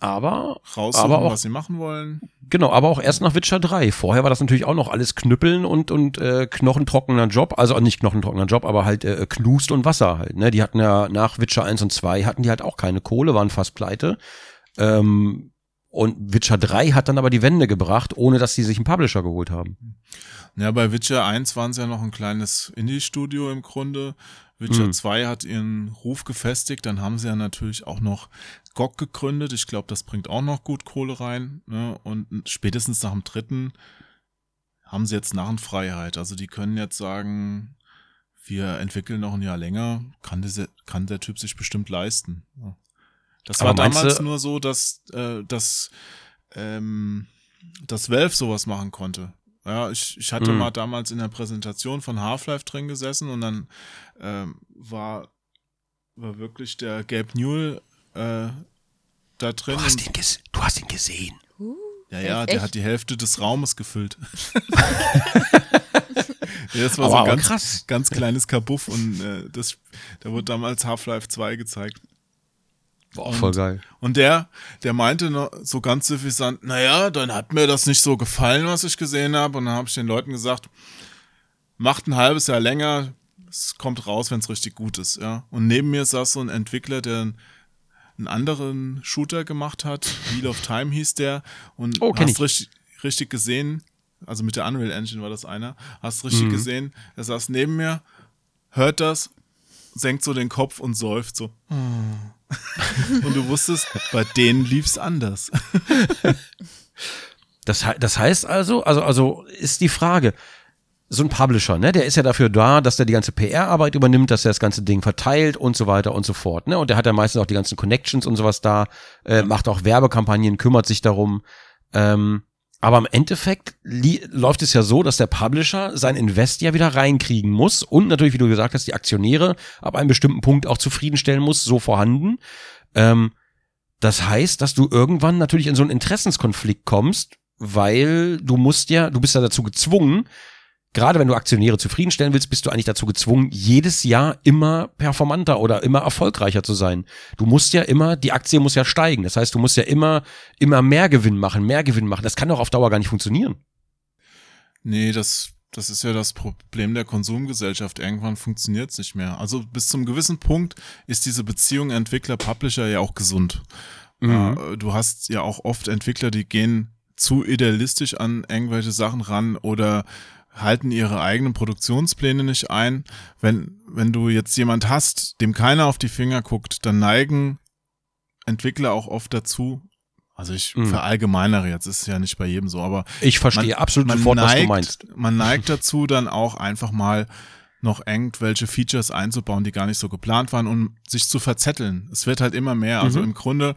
Aber, raussuchen, aber auch, was sie machen wollen. genau, aber auch erst nach Witcher 3. Vorher war das natürlich auch noch alles Knüppeln und, und äh, knochentrockener Job, also nicht knochentrockener Job, aber halt äh, Knust und Wasser halt. Ne? Die hatten ja nach Witcher 1 und 2 hatten die halt auch keine Kohle, waren fast pleite. Ähm, und Witcher 3 hat dann aber die Wende gebracht, ohne dass sie sich einen Publisher geholt haben. Ja, bei Witcher 1 waren sie ja noch ein kleines Indie-Studio im Grunde. Witcher Mhm. 2 hat ihren Ruf gefestigt. Dann haben sie ja natürlich auch noch GOG gegründet. Ich glaube, das bringt auch noch gut Kohle rein. Ne? Und spätestens nach dem dritten haben sie jetzt Narrenfreiheit. Also die können jetzt sagen, wir entwickeln noch ein Jahr länger. Kann, diese, kann der Typ sich bestimmt leisten. Ja. Das Aber war damals nur so, dass, äh, dass, ähm, dass Valve sowas machen konnte. Ja, ich, ich hatte Mhm. mal damals in der Präsentation von Half-Life drin gesessen und dann ähm, war, war wirklich der Gabe Newell äh, da drin. Du hast ihn, ges du hast ihn gesehen. ja, ja, Echt? der hat die Hälfte des Raumes gefüllt. ja, das war Aber- so ein ganz, krass. ganz kleines Kabuff und äh, das, da wurde damals Half-Life 2 gezeigt. Boah, voll geil. Und der, der meinte noch so ganz suffisant, naja, dann hat mir das nicht so gefallen, was ich gesehen habe. Und dann habe ich den Leuten gesagt, macht ein halbes Jahr länger, es kommt raus, wenn es richtig gut ist, ja. Und neben mir saß so ein Entwickler, der einen, anderen Shooter gemacht hat, Wheel of Time hieß der. Und Oh, hast ich. richtig, richtig gesehen, also mit der Unreal Engine war das einer, hast richtig gesehen, er saß neben mir, hört das, senkt so den Kopf und seufzt so. Und du wusstest, bei denen lief's anders. Das, das heißt also, also, also ist die Frage, so ein Publisher, ne, der ist ja dafür da, dass der die ganze PR-Arbeit übernimmt, dass er das ganze Ding verteilt und so weiter und so fort, ne, und der hat ja meistens auch die ganzen Connections und sowas da, äh, macht auch Werbekampagnen, kümmert sich darum, ähm, aber im Endeffekt läuft es ja so, dass der Publisher sein Invest ja wieder reinkriegen muss und natürlich, wie du gesagt hast, die Aktionäre ab einem bestimmten Punkt auch zufriedenstellen muss, so vorhanden. Ähm, das heißt, dass du irgendwann natürlich in so einen Interessenskonflikt kommst, weil du musst ja, du bist ja dazu gezwungen, gerade wenn du Aktionäre zufriedenstellen willst, bist du eigentlich dazu gezwungen, jedes Jahr immer performanter oder immer erfolgreicher zu sein. Du musst ja immer, die Aktie muss ja steigen. Das heißt, du musst ja immer, immer mehr Gewinn machen, mehr Gewinn machen. Das kann doch auf Dauer gar nicht funktionieren. Nee, das, das ist ja das Problem der Konsumgesellschaft. Irgendwann funktioniert's nicht mehr. Also bis zum gewissen Punkt ist diese Beziehung Entwickler-Publisher ja auch gesund. Mhm. Äh, du hast ja auch oft Entwickler, die gehen zu idealistisch an irgendwelche Sachen ran oder halten ihre eigenen Produktionspläne nicht ein. Wenn, wenn du jetzt jemand hast, dem keiner auf die Finger guckt, dann neigen Entwickler auch oft dazu, also ich Mhm. verallgemeinere jetzt, ist ja nicht bei jedem so, aber Ich verstehe Man- absolut man sofort, was du neigt, meinst. Man neigt dazu, dann auch einfach mal noch irgendwelche Features einzubauen, die gar nicht so geplant waren, um sich zu verzetteln. Es wird halt immer mehr. Also Mhm. im Grunde,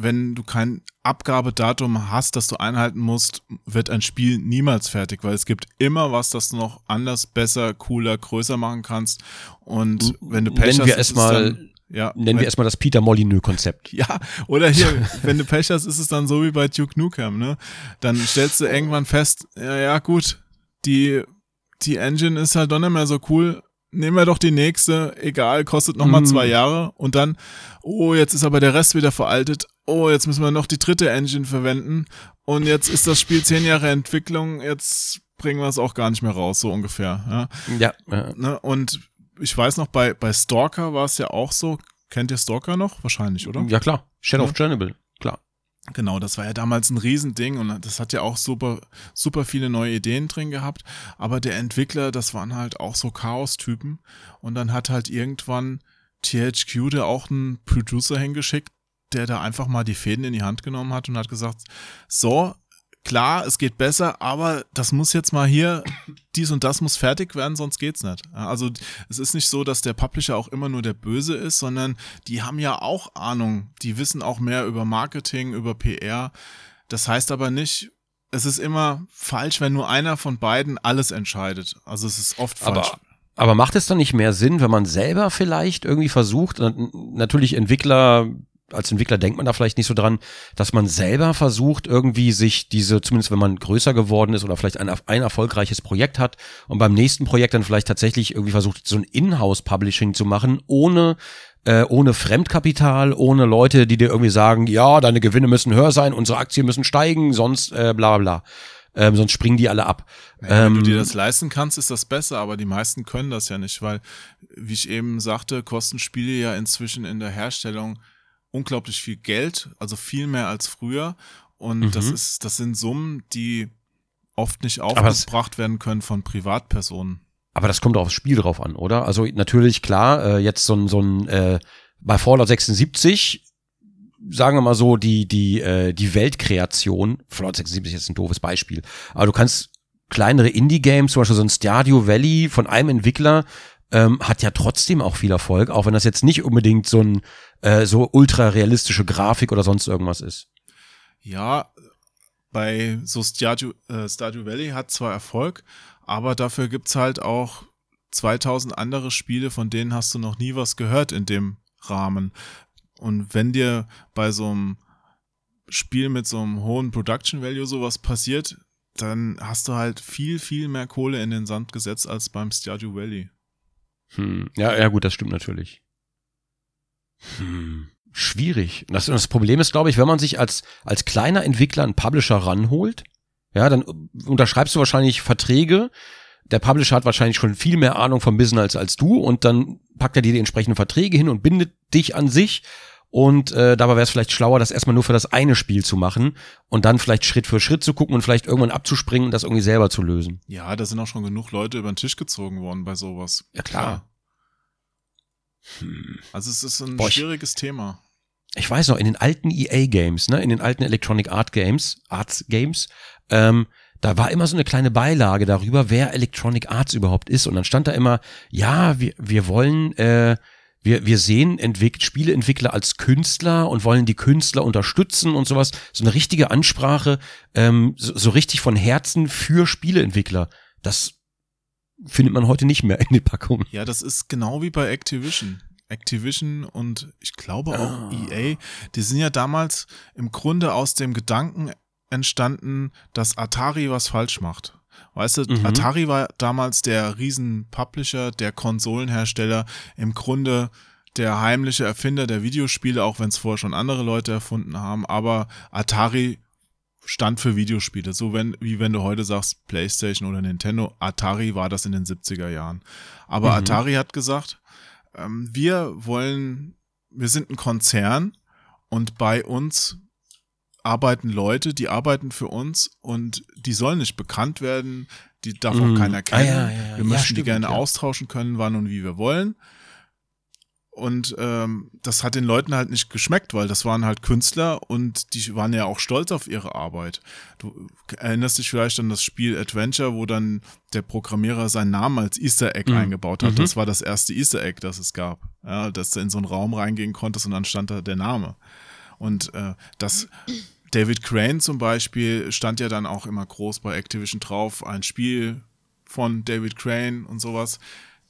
wenn du kein Abgabedatum hast, das du einhalten musst, wird ein Spiel niemals fertig, weil es gibt immer was, das du noch anders, besser, cooler, größer machen kannst. Und wenn du Pech Nennen hast, wir ist es es mal, dann, Ja, Nennen wenn- wir erstmal das Peter Molyneux-Konzept. Ja, oder hier, wenn du Pech hast, ist es dann so wie bei Duke Nukem, ne? Dann stellst du irgendwann fest, ja, ja, gut, die, die Engine ist halt doch nicht mehr so cool. Nehmen wir doch die nächste, egal, kostet noch mal Mm. zwei Jahre. Und dann, oh, jetzt ist aber der Rest wieder veraltet. Oh, jetzt müssen wir noch die dritte Engine verwenden. Und jetzt ist das Spiel zehn Jahre Entwicklung, jetzt bringen wir es auch gar nicht mehr raus, so ungefähr. Ja? Ja, Ne? Und ich weiß noch, bei, bei Stalker war es ja auch so. Kennt ihr Stalker noch? Wahrscheinlich, oder? ja klar. Shadow Ja. of Chernobyl, klar. Genau, das war ja damals ein Riesending und das hat ja auch super, super viele neue Ideen drin gehabt. Aber der Entwickler, das waren halt auch so Chaos-Typen. Und dann hat halt irgendwann THQ da auch einen Producer hingeschickt, der da einfach mal die Fäden in die Hand genommen hat und hat gesagt, so, klar, es geht besser, aber das muss jetzt mal hier, dies und das muss fertig werden, sonst geht's nicht. Also es ist nicht so, dass der Publisher auch immer nur der Böse ist, sondern die haben ja auch Ahnung, die wissen auch mehr über Marketing, über PR. Das heißt aber nicht, es ist immer falsch, wenn nur einer von beiden alles entscheidet. Also es ist oft falsch. Aber, aber macht es dann nicht mehr Sinn, wenn man selber vielleicht irgendwie versucht, und natürlich Entwickler, als Entwickler denkt man da vielleicht nicht so dran, dass man selber versucht, irgendwie sich diese, zumindest wenn man größer geworden ist oder vielleicht ein, ein erfolgreiches Projekt hat und beim nächsten Projekt dann vielleicht tatsächlich irgendwie versucht, so ein Inhouse-Publishing zu machen, ohne äh, ohne Fremdkapital, ohne Leute, die dir irgendwie sagen, ja, deine Gewinne müssen höher sein, unsere Aktien müssen steigen, sonst äh, bla bla bla. Ähm, sonst springen die alle ab. Ja, wenn du Ähm, dir das leisten kannst, ist das besser, aber die meisten können das ja nicht, weil, wie ich eben sagte, kosten Spiele ja inzwischen in der Herstellung unglaublich viel Geld, also viel mehr als früher. Und Mhm. das ist, das sind Summen, die oft nicht aufgebracht werden können von Privatpersonen. Aber das kommt auch aufs Spiel drauf an, oder? Also natürlich, klar, äh, jetzt so ein, so ein äh, bei Fallout 76, sagen wir mal so, die, die, äh, die Weltkreation, Fallout 76 ist ein doofes Beispiel, aber du kannst kleinere Indie-Games, zum Beispiel so ein Stadio Valley von einem Entwickler, ähm, hat ja trotzdem auch viel Erfolg, auch wenn das jetzt nicht unbedingt so ein äh, so ultra realistische Grafik oder sonst irgendwas ist. Ja, bei so Stardew, äh, Stardew Valley hat zwar Erfolg, aber dafür gibt's halt auch 2000 andere Spiele, von denen hast du noch nie was gehört in dem Rahmen. Und wenn dir bei so einem Spiel mit so einem hohen Production Value sowas passiert, dann hast du halt viel, viel mehr Kohle in den Sand gesetzt als beim Stardew Valley. Hm. Ja, ja, gut, das stimmt natürlich. Hm. Schwierig. Das, das Problem ist, glaube ich, wenn man sich als, als kleiner Entwickler einen Publisher ranholt, ja, dann unterschreibst du wahrscheinlich Verträge. Der Publisher hat wahrscheinlich schon viel mehr Ahnung vom Business als, als du und dann packt er dir die entsprechenden Verträge hin und bindet dich an sich. Und äh, dabei wäre es vielleicht schlauer, das erstmal nur für das eine Spiel zu machen und dann vielleicht Schritt für Schritt zu gucken und vielleicht irgendwann abzuspringen und das irgendwie selber zu lösen. Ja, da sind auch schon genug Leute über den Tisch gezogen worden bei sowas. Ja, klar. Hm. Also es ist ein Boah, schwieriges Thema. ich weiß noch, in den alten EA-Games, ne, in den alten Electronic Art Games, Arts Games, ähm, da war immer so eine kleine Beilage darüber, wer Electronic Arts überhaupt ist. Und dann stand da immer, ja, wir, wir wollen, äh, wir, wir sehen Entwick Spieleentwickler als Künstler und wollen die Künstler unterstützen und sowas. So eine richtige Ansprache, ähm, so, so richtig von Herzen für Spieleentwickler. Das findet man heute nicht mehr in den Packungen. Ja, das ist genau wie bei Activision. Activision und ich glaube auch Ah. EA, die sind ja damals im Grunde aus dem Gedanken entstanden, dass Atari was falsch macht. Weißt du, Mhm. Atari war damals der Riesen-Publisher, der Konsolenhersteller, im Grunde der heimliche Erfinder der Videospiele, auch wenn es vorher schon andere Leute erfunden haben, aber Atari stand für Videospiele. So wenn, wie wenn du heute sagst PlayStation oder Nintendo, Atari war das in den 70er Jahren. Aber Mhm. Atari hat gesagt, ähm, wir wollen, wir sind ein Konzern und bei uns arbeiten Leute, die arbeiten für uns und die sollen nicht bekannt werden, die darf Mhm. auch keiner Ah, kennen. ja, ja, ja. Wir möchten die stimmt, gerne ja. austauschen können, wann und wie wir wollen. Und ähm, das hat den Leuten halt nicht geschmeckt, weil das waren halt Künstler und die waren ja auch stolz auf ihre Arbeit. Du erinnerst dich vielleicht an das Spiel Adventure, wo dann der Programmierer seinen Namen als Easter Egg Mhm. eingebaut hat. Mhm. Das war das erste Easter Egg, das es gab. Ja, dass du in so einen Raum reingehen konntest und dann stand da der Name. Und äh, das David Crane zum Beispiel stand ja dann auch immer groß bei Activision drauf, ein Spiel von David Crane und sowas.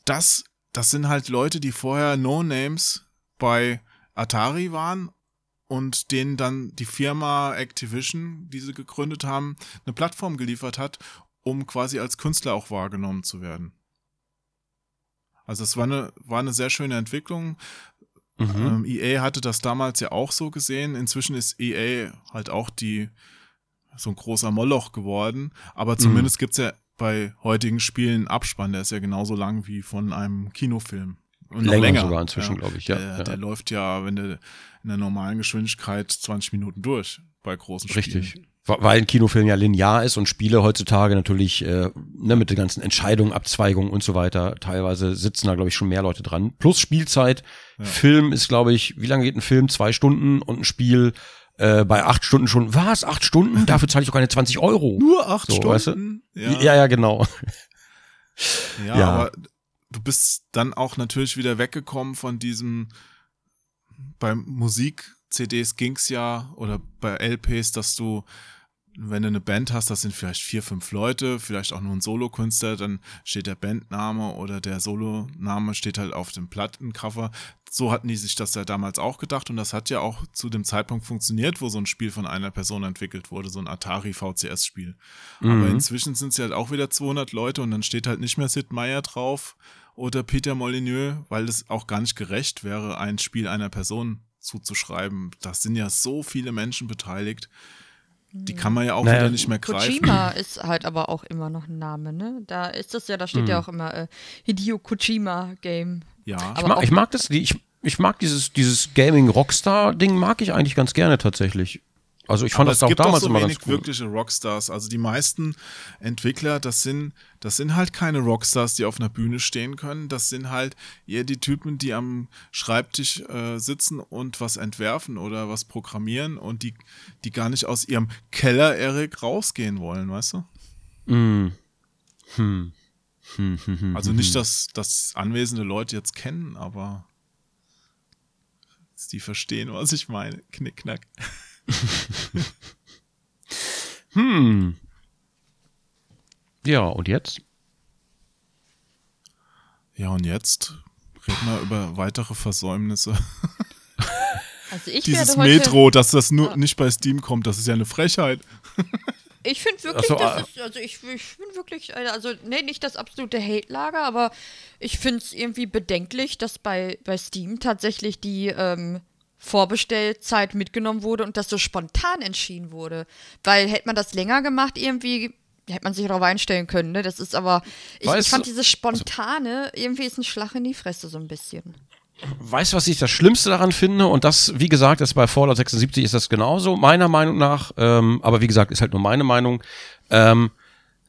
Das, das sind halt Leute, die vorher No-Names bei Atari waren und denen dann die Firma Activision, die sie gegründet haben, eine Plattform geliefert hat, um quasi als Künstler auch wahrgenommen zu werden. Also es war eine, war eine sehr schöne Entwicklung. Mhm. Ähm, EA hatte das damals ja auch so gesehen. Inzwischen ist EA halt auch die so ein großer Moloch geworden. Aber Mhm. zumindest gibt's ja bei heutigen Spielen Abspann, der ist ja genauso lang wie von einem Kinofilm. Und Länger länger sogar inzwischen, ja. glaube ich, ja. Der, ja. der läuft ja, wenn du in der normalen Geschwindigkeit 20 Minuten durch bei großen Spielen. Richtig. Weil ein Kinofilm ja linear ist und Spiele heutzutage natürlich äh, ne, mit den ganzen Entscheidungen, Abzweigungen und so weiter, teilweise sitzen da, glaube ich, schon mehr Leute dran. Plus Spielzeit. Film ist, glaube ich, wie lange geht ein Film? Zwei Stunden und ein Spiel äh, bei acht Stunden schon. Was? Acht Stunden? Dafür zahle ich doch keine 20 Euro. Nur acht So, weißt du? Stunden? Ja. ja, genau. Ja, Ja. aber du bist dann auch natürlich wieder weggekommen von diesem, beim Musik-CDs ging's ja, oder bei LPs, dass du, wenn du eine Band hast, das sind vielleicht vier, fünf Leute, vielleicht auch nur ein Solokünstler, dann steht der Bandname oder der Soloname steht halt auf dem Plattencover. So hatten die sich das ja damals auch gedacht und das hat ja auch zu dem Zeitpunkt funktioniert, wo so ein Spiel von einer Person entwickelt wurde, so ein Atari VCS-Spiel. Aber Mhm. inzwischen sind es halt auch wieder 200 Leute und dann steht halt nicht mehr Sid Meier drauf oder Peter Molyneux, weil es auch gar nicht gerecht wäre, ein Spiel einer Person zuzuschreiben. Da sind ja so viele Menschen beteiligt. Die kann man ja auch Naja, wieder nicht mehr greifen. Kojima ist halt aber auch immer noch ein Name, ne? Da ist das ja, da steht Hm. ja auch immer äh, Hideo Kojima Game. Ja, Ich, mag, ich mag das, ich, ich mag dieses, dieses Gaming-Rockstar-Ding, mag ich eigentlich ganz gerne tatsächlich. Also ich fand Aber das es auch gibt damals auch so immer wenig ganz cool. wirkliche Rockstars. Also die meisten Entwickler, das sind, das sind halt keine Rockstars, die auf einer Bühne stehen können. Das sind halt eher die Typen, die am Schreibtisch äh, sitzen und was entwerfen oder was programmieren und die, die gar nicht aus ihrem Keller, Erik, rausgehen wollen, weißt du? Mm. Hm. Hm, hm, hm, Also nicht, dass, dass anwesende Leute jetzt kennen, aber die verstehen, was ich meine. Knickknack. Hm. Ja, und jetzt? Ja, und jetzt reden wir über weitere Versäumnisse. Also ich Dieses werde heute, Metro, dass das nur Ja. nicht bei Steam kommt, das ist ja eine Frechheit. Ich finde wirklich, Ach so, das ah. ist, also ich, ich bin wirklich, äh, also nee, nicht das absolute Hate-Lager, aber ich finde es irgendwie bedenklich, dass bei, bei Steam tatsächlich die ähm, Vorbestellzeit mitgenommen wurde und das so spontan entschieden wurde. Weil hätte man das länger gemacht, irgendwie hätte man sich darauf einstellen können, ne? Das ist aber, ich, ich fand dieses Spontane, irgendwie ist ein Schlag in die Fresse so ein bisschen. Weißt du, was ich das Schlimmste daran finde? Und das, wie gesagt, ist bei Fallout 76 ist das genauso, meiner Meinung nach. Ähm, aber wie gesagt, ist halt nur meine Meinung. Ähm,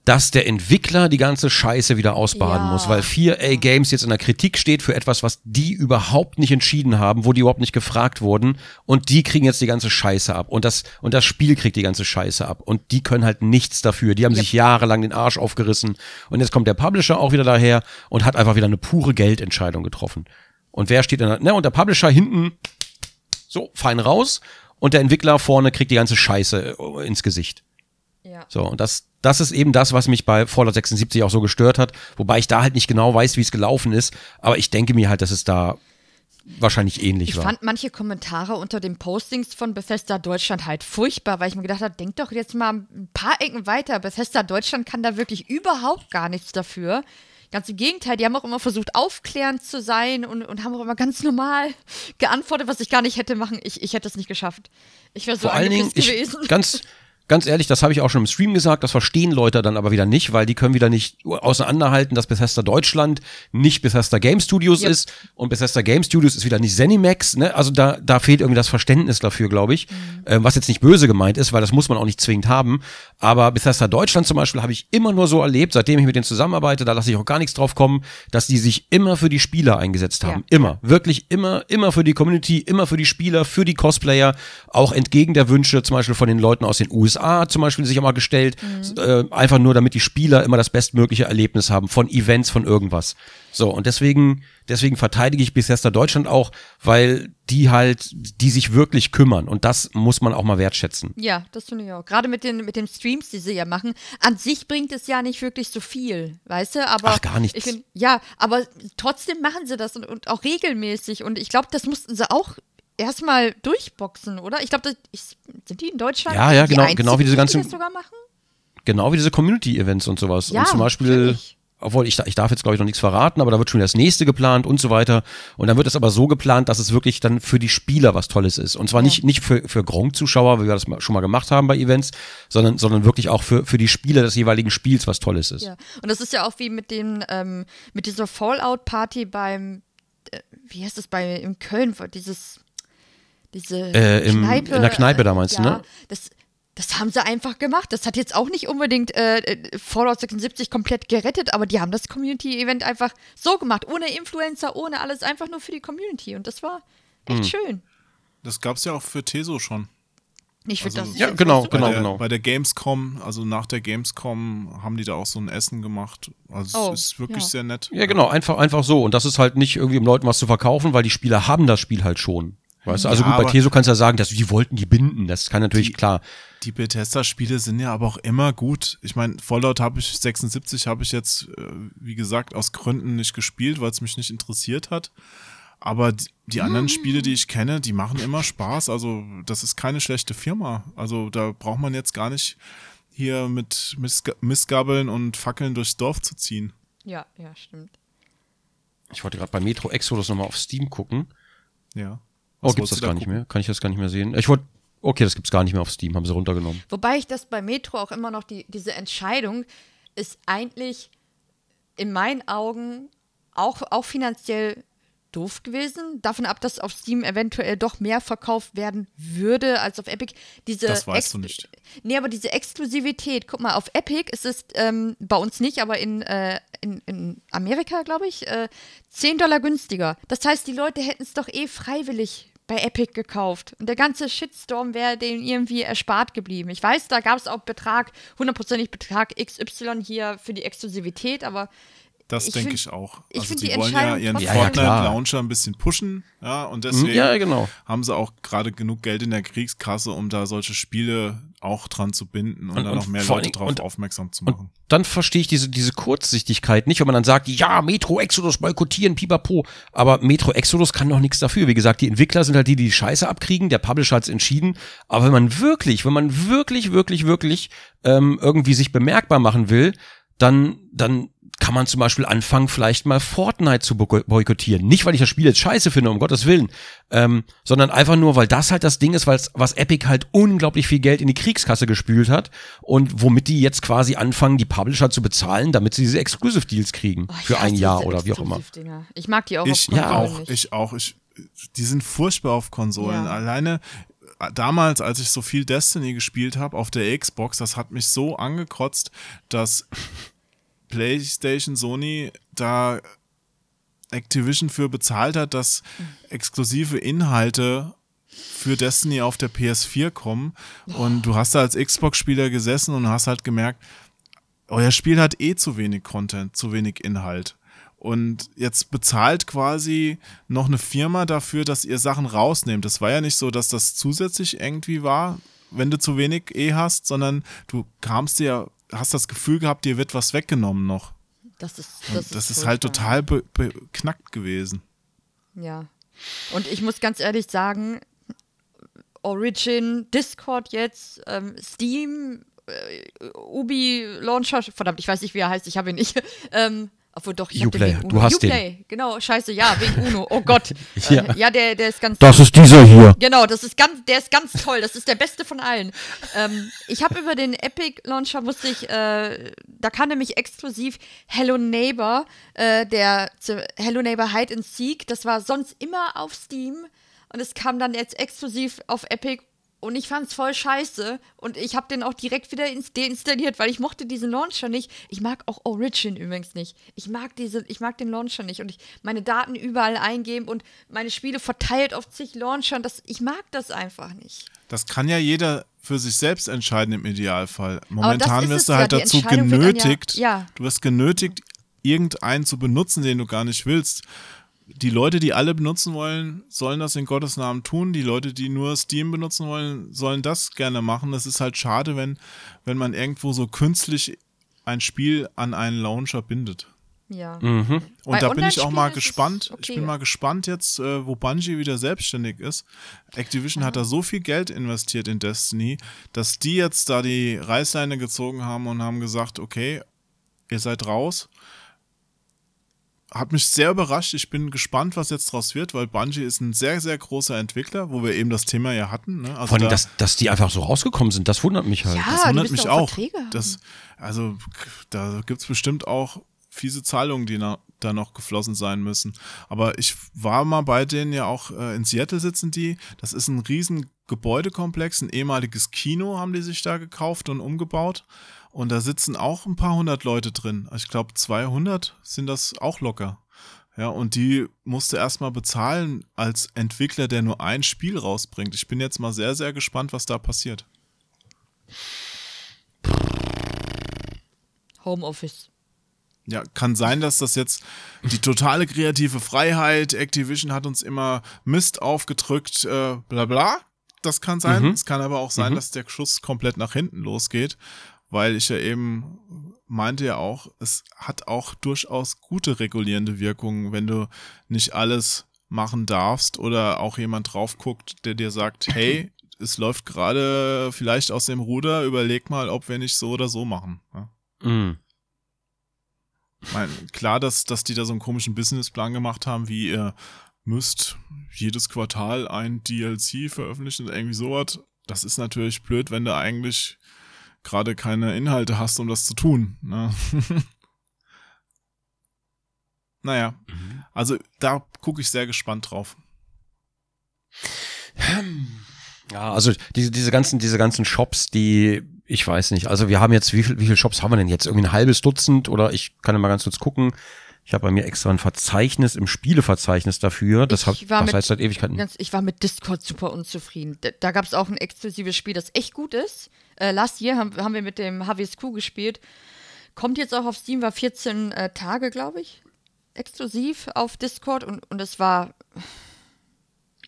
dass der Entwickler die ganze Scheiße wieder ausbaden Ja. muss, weil 4A Games jetzt in der Kritik steht für etwas, was die überhaupt nicht entschieden haben, wo die überhaupt nicht gefragt wurden und die kriegen jetzt die ganze Scheiße ab und das und das Spiel kriegt die ganze Scheiße ab und die können halt nichts dafür. Die haben sich jahrelang den Arsch aufgerissen und jetzt kommt der Publisher auch wieder daher und hat einfach wieder eine pure Geldentscheidung getroffen. Und wer steht dann, ne, und der Publisher hinten so fein raus und der Entwickler vorne kriegt die ganze Scheiße äh, ins Gesicht. Ja. So, und das, das ist eben das, was mich bei Fallout 76 auch so gestört hat, wobei ich da halt nicht genau weiß, wie es gelaufen ist, aber ich denke mir halt, dass es da wahrscheinlich ähnlich Ich war. fand manche Kommentare unter den Postings von Bethesda Deutschland halt furchtbar, weil ich mir gedacht habe, denk doch jetzt mal ein paar Ecken weiter. Bethesda Deutschland kann da wirklich überhaupt gar nichts dafür. Ganz im Gegenteil, die haben auch immer versucht, aufklärend zu sein und, und haben auch immer ganz normal geantwortet, was ich gar nicht hätte machen. Ich, ich hätte es nicht geschafft. Ich wäre so Vor allen Dingen, angepisst ich, gewesen. ganz, ganz ehrlich, das habe ich auch schon im Stream gesagt, das verstehen Leute dann aber wieder nicht, weil die können wieder nicht auseinanderhalten, dass Bethesda Deutschland nicht Bethesda Game Studios Yep. ist und Bethesda Game Studios ist wieder nicht Zenimax, ne? Also da, da fehlt irgendwie das Verständnis dafür, glaube ich, ähm, was jetzt nicht böse gemeint ist, weil das muss man auch nicht zwingend haben. Aber Bethesda Deutschland zum Beispiel habe ich immer nur so erlebt, seitdem ich mit denen zusammenarbeite, da lasse ich auch gar nichts drauf kommen, dass die sich immer für die Spieler eingesetzt haben. Ja. Immer. Wirklich immer, immer für die Community, immer für die Spieler, für die Cosplayer, auch entgegen der Wünsche zum Beispiel von den Leuten aus den USA zum Beispiel sich immer gestellt. Äh, einfach nur, damit die Spieler immer das bestmögliche Erlebnis haben von Events, von irgendwas. So, und deswegen, deswegen verteidige ich Bethesda Deutschland auch, weil die halt, die sich wirklich kümmern und das muss man auch mal wertschätzen. Ja, das finde ich auch. Gerade mit den, mit den Streams, die sie ja machen. An sich bringt es ja nicht wirklich so viel, weißt du? Aber Ach, gar nichts. Ich find, ja, aber trotzdem machen sie das und, und auch regelmäßig. Und ich glaube, das mussten sie auch erstmal durchboxen, oder? Ich glaube, sind die in Deutschland? Ja, ja, die genau, genau wie diese die ganzen- das sogar machen? Genau wie diese Community-Events und sowas. Ja, und zum Beispiel, obwohl ich, ich darf jetzt glaube ich noch nichts verraten, aber da wird schon das nächste geplant und so weiter. Und dann wird es aber so geplant, dass es wirklich dann für die Spieler was Tolles ist. Und zwar Ja. nicht, nicht für, für Gronk-Zuschauer, wie wir das schon mal gemacht haben bei Events, sondern, sondern wirklich auch für, für die Spieler des jeweiligen Spiels was Tolles ist. Ja. Und das ist ja auch wie mit dem, ähm, mit dieser Fallout-Party beim, äh, wie heißt das bei in Köln, dieses, diese Äh, im- Kneipe. in der Kneipe da meinst du, ja, ne? Das, das haben sie einfach gemacht. Das hat jetzt auch nicht unbedingt äh, äh, Fallout 76 komplett gerettet, aber die haben das Community-Event einfach so gemacht, ohne Influencer, ohne alles, einfach nur für die Community. Und das war echt Hm. schön. Das gab's ja auch für Teso schon. Ich finde Also- das Ja, genau, super. genau, bei der, genau. Bei der Gamescom, also nach der Gamescom, haben die da auch so ein Essen gemacht. Also Oh, es ist wirklich ja. sehr nett. Ja, genau, einfach, einfach so. Und das ist halt nicht irgendwie, um Leuten was zu verkaufen, weil die Spieler haben das Spiel halt schon. Weißt du, also Ja, gut, bei Teso kannst du ja sagen, dass die wollten die binden. Das kann natürlich, Die- klar. Die Bethesda-Spiele sind ja aber auch immer gut. Ich meine, Fallout habe ich 76 habe ich jetzt, äh, wie gesagt, aus Gründen nicht gespielt, weil es mich nicht interessiert hat. Aber die, die anderen Spiele, die ich kenne, die machen immer Spaß. Also das ist keine schlechte Firma. Also da braucht man jetzt gar nicht hier mit Missg Missgabeln und Fackeln durchs Dorf zu ziehen. Ja, ja, stimmt. Ich wollte gerade bei Metro Exodus nochmal auf Steam gucken. Ja. Oh, Was gibt's wolltest das da gar nicht gucken? mehr? Kann ich das gar nicht mehr sehen? Ich wollte, okay, das gibt's gar nicht mehr auf Steam, haben sie runtergenommen. Wobei ich das bei Metro auch immer noch, die, diese Entscheidung ist eigentlich in meinen Augen auch, auch finanziell doof gewesen. Davon ab, dass auf Steam eventuell doch mehr verkauft werden würde als auf Epic. Diese Das weißt Ex- du nicht. Nee, aber diese Exklusivität, guck mal, auf Epic ist es ähm, bei uns nicht, aber in, äh, in, in Amerika, glaube ich, äh, 10 Dollar günstiger. Das heißt, die Leute hätten es doch eh freiwillig bei Epic gekauft. Und der ganze Shitstorm wäre denen irgendwie erspart geblieben. Ich weiß, da gab es auch Betrag, hundertprozentig Betrag XY hier für die Exklusivität, aber Das denke ich auch. ich Also die, die wollen ja ihren Ja. Fortnite-Launcher ein bisschen pushen, ja, und deswegen Mhm, ja, genau. haben sie auch gerade genug Geld in der Kriegskasse, um da solche Spiele auch dran zu binden und, Und- dann und noch mehr Leute drauf Dingen- aufmerksam zu Und machen. dann verstehe ich diese, diese Kurzsichtigkeit nicht, wenn man dann sagt, ja, Metro Exodus boykottieren, pipapo. Aber Metro Exodus kann doch nichts dafür. Wie gesagt, die Entwickler sind halt die, die die Scheiße abkriegen. Der Publisher hat's entschieden. Aber wenn man wirklich, wenn man wirklich, wirklich, wirklich ähm, irgendwie sich bemerkbar machen will, dann, dann kann man zum Beispiel anfangen, vielleicht mal Fortnite zu boy- boykottieren. Nicht, weil ich das Spiel jetzt scheiße finde, um Gottes Willen, ähm, sondern einfach nur, weil das halt das Ding ist, weil's, was Epic halt unglaublich viel Geld in die Kriegskasse gespült hat und womit die jetzt quasi anfangen, die Publisher zu bezahlen, damit sie diese Exclusive Deals kriegen Oh, für ein Jahr oder wie auch immer. Ich mag die auch Ich auf ja, Konsolen auch, nicht. ich auch. Ich, die sind furchtbar auf Konsolen. Ja. Alleine äh, damals, als ich so viel Destiny gespielt habe auf der Xbox, das hat mich so angekotzt, dass PlayStation, Sony da Activision für bezahlt hat, dass exklusive Inhalte für Destiny auf der PS4 kommen. Und du hast da als Xbox-Spieler gesessen und hast halt gemerkt, euer Spiel hat eh zu wenig Content, zu wenig Inhalt. Und jetzt bezahlt quasi noch eine Firma dafür, dass ihr Sachen rausnehmt. Das war ja nicht so, dass das zusätzlich irgendwie war, wenn du zu wenig eh hast, sondern du kamst dir, hast das Gefühl gehabt, dir wird was weggenommen noch. das ist, das das, ist, halt total be beknackt gewesen. Ja. Und ich muss ganz ehrlich sagen, Origin, Discord jetzt, ähm, Steam, äh, Ubi Launcher, verdammt, ich weiß nicht, wie er heißt, ich habe ihn nicht. Ähm, obwohl doch, ich den Uplay, du Uno. hast den. Uplay, genau, scheiße, ja, wegen Uno. Oh Gott. Ja. Äh, ja, der, der ist ganz ist dieser hier. Genau, das ist ganz, der ist ganz toll. Das ist der beste von allen. Ähm, ich habe über den Epic Launcher wusste ich, äh, da kann nämlich exklusiv Hello Neighbor, äh, der Hello Neighbor Hide and Seek, das war sonst immer auf Steam und es kam dann jetzt exklusiv auf Epic und ich fand's voll scheiße und ich habe den auch direkt wieder ins deinstalliert, weil ich mochte diesen Launcher nicht. Ich mag auch Origin übrigens nicht. Ich mag diese, ich mag den Launcher nicht und ich meine Daten überall eingeben und meine Spiele verteilt auf zig Launchern. Das, ich mag das einfach nicht. Das kann ja jeder für sich selbst entscheiden im Idealfall. Momentan wirst es du ja, halt die dazu dann ja- genötigt, ja. du wirst genötigt, irgendeinen zu benutzen, den du gar nicht willst. Die Leute, die alle benutzen wollen, sollen das in Gottes Namen tun. Die Leute, die nur Steam benutzen wollen, sollen das gerne machen. Das ist halt schade, wenn, wenn man irgendwo so künstlich ein Spiel an einen Launcher bindet. Ja. Mhm. Und Bei da bin ich auch mal gespannt. okay. Ich bin mal gespannt jetzt, äh, wo Bungie wieder selbstständig ist. Activision hat da so viel Geld investiert in Destiny, dass die jetzt da die Reißleine gezogen haben und haben gesagt, okay, ihr seid raus. Hat mich sehr überrascht. Ich bin gespannt, was jetzt draus wird, weil Bungie ist ein sehr, sehr großer Entwickler, wo wir eben das Thema ja hatten. Ne? Also Vor allem, da- dass, dass die einfach so rausgekommen sind, das wundert mich halt. Ja, das wundert mich auch. Das, also, da gibt es bestimmt auch fiese Zahlungen, die na, da noch geflossen sein müssen. Aber ich war mal bei denen ja auch äh, in Seattle sitzen die. Das ist ein riesen Gebäudekomplex, ein ehemaliges Kino haben die sich da gekauft und umgebaut. Und da sitzen auch ein paar hundert Leute drin. Also Ich glaube, 200 sind das auch locker. Ja, und die musste erstmal bezahlen als Entwickler, der nur ein Spiel rausbringt. Ich bin jetzt mal sehr, sehr gespannt, was da passiert. Homeoffice. Ja, kann sein, dass das jetzt die totale kreative Freiheit, Activision hat uns immer Mist aufgedrückt, äh, bla bla. Das kann sein. Mhm. Es kann aber auch sein, Mhm. dass der Schuss komplett nach hinten losgeht, weil ich ja eben meinte ja auch, es hat auch durchaus gute regulierende Wirkungen, wenn du nicht alles machen darfst oder auch jemand drauf guckt, der dir sagt, hey, es läuft gerade vielleicht aus dem Ruder, überleg mal, ob wir nicht so oder so machen. Ja. Ich meine, klar, dass, dass die da so einen komischen Businessplan gemacht haben, wie ihr müsst jedes Quartal ein DLC veröffentlichen irgendwie sowas. Das ist natürlich blöd, wenn du eigentlich gerade keine Inhalte hast, um das zu tun. Ne? naja, also da gucke ich sehr gespannt drauf. Ja, also diese, diese ganzen, diese ganzen Shops, die, ich weiß nicht, also wir haben jetzt, wie viel, wie viele Shops haben wir denn jetzt? Irgendwie ein halbes Dutzend oder ich kann ja mal ganz kurz gucken. Ich habe bei mir extra ein Verzeichnis im Spieleverzeichnis dafür. Das, war das mit- heißt seit Ewigkeiten. Ganz, ich war mit Discord super unzufrieden. Da, da gab es auch ein exklusives Spiel, das echt gut ist. Äh, last Year haben, haben wir mit dem HWSQ gespielt. Kommt jetzt auch auf Steam, war 14 äh, Tage, glaube ich. Exklusiv auf Discord und, und es war,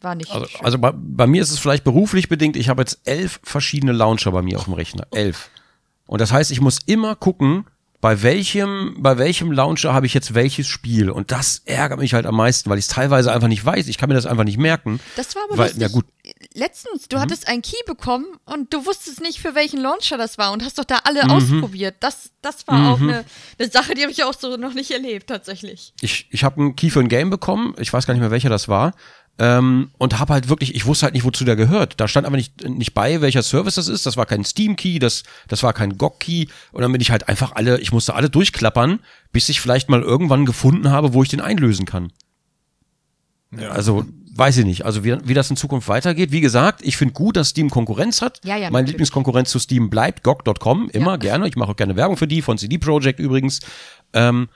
war nicht Also, also bei, bei mir ist es vielleicht beruflich bedingt. Ich habe jetzt elf verschiedene Launcher bei mir auf dem Rechner. Elf. Und das heißt, ich muss immer gucken, bei welchem, bei welchem Launcher habe ich jetzt welches Spiel. Und das ärgert mich halt am meisten, weil ich es teilweise einfach nicht weiß. Ich kann mir das einfach nicht merken. Das war aber weil, lustig. ja gut, Letztens, Mhm. du hattest einen Key bekommen und du wusstest nicht, für welchen Launcher das war und hast doch da alle Mhm. ausprobiert. Das, das war auch eine, eine Sache, die habe ich auch so noch nicht erlebt, tatsächlich. ich, ich habe einen Key für ein Game bekommen, ich weiß gar nicht mehr welcher das war, ähm, und habe halt wirklich, ich wusste halt nicht, wozu der gehört. Da stand aber nicht, nicht bei, welcher Service das ist. Das war kein Steam-Key, das, das war kein GOG-Key. Und dann bin ich halt einfach alle, ich musste alle durchklappern, bis ich vielleicht mal irgendwann gefunden habe, wo ich den einlösen kann. Ja. Also, weiß ich nicht. Also, wie, wie das in Zukunft weitergeht. Wie gesagt, ich finde gut, dass Steam Konkurrenz hat. Ja, ja, Meine natürlich. Lieblingskonkurrenz zu Steam bleibt GOG.com, immer Ja. gerne. Ich mache auch gerne Werbung für die, von CD Projekt übrigens. Ähm,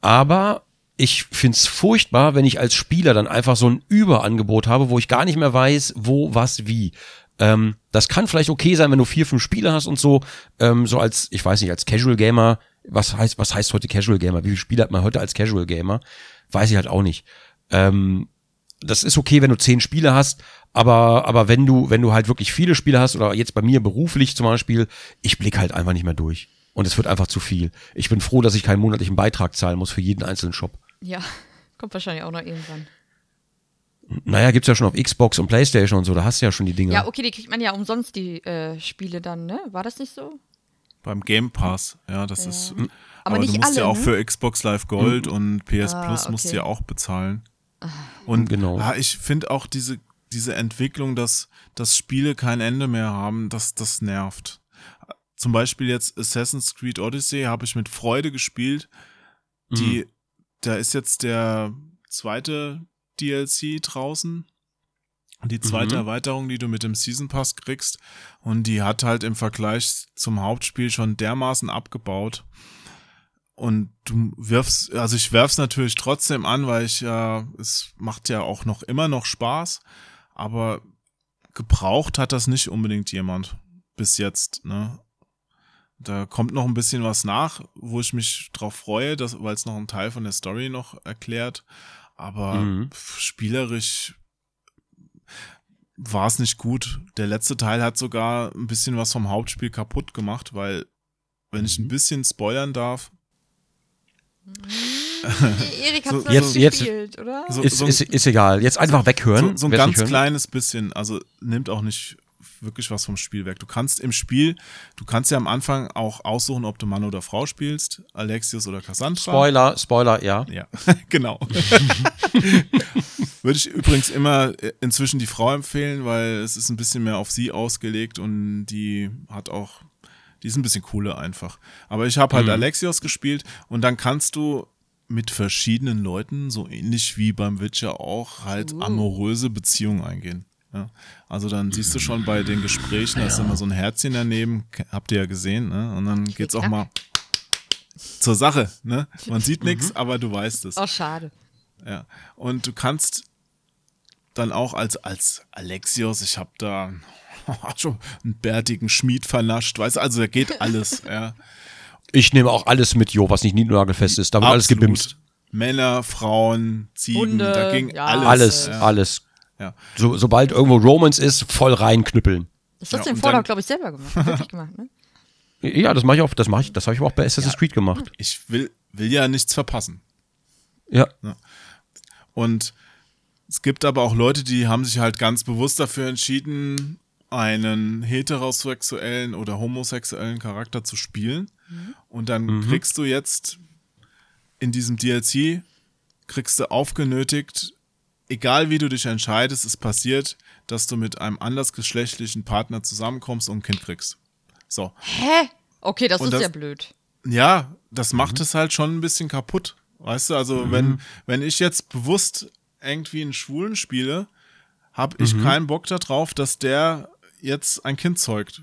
aber ich find's furchtbar, wenn ich als Spieler dann einfach so ein Überangebot habe, wo ich gar nicht mehr weiß, wo, was, wie. Ähm, das kann vielleicht okay sein, wenn du vier, fünf Spiele hast und so, ähm, so als, ich weiß nicht, als Casual Gamer, was heißt, was heißt heute Casual Gamer? Wie viele Spiele hat man heute als Casual Gamer? Weiß ich halt auch nicht. Ähm, das ist okay, wenn du zehn Spiele hast, aber, aber wenn du, wenn du halt wirklich viele Spiele hast, oder jetzt bei mir beruflich zum Beispiel, ich blick halt einfach nicht mehr durch. Und es wird einfach zu viel. Ich bin froh, dass ich keinen monatlichen Beitrag zahlen muss für jeden einzelnen Shop. Ja, kommt wahrscheinlich auch noch irgendwann. Naja, gibt's ja schon auf Xbox und Playstation und so, da hast du ja schon die Dinge. Ja, okay, die kriegt man ja umsonst, die äh, Spiele dann, ne? War das nicht so? Beim Game Pass, ja, das ist. Aber Aber, nicht du musst alle, ja auch ne? für Xbox Live Gold und PS Ah, Plus musst du okay. ja auch bezahlen. Und Genau. ja, ich finde auch diese, diese Entwicklung, dass, dass Spiele kein Ende mehr haben, das, das nervt. Zum Beispiel jetzt Assassin's Creed Odyssey habe ich mit Freude gespielt. Die, da ist jetzt der zweite DLC draußen. Die zweite Mhm. Erweiterung, die du mit dem Season Pass kriegst. Und die hat halt im Vergleich zum Hauptspiel schon dermaßen abgebaut. Und du wirfst, also ich werf's natürlich trotzdem an, weil ich ja, es macht ja auch noch immer noch Spaß, aber gebraucht hat das nicht unbedingt jemand bis jetzt, ne? Da kommt noch ein bisschen was nach, wo ich mich drauf freue, weil es noch einen Teil von der Story noch erklärt. aber Mhm. spielerisch war es nicht gut. Der letzte Teil hat sogar ein bisschen was vom Hauptspiel kaputt gemacht, weil, wenn ich Mhm. ein bisschen spoilern darf, Erik hat So- jetzt- nicht jetzt- gespielt, oder? so, Ist, so, ist, ist egal. Jetzt einfach weghören. so, so ein ganz kleines bisschen, also nimmt auch nicht wirklich was vom Spielwerk. Du kannst im Spiel, du kannst ja am Anfang auch aussuchen, ob du Mann oder Frau spielst, Alexios oder Cassandra. Spoiler, Spoiler, ja. Ja, genau. Würde ich übrigens immer äh, inzwischen die Frau empfehlen, weil es ist ein bisschen mehr auf sie ausgelegt und die hat auch, die ist ein bisschen cooler einfach. Aber ich habe halt Alexios gespielt und dann kannst du mit verschiedenen Leuten, so ähnlich wie beim Witcher auch, halt amoröse Beziehungen eingehen. Ja, also dann siehst du schon bei den Gesprächen, da ist immer so ein Herzchen daneben, habt ihr ja gesehen, ne? Und dann geht's auch mal zur Sache, ne? Man sieht nichts, aber du weißt es. Oh, schade. Ja. Und du kannst dann auch als, als Alexios, ich habe da schon einen bärtigen Schmied vernascht, weißt du, also da geht alles, ja. Ich nehme auch alles mit, Jo, was nicht niedernagelfest ist. Da wird alles gebimst. Männer, Frauen, Ziegen, Hunde, da ging ja. alles. Alles, ja. alles. Ja. So, sobald irgendwo Romance ist, voll reinknüppeln. Das hast du im Vorlauf, glaube ich, selber gemacht. Gemacht, ne? Ja, das mache ich auch, das mache ich, das habe ich auch bei Assassin's Creed gemacht. Ich will, will ja nichts verpassen. Ja. Und es gibt aber auch Leute, die haben sich halt ganz bewusst dafür entschieden, einen heterosexuellen oder homosexuellen Charakter zu spielen. Und dann kriegst du jetzt in diesem DLC, kriegst du aufgenötigt, egal wie du dich entscheidest, es passiert, dass du mit einem andersgeschlechtlichen Partner zusammenkommst und ein Kind kriegst. So. Hä? Okay, das Und ist das- ja blöd. Ja, das macht es halt schon ein bisschen kaputt. Weißt du, also wenn, wenn ich jetzt bewusst irgendwie einen Schwulen spiele, habe ich keinen Bock darauf, dass der jetzt ein Kind zeugt.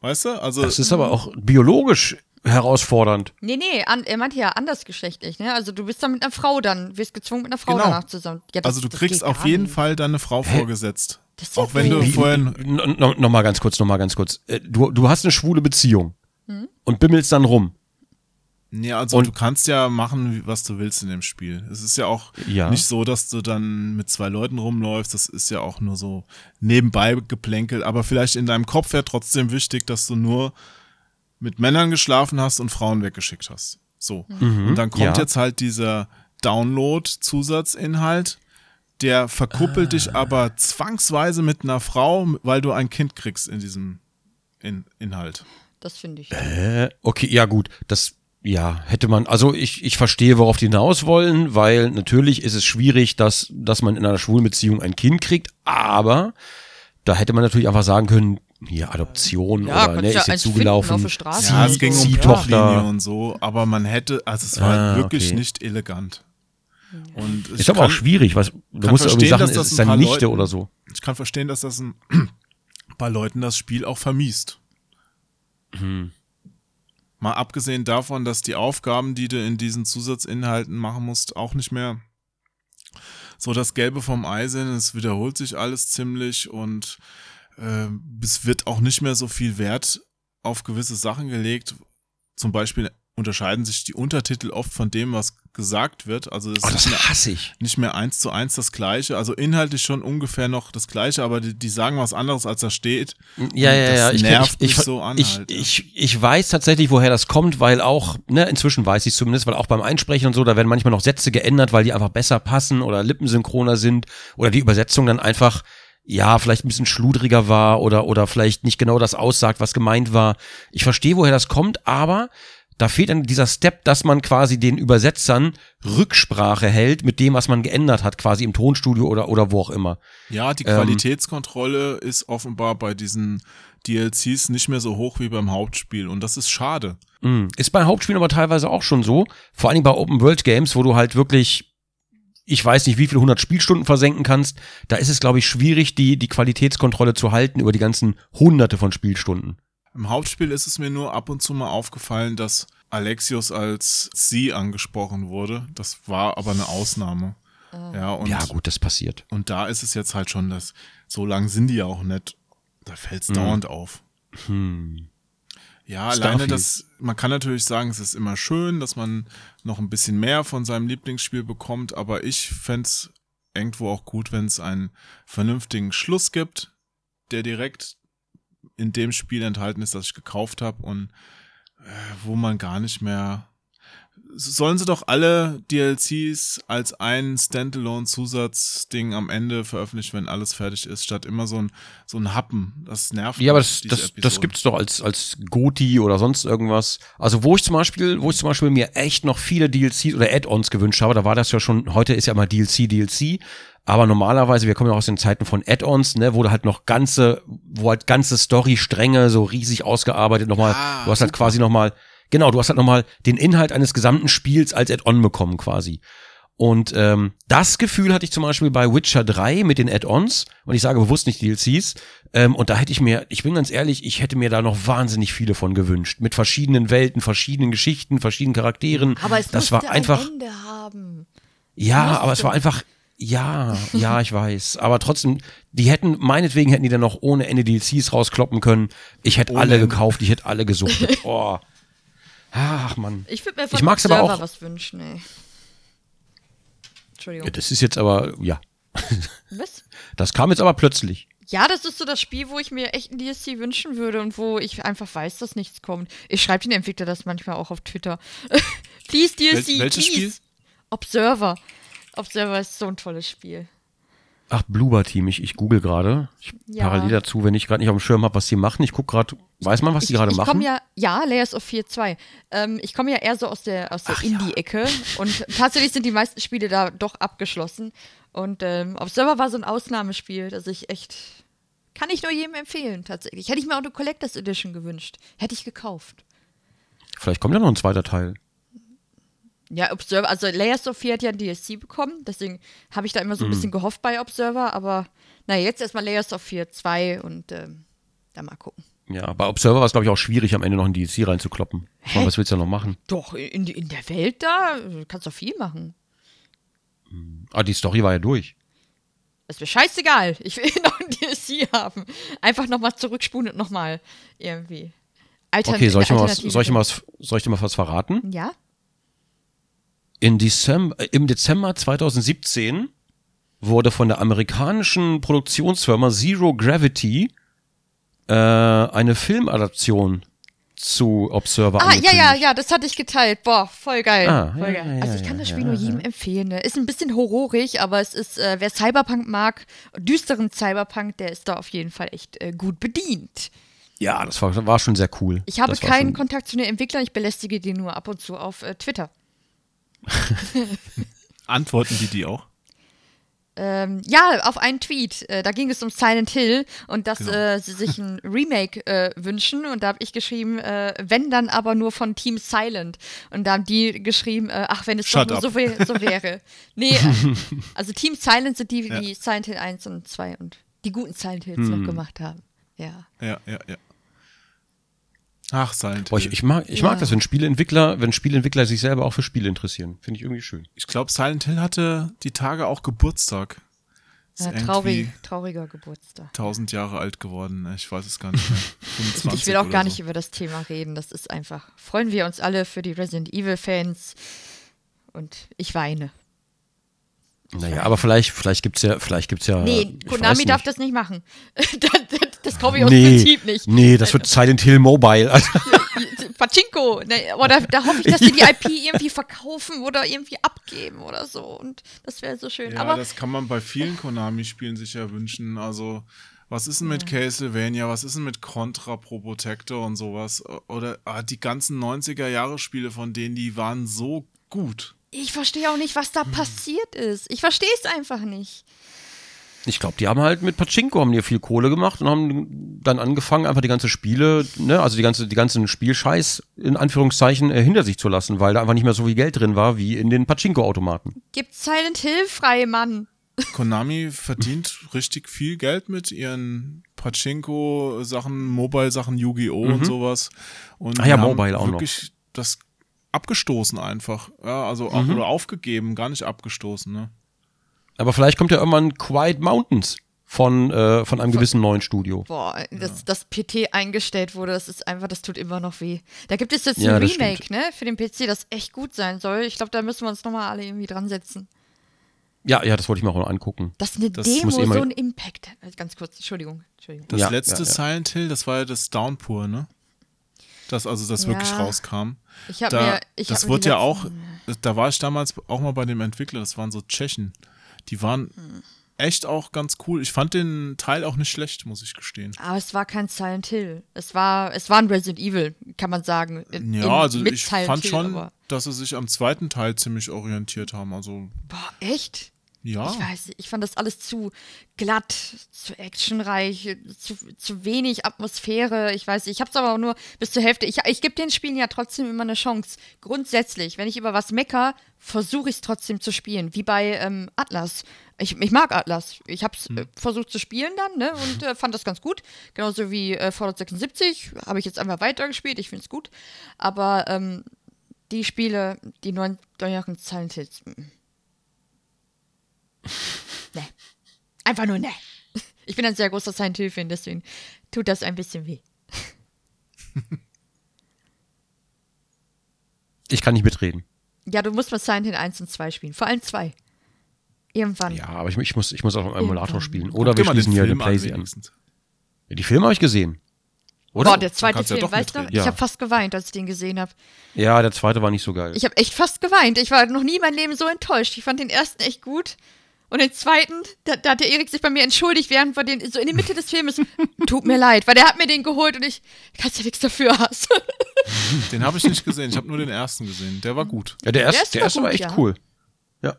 Weißt du? Also Das ist aber auch biologisch herausfordernd. Nee, nee, an, er meinte ja andersgeschlechtlich, ne? Also du bist dann mit einer Frau dann, wirst gezwungen mit einer Frau Genau. danach zusammen. Ja, das- also du kriegst auf jeden nicht. Fall deine Frau vorgesetzt. Das ist ja Auch wenn du doof. vorher No, no, noch mal ganz kurz, noch mal ganz kurz. Äh, Du, du hast eine schwule Beziehung Hm? und bimmelst dann rum. Ja, also Und- du kannst ja machen, was du willst in dem Spiel. Es ist ja auch Ja. nicht so, dass du dann mit zwei Leuten rumläufst. Das ist ja auch nur so nebenbei geplänkelt. Aber vielleicht in deinem Kopf wäre trotzdem wichtig, dass du nur mit Männern geschlafen hast und Frauen weggeschickt hast. So. und dann kommt ja. jetzt halt dieser Download-Zusatzinhalt. Der verkuppelt dich aber zwangsweise mit einer Frau, weil du ein Kind kriegst in diesem in Inhalt. Das finde ich. Äh, okay, ja gut, das ja, hätte man, also ich, ich verstehe, worauf die hinaus wollen, weil natürlich ist es schwierig, dass, dass man in einer schwulen Beziehung ein Kind kriegt, aber da hätte man natürlich einfach sagen können, hier Adoption Ja, oder ne, ja ist jetzt finden zugelaufen. Straße. Ja, es ging um Tochter und so, aber man hätte, also es war Ah, halt wirklich okay. nicht elegant. Und ich Ist aber kann, auch schwierig, was du musst ja irgendwie verstehen, sagen, dass es das ist ein seine paar Nichte Leuten- oder so. Ich kann verstehen, dass das ein, bei Leuten das Spiel auch vermiest. Hm. Mal abgesehen davon, dass die Aufgaben, die du in diesen Zusatzinhalten machen musst, auch nicht mehr so das Gelbe vom Ei sind. Es wiederholt sich alles ziemlich und äh, es wird auch nicht mehr so viel Wert auf gewisse Sachen gelegt. Zum Beispiel unterscheiden sich die Untertitel oft von dem, was gesagt wird. Also es Oh, ist das eine hasse ich. nicht mehr eins zu eins das gleiche. Also inhaltlich schon ungefähr noch das gleiche, aber die, die sagen was anderes, als da steht. Ja, ja, das ja. Ich, nervt ich, ich, mich so an ich, halt, ja. ich, ich weiß tatsächlich, woher das kommt, weil auch, ne, inzwischen weiß ich zumindest, weil auch beim Einsprechen und so, da werden manchmal noch Sätze geändert, weil die einfach besser passen oder lippensynchroner sind oder die Übersetzung dann einfach, ja, vielleicht ein bisschen schludriger war oder, oder vielleicht nicht genau das aussagt, was gemeint war. Ich verstehe, woher das kommt, aber da fehlt dann dieser Step, dass man quasi den Übersetzern Rücksprache hält mit dem, was man geändert hat, quasi im Tonstudio oder, oder wo auch immer. Ja, die Ähm. Qualitätskontrolle ist offenbar bei diesen DLCs nicht mehr so hoch wie beim Hauptspiel und das ist schade. Mm. Ist bei Hauptspielen aber teilweise auch schon so. Vor allem bei Open World Games, wo du halt wirklich, ich weiß nicht, wie viele hundert Spielstunden versenken kannst. Da ist es, glaube ich, schwierig, die, die Qualitätskontrolle zu halten über die ganzen hunderte von Spielstunden. Im Hauptspiel ist es mir nur ab und zu mal aufgefallen, dass Alexios als sie angesprochen wurde. Das war aber eine Ausnahme. Ja, und, ja, gut, das passiert. und da ist es jetzt halt schon, dass so lang sind die ja auch nicht. Da fällt's dauernd auf. Hm. Ja, alleine Starfield. das, man kann natürlich sagen, es ist immer schön, dass man noch ein bisschen mehr von seinem Lieblingsspiel bekommt, aber ich fänd's irgendwo auch gut, wenn es einen vernünftigen Schluss gibt, der direkt in dem Spiel enthalten ist, das ich gekauft habe und äh, wo man gar nicht mehr. Sollen sie doch alle DLCs als ein Standalone-Zusatzding am Ende veröffentlichen, wenn alles fertig ist, statt immer so ein, so ein Happen. Das nervt Ja, aber mich, das, das, das gibt's doch als, als Goti oder sonst irgendwas. Also wo ich zum Beispiel, wo ich zum Beispiel mir echt noch viele DLCs oder Add-ons gewünscht habe, da war das ja schon, heute ist ja immer DLC, DLC. Aber normalerweise, wir kommen ja aus den Zeiten von Add-ons, ne, wo du halt noch ganze, wo halt ganze Story-Stränge so riesig ausgearbeitet nochmal, Ah, du hast halt quasi nochmal, genau, du hast halt nochmal den Inhalt eines gesamten Spiels als Add-on bekommen quasi. Und ähm, das Gefühl hatte ich zum Beispiel bei Witcher 3 mit den Add-ons und ich sage bewusst nicht DLCs. Ähm, und da hätte ich mir, ich bin ganz ehrlich, ich hätte mir da noch wahnsinnig viele von gewünscht. Mit verschiedenen Welten, verschiedenen Geschichten, verschiedenen Charakteren. Aber es das war einfach, ein Ende haben. ja, aber es war einfach, ja, ja, ich weiß. Aber trotzdem, die hätten, meinetwegen hätten die dann noch ohne Ende DLCs rauskloppen können. Ich hätte Ohne alle gekauft, ich hätte alle gesuchtet. Oh. Ach, Mann. Ich würde mir von Ich mag's aber auch- was wünschen, ey. Entschuldigung. Ja, das ist jetzt aber, ja. Was? Das kam jetzt aber plötzlich. Ja, das ist so das Spiel, wo ich mir echt ein DLC wünschen würde und wo ich einfach weiß, dass nichts kommt. Ich schreibe den Entwickler das manchmal auch auf Twitter. please DLC, Wel- welches please. Spiel? Observer. Observer ist so ein tolles Spiel. Ach, Bloober Team, ich, ich google gerade. Ich- Ja. Parallel dazu, wenn ich gerade nicht auf dem Schirm habe, was die machen. Ich gucke gerade, weiß man, was die ich, gerade ich machen? komme ja, ja, Layers of 4.2. Ähm, ich komme ja eher so aus der, aus der Indie-Ecke und tatsächlich sind die meisten Spiele da doch abgeschlossen. Und ähm, Observer war so ein Ausnahmespiel, das ich echt, kann ich nur jedem empfehlen, tatsächlich. Hätte ich mir auch eine Collectors Edition gewünscht. Hätte ich gekauft. Vielleicht kommt ja noch ein zweiter Teil. Ja, Observer, also Layers of 4 hat ja ein DLC bekommen, deswegen habe ich da immer so ein Mhm. bisschen gehofft bei Observer, aber naja, jetzt erstmal Layers of 4 2 und ähm, dann mal gucken. Ja, bei Observer war es, glaube ich, auch schwierig, am Ende noch ein DLC reinzukloppen. Hä? was willst du da noch machen? Doch, in, in der Welt da kannst du viel machen. Ah, die Story war ja durch. Ist mir scheißegal. Ich will noch ein DLC haben. Einfach nochmal zurückspulen und nochmal irgendwie. Altern Okay, soll ich, mal was, soll, ich mal was, soll ich dir mal was verraten? Ja? Dezember, äh, Im Dezember 2017 wurde von der amerikanischen Produktionsfirma Zero Gravity äh, eine Filmadaption zu Observer Ah, ja, ja, ja, das hatte ich geteilt. Boah, voll geil. Ah, voll ja, geil. ja, also ich ja, kann das ja, Spiel nur jedem empfehlen. Ne? Ist ein bisschen horrorig, aber es ist, äh, wer Cyberpunk mag, düsteren Cyberpunk, der ist da auf jeden Fall echt äh, gut bedient. Ja, das war, war schon sehr cool. Ich habe keinen schon- Kontakt zu den Entwicklern, ich belästige die nur ab und zu auf äh, Twitter. Antworten die die auch? Ähm, ja, auf einen Tweet. Äh, da ging es um Silent Hill und dass Genau. äh, sie sich ein Remake äh, wünschen. Und da habe ich geschrieben, äh, wenn dann aber nur von Team Silent. Und da haben die geschrieben, äh, ach, wenn es Shut doch nur so, wär, so wäre. Nee, äh, also Team Silent sind die, Ja. die Silent Hill 1 und 2 und die guten Silent Hills Hm. noch gemacht haben. Ja. Ja, ja, ja. Ach, Silent Boah, ich, Hill. ich mag, ich Ja. mag das, wenn Spieleentwickler, wenn Spieleentwickler sich selber auch für Spiele interessieren. Finde ich irgendwie schön. Ich glaube, Silent Hill hatte die Tage auch Geburtstag. Ja traurig, trauriger Geburtstag. 1000 Jahre alt geworden. Ich weiß es gar nicht mehr. 25 Ich will auch gar so. nicht über das Thema reden. Das ist einfach. Freuen wir uns alle für die Resident Evil-Fans. Und ich weine. Naja, aber vielleicht, vielleicht gibt's ja, vielleicht gibt's ja. Nee, Konami darf das nicht machen. das das, das kaufe ich aus nee, Prinzip nicht. Nee, das wird Silent Hill Mobile. Pachinko. Ne, oder da hoffe ich, dass die die IP irgendwie verkaufen oder irgendwie abgeben oder so. Und das wäre so schön. Ja, Aber das kann man bei vielen Konami-Spielen sich ja wünschen. Also, was ist denn mit Castlevania? Was ist denn mit Contra Pro Protector und sowas? Oder ah, die ganzen 90er-Jahre-Spiele von denen, die waren so gut. ich verstehe auch nicht, was da passiert ist. Ich verstehe es einfach nicht. Ich glaube, die haben halt mit Pachinko haben die viel Kohle gemacht und haben dann angefangen, einfach die ganze Spiele, ne, also die ganze, die ganzen Spielscheiß in Anführungszeichen äh, hinter sich zu lassen, weil da einfach nicht mehr so viel Geld drin war wie in den Pachinko-Automaten. Gibt Silent Hill frei, Mann. Konami verdient richtig viel Geld mit ihren Pachinko-Sachen, Mobile-Sachen, Yu-Gi-Oh! und sowas. Und Ah ja, Mobile auch noch. wirklich das abgestoßen einfach. Ja, also auch, oder aufgegeben, gar nicht abgestoßen, ne? Aber vielleicht kommt ja irgendwann Quiet Mountains von, äh, von einem gewissen neuen Studio. Boah, dass das PT eingestellt wurde, das ist einfach, das tut immer noch weh. Da gibt es jetzt Ja, ein das Remake, ne, für den PC, das echt gut sein soll. Ich glaube, da müssen wir uns nochmal alle irgendwie dran setzen. Ja, ja, das wollte ich mir auch noch angucken. Dass eine Das Demo eh mal- so einen Impact. äh, Ganz kurz, Entschuldigung. Entschuldigung. Das Ja, letzte ja, ja. Silent Hill, das war ja das Downpour, ne? Das also, das wirklich Ja. rauskam. Ich habe Da, mir. Ich das hab wurde ja auch, da war ich damals auch mal bei dem Entwickler, das waren so Tschechen. Die waren Hm. echt auch ganz cool. Ich fand den Teil auch nicht schlecht, muss ich gestehen. Aber es war kein Silent Hill. Es war, es war ein Resident Evil, kann man sagen. In, Ja, in- also ich Silent fand Hill, schon, dass sie sich am zweiten Teil ziemlich orientiert haben. Also, Boah, echt? Ja. Ich weiß nicht, ich fand das alles zu glatt, zu actionreich, zu, zu wenig Atmosphäre. Ich weiß nicht, ich habe es aber auch nur bis zur Hälfte. Ich, ich gebe den Spielen ja trotzdem immer eine Chance. Grundsätzlich, wenn ich über was mecker, versuche ich es trotzdem zu spielen. Wie bei ähm, Atlas. Ich, ich mag Atlas. Ich habe es äh, versucht zu spielen dann ne, und äh, fand das ganz gut. Genauso wie äh, Fallout 76 habe ich jetzt einfach weitergespielt. Ich finde es gut. Aber ähm, die Spiele, die neuen, Silent Hills, mm. Ne. Einfach nur ne. Ich bin ein sehr großer Silent Hill-Fan, deswegen tut das ein bisschen weh. Ich kann nicht mitreden. Ja, du musst mal Silent Hill 1 und 2 spielen. Vor allem 2. Irgendwann. Ja, aber ich, ich, muss, ich muss auch im Emulator Irgendwann. spielen. Oder wir schließen hier eine Playsee an. wenigstens. Die Filme habe ich gesehen. Oder? Boah, der zweite ja Film, doch weißt du? mitreden. Ich Ja. habe fast geweint, als ich den gesehen habe. ja, der zweite war nicht so geil. Ich habe echt fast geweint. Ich war noch nie in meinem Leben so enttäuscht. Ich fand den ersten echt gut. Und den zweiten, da, da hat der Erik sich bei mir entschuldigt, während wir den so in der Mitte des Filmes. Tut mir leid, weil der hat mir den geholt und ich kannst ja nichts dafür hast. Den habe ich nicht gesehen. Ich habe nur den ersten gesehen. Der war gut. ja, der erste, der war erste war gut, echt ja. cool. Ja.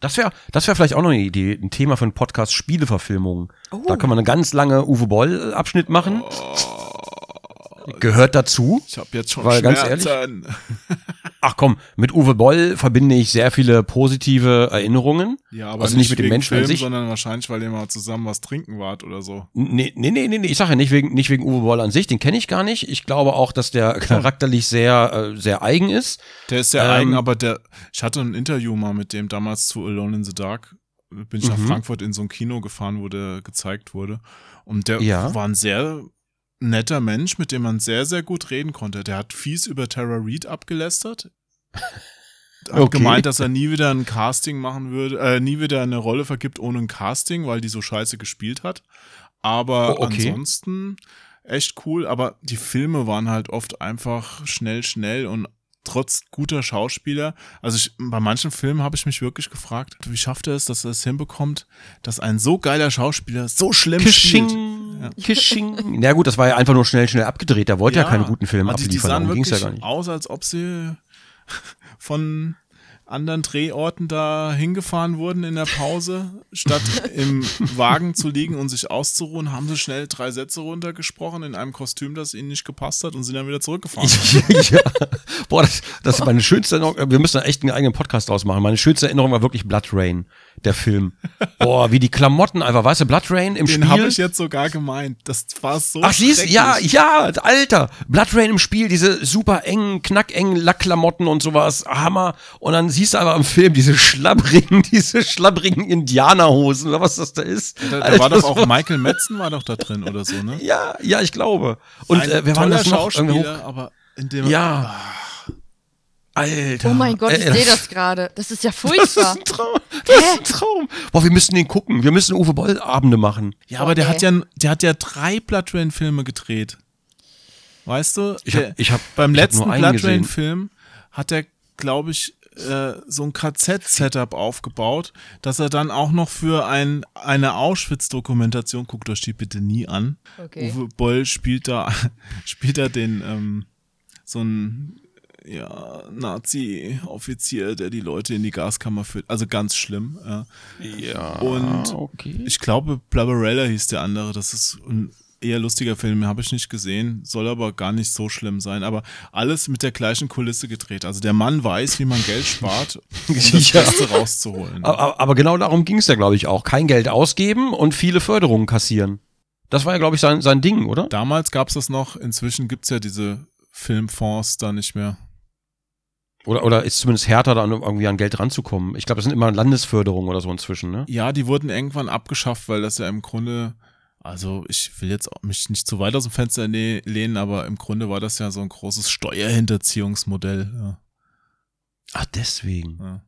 Das wäre das wär vielleicht auch noch eine Idee, ein Thema für einen Podcast Spieleverfilmungen. Oh. Da kann man eine ganz lange Uwe Boll-Abschnitt machen. Gehört dazu. Ich habe jetzt schon Weil ganz Schmerzen. Ach komm, mit Uwe Boll verbinde ich sehr viele positive Erinnerungen. Ja, aber also nicht, nicht mit dem Menschen an Film, sich. sondern wahrscheinlich, weil ihr mal zusammen was trinken wart oder so. Nee, nee, nee, nee, nee. ich sage ja nicht wegen, nicht wegen Uwe Boll an sich, den kenne ich gar nicht. Ich glaube auch, dass der charakterlich sehr, äh, sehr eigen ist. Der ist sehr Ähm, eigen, aber der, ich hatte ein Interview mal mit dem damals zu Alone in the Dark. Bin ich nach Mhm. Frankfurt in so ein Kino gefahren, wo der gezeigt wurde. Und der Ja. war ein sehr netter Mensch, mit dem man sehr, sehr gut reden konnte. Der hat fies über Tara Reid abgelästert. Hat Okay. gemeint, dass er nie wieder ein Casting machen würde, äh, nie wieder eine Rolle vergibt ohne ein Casting, weil die so scheiße gespielt hat. Aber Oh, okay. ansonsten echt cool. Aber die Filme waren halt oft einfach schnell, schnell und trotz guter Schauspieler. Also ich, bei manchen Filmen habe ich mich wirklich gefragt, wie schafft er es, dass er es hinbekommt, dass ein so geiler Schauspieler so schlimm spielt. Kishing, Kishing. Na gut, das war ja einfach nur schnell, schnell abgedreht. Der wollte ja, keine guten Filme aber die, die abliefern. sahen Darum ging's ja wirklich gar nicht. aus, als ob sie von anderen Drehorten da hingefahren wurden in der Pause, statt im Wagen zu liegen und sich auszuruhen, haben sie schnell drei Sätze runtergesprochen in einem Kostüm, das ihnen nicht gepasst hat und sind dann wieder zurückgefahren. ja. Boah, das, das ist meine schönste Erinnerung. Wir müssen da echt einen eigenen Podcast draus machen. Meine schönste Erinnerung war wirklich Blood Rain, der Film. Boah, wie die Klamotten einfach, weißt du, Blood Rain im Den Spiel. habe ich jetzt sogar gemeint. Das war so Ach, siehst ja, ja, Alter. Blood Rain im Spiel, diese super engen, knackengen Lackklamotten und sowas. Hammer. Und dann siehst du aber im Film diese schlabbrigen, diese schlabbrigen Indianerhosen oder was das da ist. Da, da Alter, war doch auch Michael Metzen war doch da drin oder so, ne? Ja, ja, ich glaube. Und Ein äh, wir waren toller das noch. Schauspieler, aber in dem Ja. Alter. Oh mein Gott, ich Ey, sehe das gerade. Das ist ja Das ist furchtbar. ein Traum. Das ist ein Traum. Boah, wir müssen den gucken. Wir müssen Uwe Boll Abende machen. Ja, aber der hat ja, der hat ja drei Blood Rain Filme gedreht. Weißt du? Ich hab- ich hab- beim ich hab letzten nur einen Blood. Rain Film hat er, glaube ich, äh, so ein KZ-Setup aufgebaut, dass er dann auch noch für ein, eine Auschwitz-Dokumentation, guckt euch die bitte nie an. Okay. Uwe Boll spielt da, spielt da den, ähm, so ein, ja, Nazi-Offizier, der die Leute in die Gaskammer führt. Also ganz schlimm. Ja. Ja. Und okay. Ich glaube, Blubberella hieß der andere. Das ist ein eher lustiger Film, habe ich nicht gesehen, soll aber gar nicht so schlimm sein. Aber alles mit der gleichen Kulisse gedreht. Also der Mann weiß, wie man Geld spart, um das Ja. Beste rauszuholen. Aber, aber genau darum ging es ja, glaube ich, auch. Kein Geld ausgeben und viele Förderungen kassieren. Das war ja, glaube ich, sein, sein Ding, oder? Damals gab es das noch, inzwischen gibt's ja diese Filmfonds da nicht mehr. Oder, oder ist zumindest härter, da irgendwie an Geld ranzukommen. Ich glaube, das sind immer Landesförderungen oder so inzwischen, ne? Ja, die wurden irgendwann abgeschafft, weil das ja im Grunde, also ich will jetzt mich nicht zu weit aus dem Fenster ne- lehnen, aber im Grunde war das ja so ein großes Steuerhinterziehungsmodell. Ja. Ach, deswegen. Ja.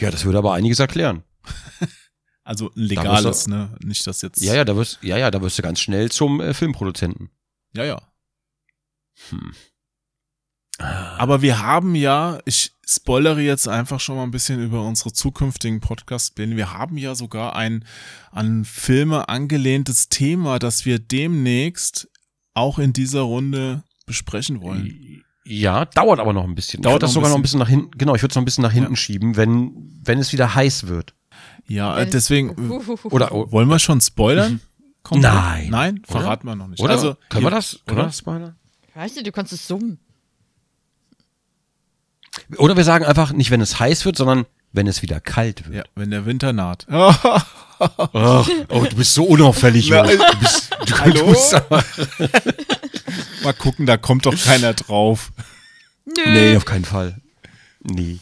Ja, das würde aber einiges erklären. Also ein legales, ne? Nicht das jetzt. Ja, ja, da wirst, ja, ja, da wirst du ganz schnell zum äh, Filmproduzenten. ja, ja. Hm. Aber wir haben ja, ich spoilere jetzt einfach schon mal ein bisschen über unsere zukünftigen Podcast-Pläne. Wir haben ja sogar ein an Filme angelehntes Thema, das wir demnächst auch in dieser Runde besprechen wollen. Ja, dauert aber noch ein bisschen. Dauert das sogar noch ein bisschen nach hinten, genau, ich würde es noch ein bisschen nach hinten Ja. schieben, wenn, wenn es wieder heiß wird. Ja, äh, deswegen, Uhuhuhu. Oder, wollen wir schon spoilern? Kommt- Nein. Nein, Oder? verraten wir noch nicht. oder? Also, können wir das? Können wir oder? das spoilern? Weißt du, du kannst es summen. Oder wir sagen einfach nicht, wenn es heiß wird, sondern wenn es wieder kalt wird. Ja, wenn der Winter naht. Ach, oh, du bist so unauffällig, Na. Du bist, du, Hallo? Du bist aber, Mal gucken, da kommt doch keiner drauf. Nö. nee, auf keinen Fall. Nee.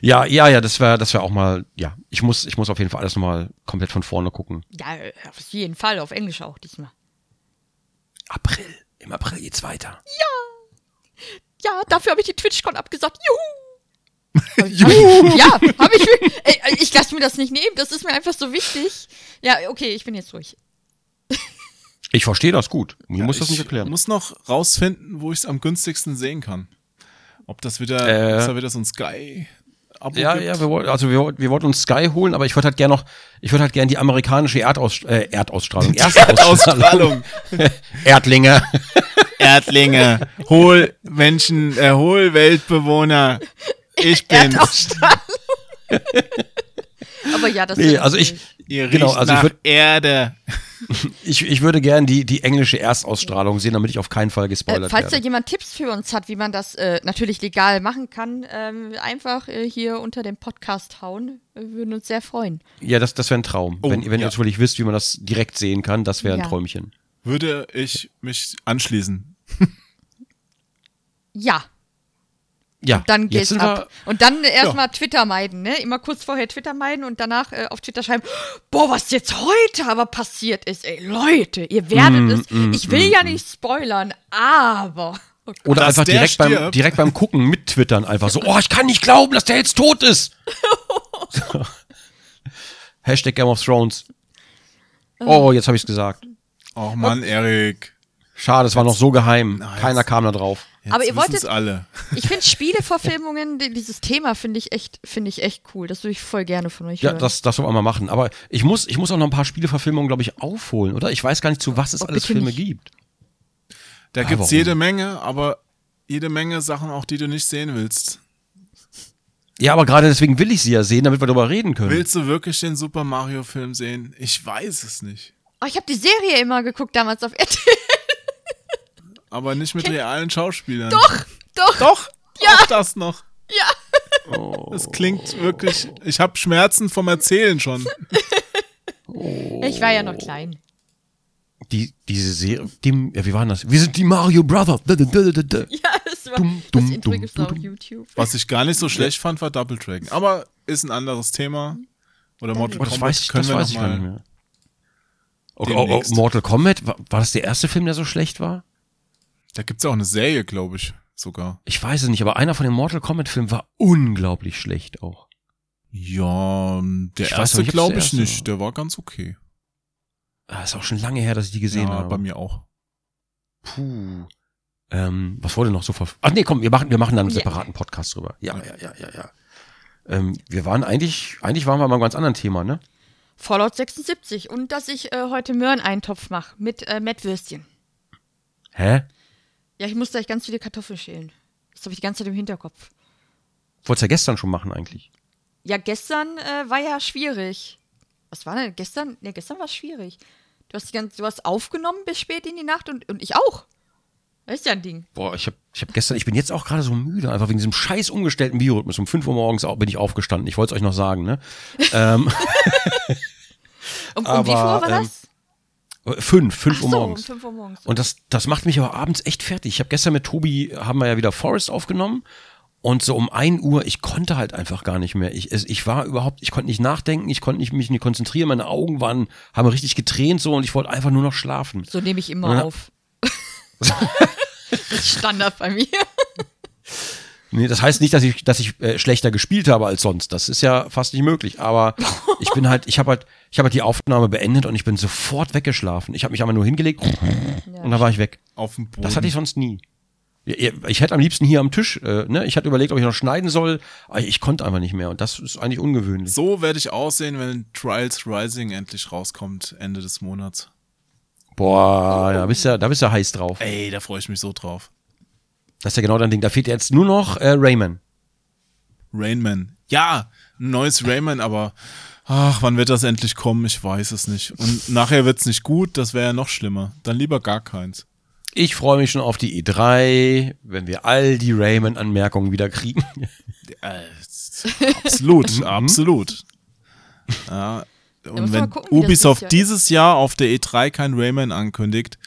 Ja, ja, ja, das wäre das wär auch mal, ja, ich muss, ich muss auf jeden Fall alles nochmal komplett von vorne gucken. Ja, auf jeden Fall, auf Englisch auch diesmal. April. Im April geht's weiter. Ja, dafür habe ich die TwitchCon abgesagt. Juhu! Juhu! Ja, habe ich. Ey, ich lasse mir das nicht nehmen. Das ist mir einfach so wichtig. Ja, okay, ich bin jetzt durch. Ich verstehe das gut. Mir muss das ich nicht erklären. muss noch rausfinden, wo ich es am günstigsten sehen kann. Ob das wieder, Äh. ob es da wieder so ein Sky Abo Ja, gibt. ja, wir wollten, also wir, wollten- wir wollten uns Sky holen, aber ich würde halt gerne noch, ich würde halt gerne die amerikanische Erdaus, äh, Erdausstrahlung, Erstausstrahlung. Erdlinge. Erdlinge, hol Menschen, äh, hol Weltbewohner. Ich bin's. Aber ja, das Nee, ist also ich, Ihr riecht genau, also ich würde, Erde. ich, ich würde gerne die, die englische Erstausstrahlung sehen, damit ich auf keinen Fall Äh, gespoilert falls da werde. jemand Tipps für uns hat, wie man das äh, natürlich legal machen kann, ähm, einfach äh, hier unter dem Podcast hauen. Wir würden uns sehr freuen. Ja, das, das wäre ein Traum. Oh, wenn wenn ja. ihr natürlich wisst, wie man das direkt sehen kann, das wäre ein Ja. Träumchen. Würde ich mich anschließen. Ja, Ja, dann jetzt geht's ab. Und dann erstmal Twitter meiden, ne? Immer kurz vorher Twitter meiden und danach äh, auf Twitter schreiben, boah, was jetzt heute aber passiert ist, ey, Leute, ihr werdet Mm, es, mm, ich will mm, ja nicht spoilern, aber, oh. Wir, oder einfach direkt beim, direkt beim Gucken mit Twittern einfach so, oh, ich kann nicht glauben, dass der jetzt tot ist. Hashtag Game of Thrones. Oh, jetzt habe ich es gesagt. Oh Mann, Erik. Schade, es war noch so geheim. Na, Keiner kam da drauf. Jetzt Aber ihr wolltet- alle. ich finde Spieleverfilmungen, die- dieses Thema finde ich echt, finde ich echt cool. Das würde ich voll gerne von euch Ja, hören. das, das wollen wir mal machen. Aber ich muss, ich muss auch noch ein paar Spieleverfilmungen, glaube ich, aufholen, oder? Ich weiß gar nicht, zu was es Oh, alles Filme nicht. gibt. Da Ah, gibt's warum? jede Menge, aber jede Menge Sachen auch, die du nicht sehen willst. Ja, aber gerade deswegen will ich sie ja sehen, damit wir darüber reden können. Willst du wirklich den Super Mario Film sehen? Ich weiß es nicht. oh, ich habe die Serie immer geguckt damals auf RTL. Aber nicht mit realen Schauspielern. Doch, doch, Doch! Ja. Auch das noch. ja. Oh. Das klingt wirklich. Ich habe Schmerzen vom Erzählen schon. Ich war ja noch klein. Die, diese Serie, die, ja, wie war denn das? Wir sind die Mario Brother. Da, da, da, da, da. Ja, das war Dumm, das Intro dumm, gibt's auf. YouTube. Was ich gar nicht so schlecht fand, war Double Dragon. Aber ist ein anderes Thema. Oder Mortal Oh, das Kombat weiß ich, können das wir weiß noch ich gar nicht mehr. Oh, oh, oh. Mortal Kombat, war, war das der erste Film, der so schlecht war? Da gibt's ja auch eine Serie, glaube ich, sogar. Ich weiß es nicht, aber einer von den Mortal Kombat Filmen war unglaublich schlecht auch. Ja, der Ich erste glaube ich erste nicht. war. Der war ganz okay. Ah, ist auch schon lange her, dass ich die gesehen ja, habe. bei mir auch. Puh. Ähm, was wurde noch so ver... Ach nee, komm, wir machen, wir machen dann einen Ja. separaten Podcast drüber. Ja, ja, ja, ja, ja. Ähm, wir waren eigentlich, eigentlich waren wir mal einem ganz anderen Thema, ne? Fallout 76 und dass ich äh, heute Möhreneintopf mache mit äh, Mettwürstchen. Hä? Ja, ich muss gleich ganz viele Kartoffeln schälen. Das habe ich die ganze Zeit im Hinterkopf. Wollt's ja gestern schon machen eigentlich. Ja, gestern äh, war ja schwierig. Was war denn gestern? Ne, gestern war es schwierig. Du hast, die ganze, du hast aufgenommen bis spät in die Nacht und, und ich auch. Das ist ja ein Ding. Boah, ich hab, ich hab gestern, ich bin jetzt auch gerade so müde, einfach wegen diesem scheiß umgestellten Biorhythmus. Um 5 Uhr morgens bin ich aufgestanden. Ich wollte es euch noch sagen, ne? ähm, Um, um wie viel Aber, Uhr war ähm, das? Fünf, fünf Ach Uhr so, morgens. um 5 Uhr morgens. Und das, das macht mich aber abends echt fertig. Ich habe gestern mit Tobi, haben wir ja wieder Forest aufgenommen. Und so um ein Uhr, ich konnte halt einfach gar nicht mehr. Ich, es, ich war überhaupt, ich konnte nicht nachdenken, ich konnte nicht, mich nicht konzentrieren, meine Augen waren, haben richtig getränt so und ich wollte einfach nur noch schlafen. So nehme ich immer Ja. auf. Standard bei mir. Nee, das heißt nicht, dass ich, dass ich äh, schlechter gespielt habe als sonst. Das ist ja fast nicht möglich. Aber ich bin halt, ich habe halt, ich habe halt die Aufnahme beendet und ich bin sofort weggeschlafen. Ich habe mich einmal nur hingelegt und dann war ich weg. Auf dem Boden. Das hatte ich sonst nie. Ja, Ich hätte am liebsten hier am Tisch, äh, ne? Ich hatte überlegt, ob ich noch schneiden soll, aber ich konnte einfach nicht mehr und das ist eigentlich ungewöhnlich. so werde ich aussehen, wenn Trials Rising endlich rauskommt, Ende des Monats. Boah, da bist du, da bist du heiß drauf. Ey, da freue ich mich so drauf. Das ist ja genau dein Ding. Da fehlt jetzt nur noch äh, Rayman. Rainman. Ja, ein neues Rayman, aber ach, wann wird das endlich kommen? Ich weiß es nicht. Und nachher wird's nicht gut, das wäre ja noch schlimmer. Dann lieber gar keins. Ich freue mich schon auf die E3, wenn wir all die Rayman-Anmerkungen wieder kriegen. Äh, absolut, absolut. Ja, und wenn Ubisoft dieses Jahr auf der E3 kein Rayman ankündigt,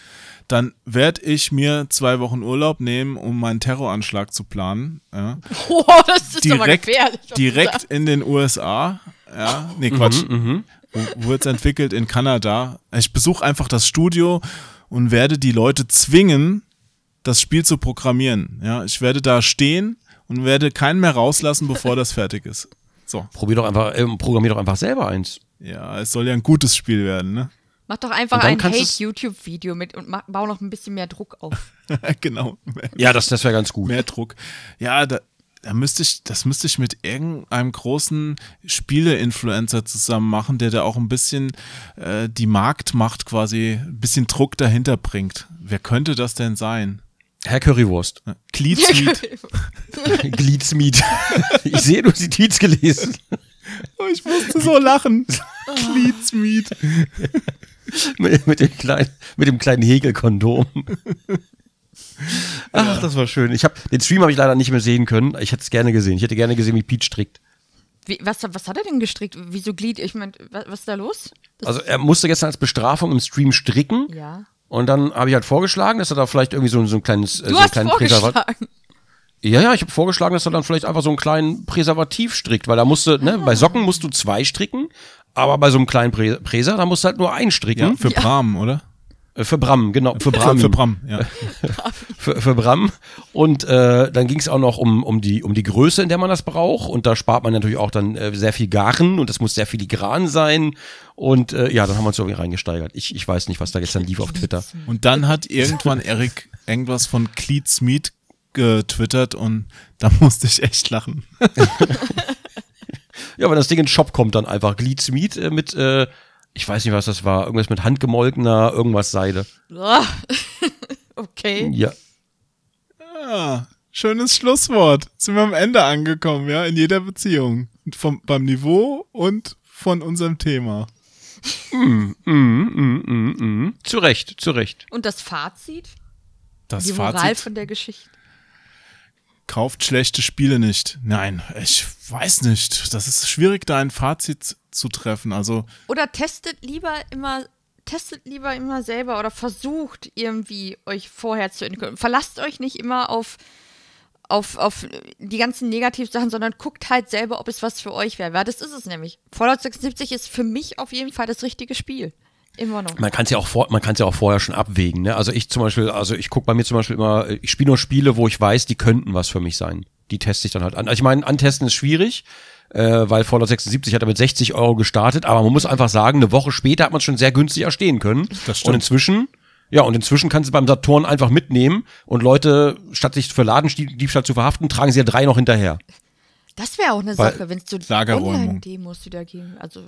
dann werde ich mir zwei Wochen Urlaub nehmen, um meinen Terroranschlag zu planen. Ja. Oh, das ist aber direkt, gefährlich. direkt in den USA. Ja, nee, Quatsch. Mhm. Wo wird es entwickelt? In Kanada. Ich besuche einfach das Studio und werde die Leute zwingen, das Spiel zu programmieren. Ja, ich werde da stehen und werde keinen mehr rauslassen, bevor das fertig ist. So. Probier doch einfach, äh, programmier doch einfach selber eins. Ja, es soll ja ein gutes Spiel werden, ne? Mach doch einfach ein Hate-YouTube-Video mit und mach, bau noch ein bisschen mehr Druck auf. genau. Ja, das, das wäre ganz gut. mehr Druck. Ja, da, da müsste ich, das müsste ich mit irgendeinem großen Spiele-Influencer zusammen machen, der da auch ein bisschen äh, die Marktmacht quasi, ein bisschen Druck dahinter bringt. Wer könnte das denn sein? Herr Currywurst. Gliedseed. Glieds-Meat. ich sehe, du hast die Tweets gelesen. Oh, ich musste so lachen. Gliedseed. mit, mit, dem kleinen, mit dem kleinen Häkelkondom. Ach, das war schön. Ich hab, den Stream habe ich leider nicht mehr sehen können. Ich hätte es gerne gesehen. Ich hätte gerne gesehen, wie Pete strickt. Wie, was, was hat er denn gestrickt? Wieso Glied? Ich meine, was, was ist da los? Das, Also er musste gestern als Bestrafung im Stream stricken. ja. Und dann habe ich halt vorgeschlagen, dass er da vielleicht irgendwie so, so ein kleines, äh, Du so hast kleinen Präservativ. vorgeschlagen. Ja, ja, ich habe vorgeschlagen, dass er dann vielleicht einfach so einen kleinen Präservativ strickt, weil da musste, ne, bei Socken musst du zwei stricken, aber bei so einem kleinen Prä Präser, da musst du halt nur einen stricken. Ja, für Bram, oder? Äh, Für Bram, genau, für Für, Bram. für Bram, ja. für, für Bram. Und äh, dann ging es auch noch um, um, die, um die Größe, in der man das braucht. Und da spart man natürlich auch dann äh, sehr viel Garen und das muss sehr filigran sein. Und äh, ja, dann haben wir uns irgendwie reingesteigert. Ich, ich weiß nicht, was da gestern lief auf Twitter. Und dann hat irgendwann Erik irgendwas von Cleats Meat getwittert und da musste ich echt lachen. Ja, wenn das Ding in den Shop kommt, dann einfach Glieds Meat äh, mit, äh, ich weiß nicht, was das war, irgendwas mit handgemolkener, irgendwas Seide. Ah. okay. Ja. Ja, schönes Schlusswort. Sind wir am Ende angekommen, ja, in jeder Beziehung. Vom, beim Niveau und von unserem Thema. Mm, mm, mm, mm. Zu Recht, zu Recht. Und das Fazit? Das Die Moral Fazit, von der Geschichte. Kauft schlechte Spiele nicht. Nein, ich weiß nicht. Das ist schwierig, da ein Fazit zu treffen. Also, Oder testet lieber immer, testet lieber immer selber oder versucht irgendwie euch vorher zu entkommen. Verlasst euch nicht immer auf, auf, auf die ganzen Negativsachen, sondern guckt halt selber, ob es was für euch wäre. Weil das ist es nämlich. Fallout 76 ist für mich auf jeden Fall das richtige Spiel. Immer noch. Man kann es ja auch vor, man kann ja auch vorher schon abwägen. Ne? Also ich zum Beispiel, also ich gucke bei mir zum Beispiel immer, ich spiele nur Spiele, wo ich weiß, die könnten was für mich sein. Die teste ich dann halt an. Also ich meine, antesten ist schwierig, äh, weil Fallout 76 hat er mit 60 Euro gestartet, aber man muss einfach sagen, eine Woche später hat man schon sehr günstig erstehen können. Das stimmt. Und inzwischen, ja, und inzwischen kannst du beim Saturn einfach mitnehmen und Leute, statt sich für Ladendiebstahl zu verhaften, tragen sie ja drei noch hinterher. Das wäre auch eine Weil- Sache, wenn es so Lagerräumung. Online-Demos wieder geben. Also,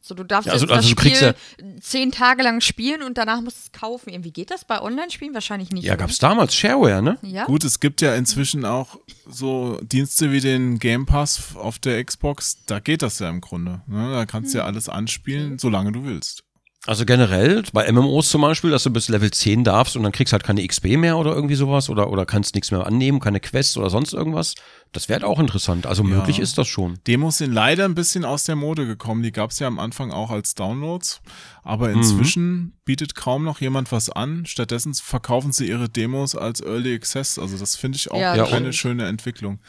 so du darfst Ja, also- jetzt das also du kriegst Spiel zehn Tage lang spielen und danach musst du es kaufen. Irgendwie geht das bei Online-Spielen wahrscheinlich nicht. Ja, oder? gab's damals Shareware, ne? Ja. gut, es gibt ja inzwischen auch so Dienste wie den Game Pass auf der Xbox. Da geht das ja im Grunde. Ne? Da kannst du ja alles anspielen, solange du willst. Also generell, bei MMOs zum Beispiel, dass du bis Level 10 darfst und dann kriegst halt keine XP mehr oder irgendwie sowas oder, oder kannst nichts mehr annehmen, keine Quests oder sonst irgendwas. Das wäre auch interessant. Also möglich Ja. ist das schon. Demos sind leider ein bisschen aus der Mode gekommen. Die gab es ja am Anfang auch als Downloads. Aber Mhm. inzwischen bietet kaum noch jemand was an. Stattdessen verkaufen sie ihre Demos als Early Access. Also das finde ich auch Ja, keine schöne Entwicklung.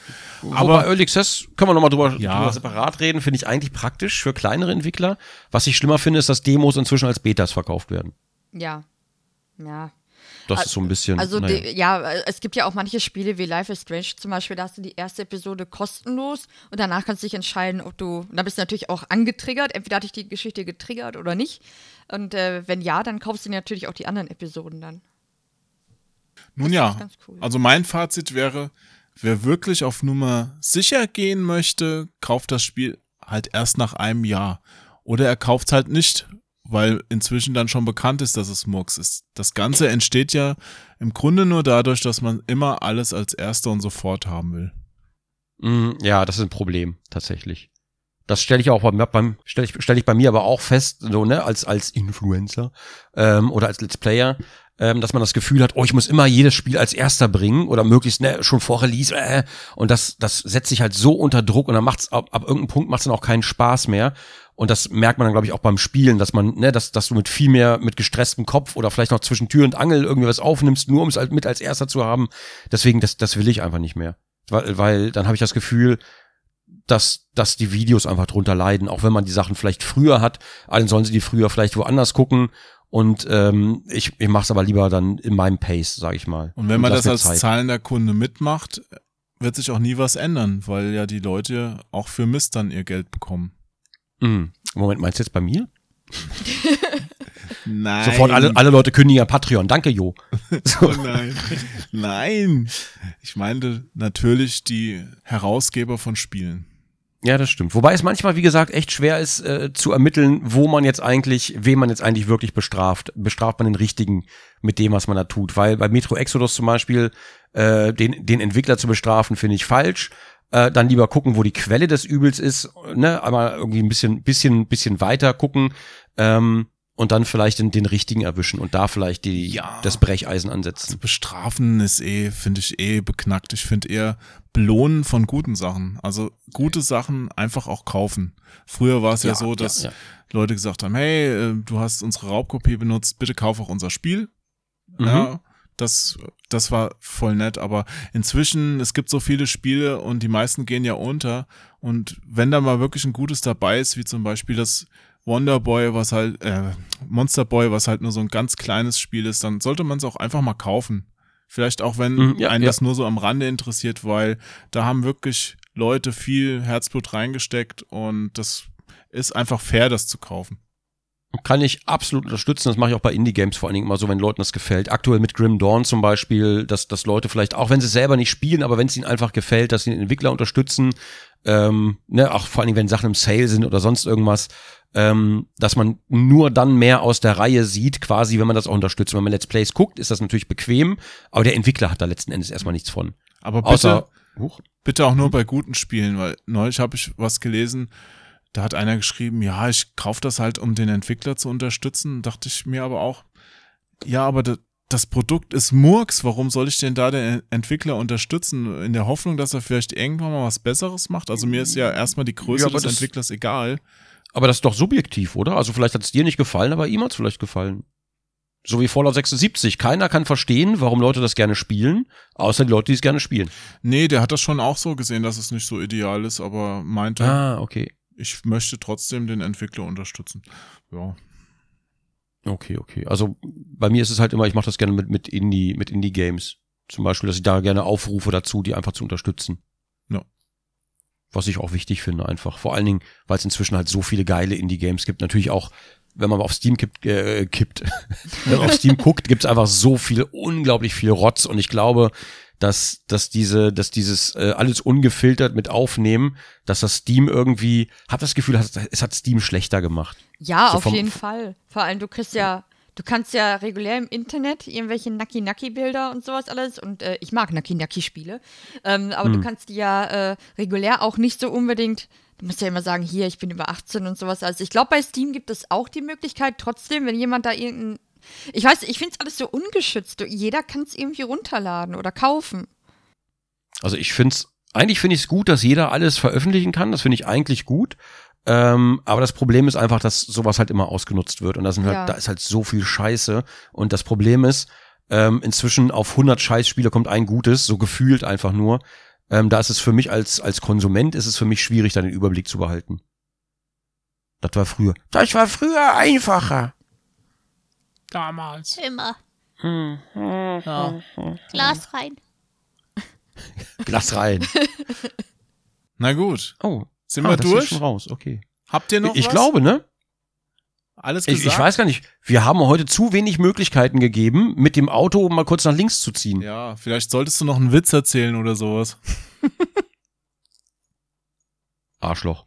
Aber Aber Early Access können wir nochmal drüber, Ja. drüber separat reden, finde ich eigentlich praktisch für kleinere Entwickler. Was ich schlimmer finde, ist, dass Demos inzwischen als Betas verkauft werden. Ja. Ja. Das ist so ein bisschen. Also naja. die, ja, es gibt ja auch manche Spiele wie Life is Strange zum Beispiel, da hast du die erste Episode kostenlos und danach kannst du dich entscheiden, ob du, und da bist du natürlich auch angetriggert, entweder hat dich die Geschichte getriggert oder nicht. Und äh, wenn ja, dann kaufst du dir natürlich auch die anderen Episoden dann. nun Das ja, cool. also mein Fazit wäre, wer wirklich auf Nummer sicher gehen möchte, kauft das Spiel halt erst nach einem Jahr. Oder er kauft es halt nicht, weil inzwischen dann schon bekannt ist, dass es Murks ist. Das Ganze entsteht ja im Grunde nur dadurch, dass man immer alles als Erster und sofort haben will. Mm, Ja, das ist ein Problem, tatsächlich. Das stelle ich auch beim, beim stelle ich, stell ich bei mir aber auch fest, so, ne, als, als Influencer ähm, oder als Let's Player, ähm, dass man das Gefühl hat, oh, ich muss immer jedes Spiel als erster bringen oder möglichst ne, schon vor Release. Äh, und das, das setzt sich halt so unter Druck und dann macht's ab, ab irgendeinem Punkt macht's dann auch keinen Spaß mehr. Und das merkt man dann, glaube ich, auch beim Spielen, dass man, ne, dass, dass du mit viel mehr, mit gestresstem Kopf oder vielleicht noch zwischen Tür und Angel irgendwie was aufnimmst, nur um es halt mit als erster zu haben. Deswegen, das, das will ich einfach nicht mehr. Weil, weil dann habe ich das Gefühl, dass, dass die Videos einfach drunter leiden, auch wenn man die Sachen vielleicht früher hat, dann sollen sie die früher vielleicht woanders gucken. Und ähm, ich, ich mache es aber lieber dann in meinem Pace, sage ich mal. Und wenn man lass das als Zeit. zahlender Kunde mitmacht, wird sich auch nie was ändern, weil ja die Leute auch für Mist dann ihr Geld bekommen. Mhm. Moment, meinst du jetzt bei mir? Nein. Sofort alle, alle Leute kündigen ja Patreon. Danke, Jo. Oh nein. Nein. Ich meinte natürlich die Herausgeber von Spielen. Ja, das stimmt. Wobei es manchmal, wie gesagt, echt schwer ist äh, zu ermitteln, wo man jetzt eigentlich, wen man jetzt eigentlich wirklich bestraft. Bestraft man den Richtigen mit dem, was man da tut? Weil bei Metro Exodus zum Beispiel äh, den, den Entwickler zu bestrafen, finde ich falsch. Äh, dann lieber gucken, wo die Quelle des Übels ist, ne, einmal irgendwie ein bisschen, bisschen, bisschen weiter gucken ähm, und dann vielleicht den, den richtigen erwischen und da vielleicht die Ja. das Brecheisen ansetzen. Bestrafen ist eh, finde ich eh beknackt. Ich finde eher belohnen von guten Sachen. Also gute Sachen einfach auch kaufen. Früher war es ja, Ja, so, dass ja, ja. Leute gesagt haben, hey, äh, du hast unsere Raubkopie benutzt, bitte kauf auch unser Spiel. Mhm. Ja, das, das war voll nett, aber inzwischen, es gibt so viele Spiele und die meisten gehen ja unter. Und wenn da mal wirklich ein gutes dabei ist, wie zum Beispiel das Wonder Boy, was halt, äh, Monster Boy, was halt nur so ein ganz kleines Spiel ist, dann sollte man es auch einfach mal kaufen. Vielleicht auch, wenn Mhm, ja, einen ja. das nur so am Rande interessiert, weil da haben wirklich Leute viel Herzblut reingesteckt und das ist einfach fair, das zu kaufen. Kann ich absolut unterstützen. Das mache ich auch bei Indie-Games vor allen Dingen immer so, wenn Leuten das gefällt. Aktuell mit Grim Dawn zum Beispiel, dass, dass Leute vielleicht, auch wenn sie selber nicht spielen, aber wenn es ihnen einfach gefällt, dass sie den Entwickler unterstützen, ähm, ne, auch vor allen Dingen, wenn Sachen im Sale sind oder sonst irgendwas, ähm, dass man nur dann mehr aus der Reihe sieht, quasi, wenn man das auch unterstützt. Wenn man Let's Plays guckt, ist das natürlich bequem, aber der Entwickler hat da letzten Endes erstmal nichts von. Aber bitte, Außer. Bitte auch nur bei guten Spielen, weil neulich habe ich was gelesen, da hat einer geschrieben, ja, ich kaufe das halt, um den Entwickler zu unterstützen. Dachte ich mir aber auch, ja, aber da, das Produkt ist Murks, warum soll ich denn da den Entwickler unterstützen? In der Hoffnung, dass er vielleicht irgendwann mal was Besseres macht? Also mir ist ja erstmal die Größe Ja, des das- Entwicklers egal. Aber das ist doch subjektiv, oder? Also vielleicht hat es dir nicht gefallen, aber ihm hat es vielleicht gefallen. So wie Fallout 76. Keiner kann verstehen, warum Leute das gerne spielen, außer die Leute, die es gerne spielen. Nee, der hat das schon auch so gesehen, dass es nicht so ideal ist, aber meinte, Ah, okay. Ich möchte trotzdem den Entwickler unterstützen. Ja. Okay, okay. Also bei mir ist es halt immer, ich mache das gerne mit, mit Indie, mit Indie-Games. Zum Beispiel, dass ich da gerne aufrufe dazu, die einfach zu unterstützen. Ja. Was ich auch wichtig finde, einfach. Vor allen Dingen, weil es inzwischen halt so viele geile Indie-Games gibt. Natürlich auch, wenn man auf Steam kippt, äh, kippt. wenn man auf Steam guckt, gibt es einfach so viel, unglaublich viel Rotz. Und ich glaube, dass, dass diese, dass dieses äh, alles ungefiltert mit aufnehmen, dass das Steam irgendwie, hab das Gefühl, es hat Steam schlechter gemacht. Ja, So auf vom- jeden Fall. Vor allem, du kriegst ja, Du kannst ja regulär im Internet irgendwelche Naki-Naki-Bilder und sowas alles und äh, ich mag Naki-Naki-Spiele, ähm, aber Hm. du kannst die ja äh, regulär auch nicht so unbedingt, du musst ja immer sagen, hier, ich bin über 18 und sowas. Also ich glaube, bei Steam gibt es auch die Möglichkeit, trotzdem, wenn jemand da irgendein, ich weiß, ich finde es alles so ungeschützt. Jeder kann es irgendwie runterladen oder kaufen. Also ich finde es, eigentlich finde ich es gut, dass jeder alles veröffentlichen kann. Das finde ich eigentlich gut. Ähm, aber das Problem ist einfach, dass sowas halt immer ausgenutzt wird. Und da, sind halt, Ja. da ist halt so viel Scheiße. Und das Problem ist, ähm, inzwischen auf 100 Scheißspiele kommt ein gutes, so gefühlt einfach nur. Ähm, da ist es für mich als, als Konsument, ist es für mich schwierig, da den Überblick zu behalten. Das war früher. Das war früher einfacher. Damals. Immer. Ja. Glas rein. Glas rein. Na gut. Oh. Sind ah, wir das ist durch? schon raus, okay. Habt ihr noch ich was? glaube, ne? Alles Ich, gesagt? ich weiß gar nicht. Wir haben heute zu wenig Möglichkeiten gegeben, mit dem Auto mal kurz nach links zu ziehen. Ja, vielleicht solltest du noch einen Witz erzählen oder sowas. Arschloch.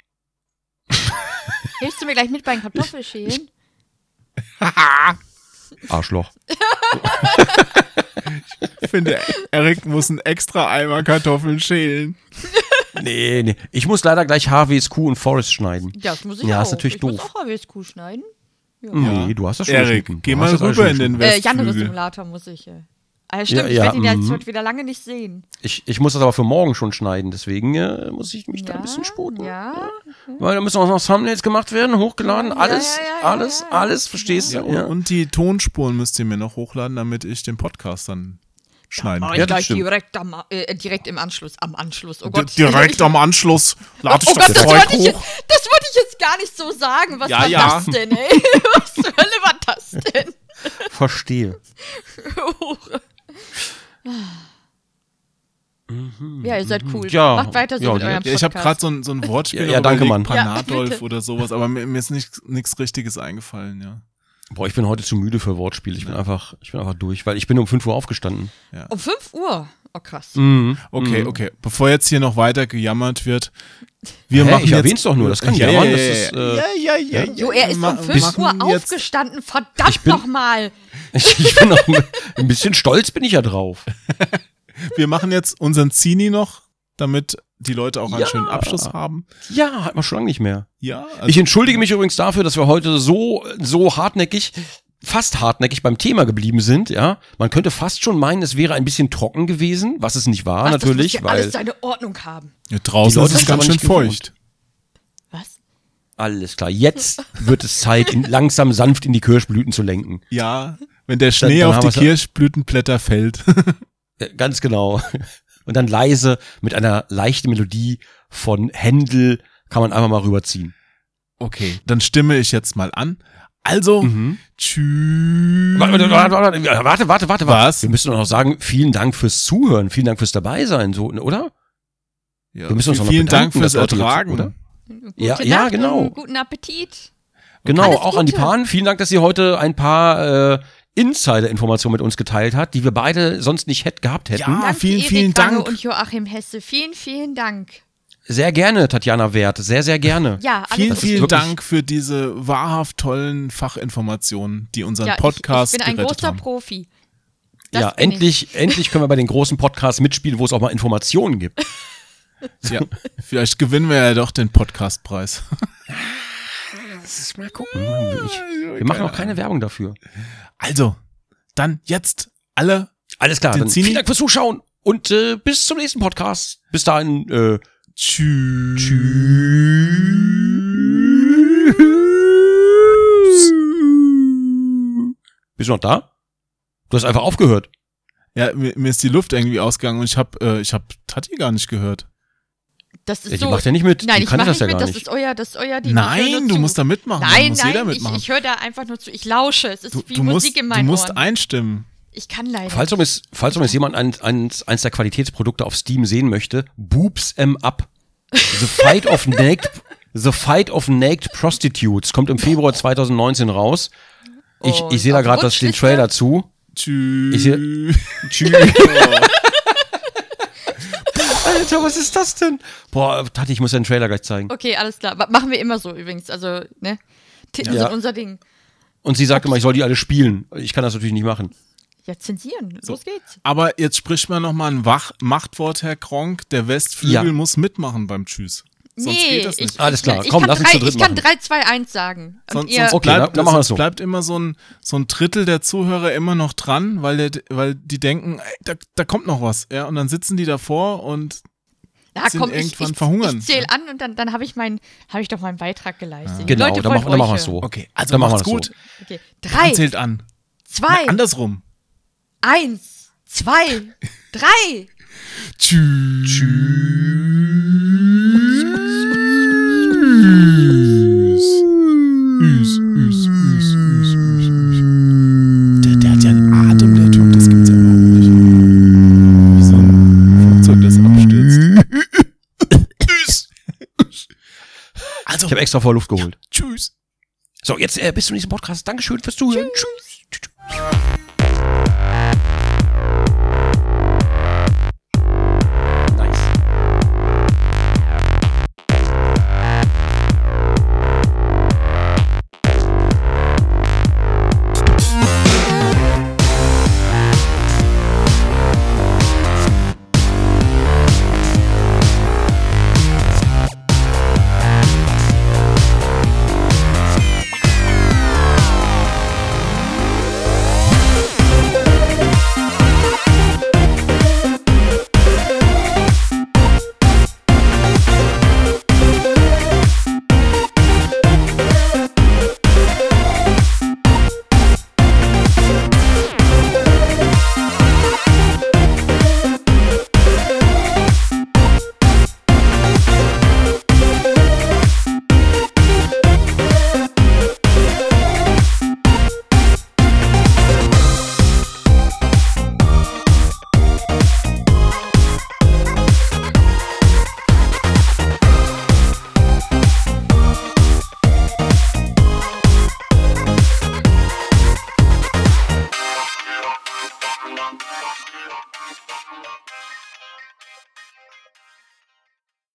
Hilfst du mir gleich mit bei den Kartoffelschälen? Arschloch. Ich finde, Erik muss einen extra Eimer Kartoffeln schälen. Nee, nee. Ich muss leider gleich HWSQ und Forest schneiden. Das muss ich Ja, auch. ist natürlich ich doof. muss auch HWSQ schneiden. Nee, du hast das schon Erik, geh mal rüber in den Äh, Westflügel. Janere-Simulator muss ich. Äh. Ah, stimmt, Ja, ich ja, werde ihn jetzt mhm. heute wieder lange nicht sehen. Ich, ich muss das aber für morgen schon schneiden, deswegen äh, muss ich mich da ein bisschen sputen. Ja. Weil da müssen auch noch Thumbnails gemacht werden, hochgeladen, Ja, alles, ja, ja, ja, alles, ja, ja. alles, verstehst Ja, du? und, Ja. und die Tonspuren müsst ihr mir noch hochladen, damit ich den Podcast dann schneiden kann. ich Ja, gleich stimmt. direkt, am, äh, direkt im Anschluss. Am Anschluss. Oh D- Gott. Direkt am Anschluss lade ich Oh das Gott, das Zeug ich, hoch. jetzt- das wollte ich jetzt gar nicht so sagen. Was Ja, war ja. das denn, ey? Was zur Hölle war das denn? Verstehe. ja, ihr seid cool. Ja, Macht weiter so ja, mit eurem Ja, Podcast. ich habe gerade so ein, so ein Wortspiel Ja, ja, danke, Mann. Ja, Panadolf bitte. oder sowas, aber mir, mir ist nichts Richtiges eingefallen, ja. Boah, ich bin heute zu müde für Wortspiele. Ich bin einfach, ich bin einfach durch, weil ich bin um 5 Uhr aufgestanden. Um 5 Uhr. Oh, krass. Mhm. Okay, Mhm. okay. Bevor jetzt hier noch weiter gejammert wird, wir Hä, machen ich jetzt, erwähn's doch nur, das kann ja, jammern, ja, das ja, ist, ja, äh, ja, ja, ja, ja. Jo, er ist um 5 machen Uhr aufgestanden. Verdammt nochmal. Ich, ich bin noch ein bisschen stolz bin ich ja drauf. Wir machen jetzt unseren Zini noch, damit die Leute auch einen Ja. schönen Abschluss haben. Ja, hat man schon lange nicht mehr. Ja, also, Ich entschuldige mich übrigens dafür, dass wir heute so, so hartnäckig, fast hartnäckig beim Thema geblieben sind, ja. Man könnte fast schon meinen, es wäre ein bisschen trocken gewesen, was es nicht war, Was, natürlich, das muss ja weil alles seine Ordnung haben. ja, draußen Die Leute ist es ganz schön feucht. Was? alles klar. Jetzt wird es Zeit, in, langsam sanft in die Kirschblüten zu lenken. Ja, wenn der Schnee dann auf haben die ja- Kirschblütenblätter fällt. Ganz genau. Und dann leise mit einer leichten Melodie von Händel kann man einfach mal rüberziehen. Okay, dann stimme ich jetzt mal an. Also, Mhm. tschüss. Warte, warte, warte, warte, warte, warte, warte. Was? Wir müssen doch noch sagen, vielen Dank fürs Zuhören, vielen Dank fürs Dabeisein, so, oder? Ja, wir müssen uns noch vielen Dank bedanken, fürs Leute jetzt- Ertragen. oder? Gute Ja, ja, Nacht genau. und Guten Appetit. Genau, Alles auch an die. Paaren. Vielen Dank, dass ihr heute ein paar äh, Insider-Informationen mit uns geteilt hat, die wir beide sonst nicht hätt, gehabt hätten. Ja. Ah, Danke, vielen, Erik vielen Wange Dank. und Joachim Hesse. Vielen, vielen Dank. Sehr gerne, Tatjana Wert. Sehr, sehr gerne. Ja, Vielen, vielen Dank für diese wahrhaft tollen Fachinformationen, die unseren ja, Podcast ich, ich bin ein großer haben. Profi. Das ja, endlich, endlich können wir bei den großen Podcasts mitspielen, wo es auch mal Informationen gibt. Ja, vielleicht gewinnen wir ja doch den Podcastpreis. Mal gucken. Ich, wir machen auch keine Werbung dafür. Also, dann jetzt alle Alles klar, dann Zini- vielen Dank fürs Zuschauen und äh, bis zum nächsten Podcast. Bis dahin, äh, tschüss. bist du noch da? Du hast einfach aufgehört. Ja, mir, mir ist die Luft irgendwie ausgegangen und ich hab, äh, ich hab Tati gar nicht gehört. Das ist Ja, die so. macht ja nicht mit. Nein, die ich kann mache das nicht ja mit, gar das nicht. ist euer, das ist euer Ding. Ich höre Nein, du zu. musst da mitmachen. Nein, muss nein, ich, mitmachen. ich höre da einfach nur zu. Ich lausche. Es ist du, wie du Musik musst, in du meinen musst Ohren. einstimmen. Ich kann leider. Falls um es, falls um es jemand ein, eins, eins der Qualitätsprodukte auf Steam sehen möchte, Boobs M Up. The Fight of Naked, The Fight of Naked Prostitutes kommt im Februar 2019 raus. Ich, ich sehe da gerade den? Trailer zu. Tschüss. Ich Tschüss. Alter, was ist das denn? Boah, Tati, ich muss dir den Trailer gleich zeigen. Okay, alles klar. Ma- Machen wir immer so übrigens. Also, ne? Titten Ja. sind unser Ding. Und sie sagt immer, ich soll die alle spielen. Ich kann das natürlich nicht machen. Ja, zensieren. Los geht's. Aber jetzt spricht man nochmal ein Wach Machtwort, Herr Kronk. Der Westflügel Ja. muss mitmachen beim Tschüss. Sonst nee, geht das nicht. Ich, Alles klar, ich komm, kann lass uns drei, zu dritt Ich kann machen. 3, 2, 1 sagen. Sonst, ihr, sonst Okay, bleibt, dann- dann machen wir es so. bleibt immer so ein, so ein Drittel der Zuhörer immer noch dran, weil, der, weil die denken, ey, da, da kommt noch was. Ja, und dann sitzen die davor und ja, sind komm, ich, irgendwann ich, verhungern. ich zähle an und dann, dann habe ich, mein, hab ich doch meinen Beitrag geleistet. Die Genau, Leute dann, mach, dann machen wir es so. okay, also Dann machen wir das gut. so. Okay. Dann Drei, zählt an. zwei, Andersrum. eins, zwei, drei. Tschüss. Üs, üs, üs, üs, üs, üs. Der, der hat ja einen Atem, der Typ, das gibt's ja überhaupt nicht. Wie so ein Flugzeug, das abstürzt. Üs. Also, Ich habe extra vor Luft geholt. tschüss. So, jetzt äh, bis zum nächsten Podcast. Dankeschön fürs Zuhören. Tschüss.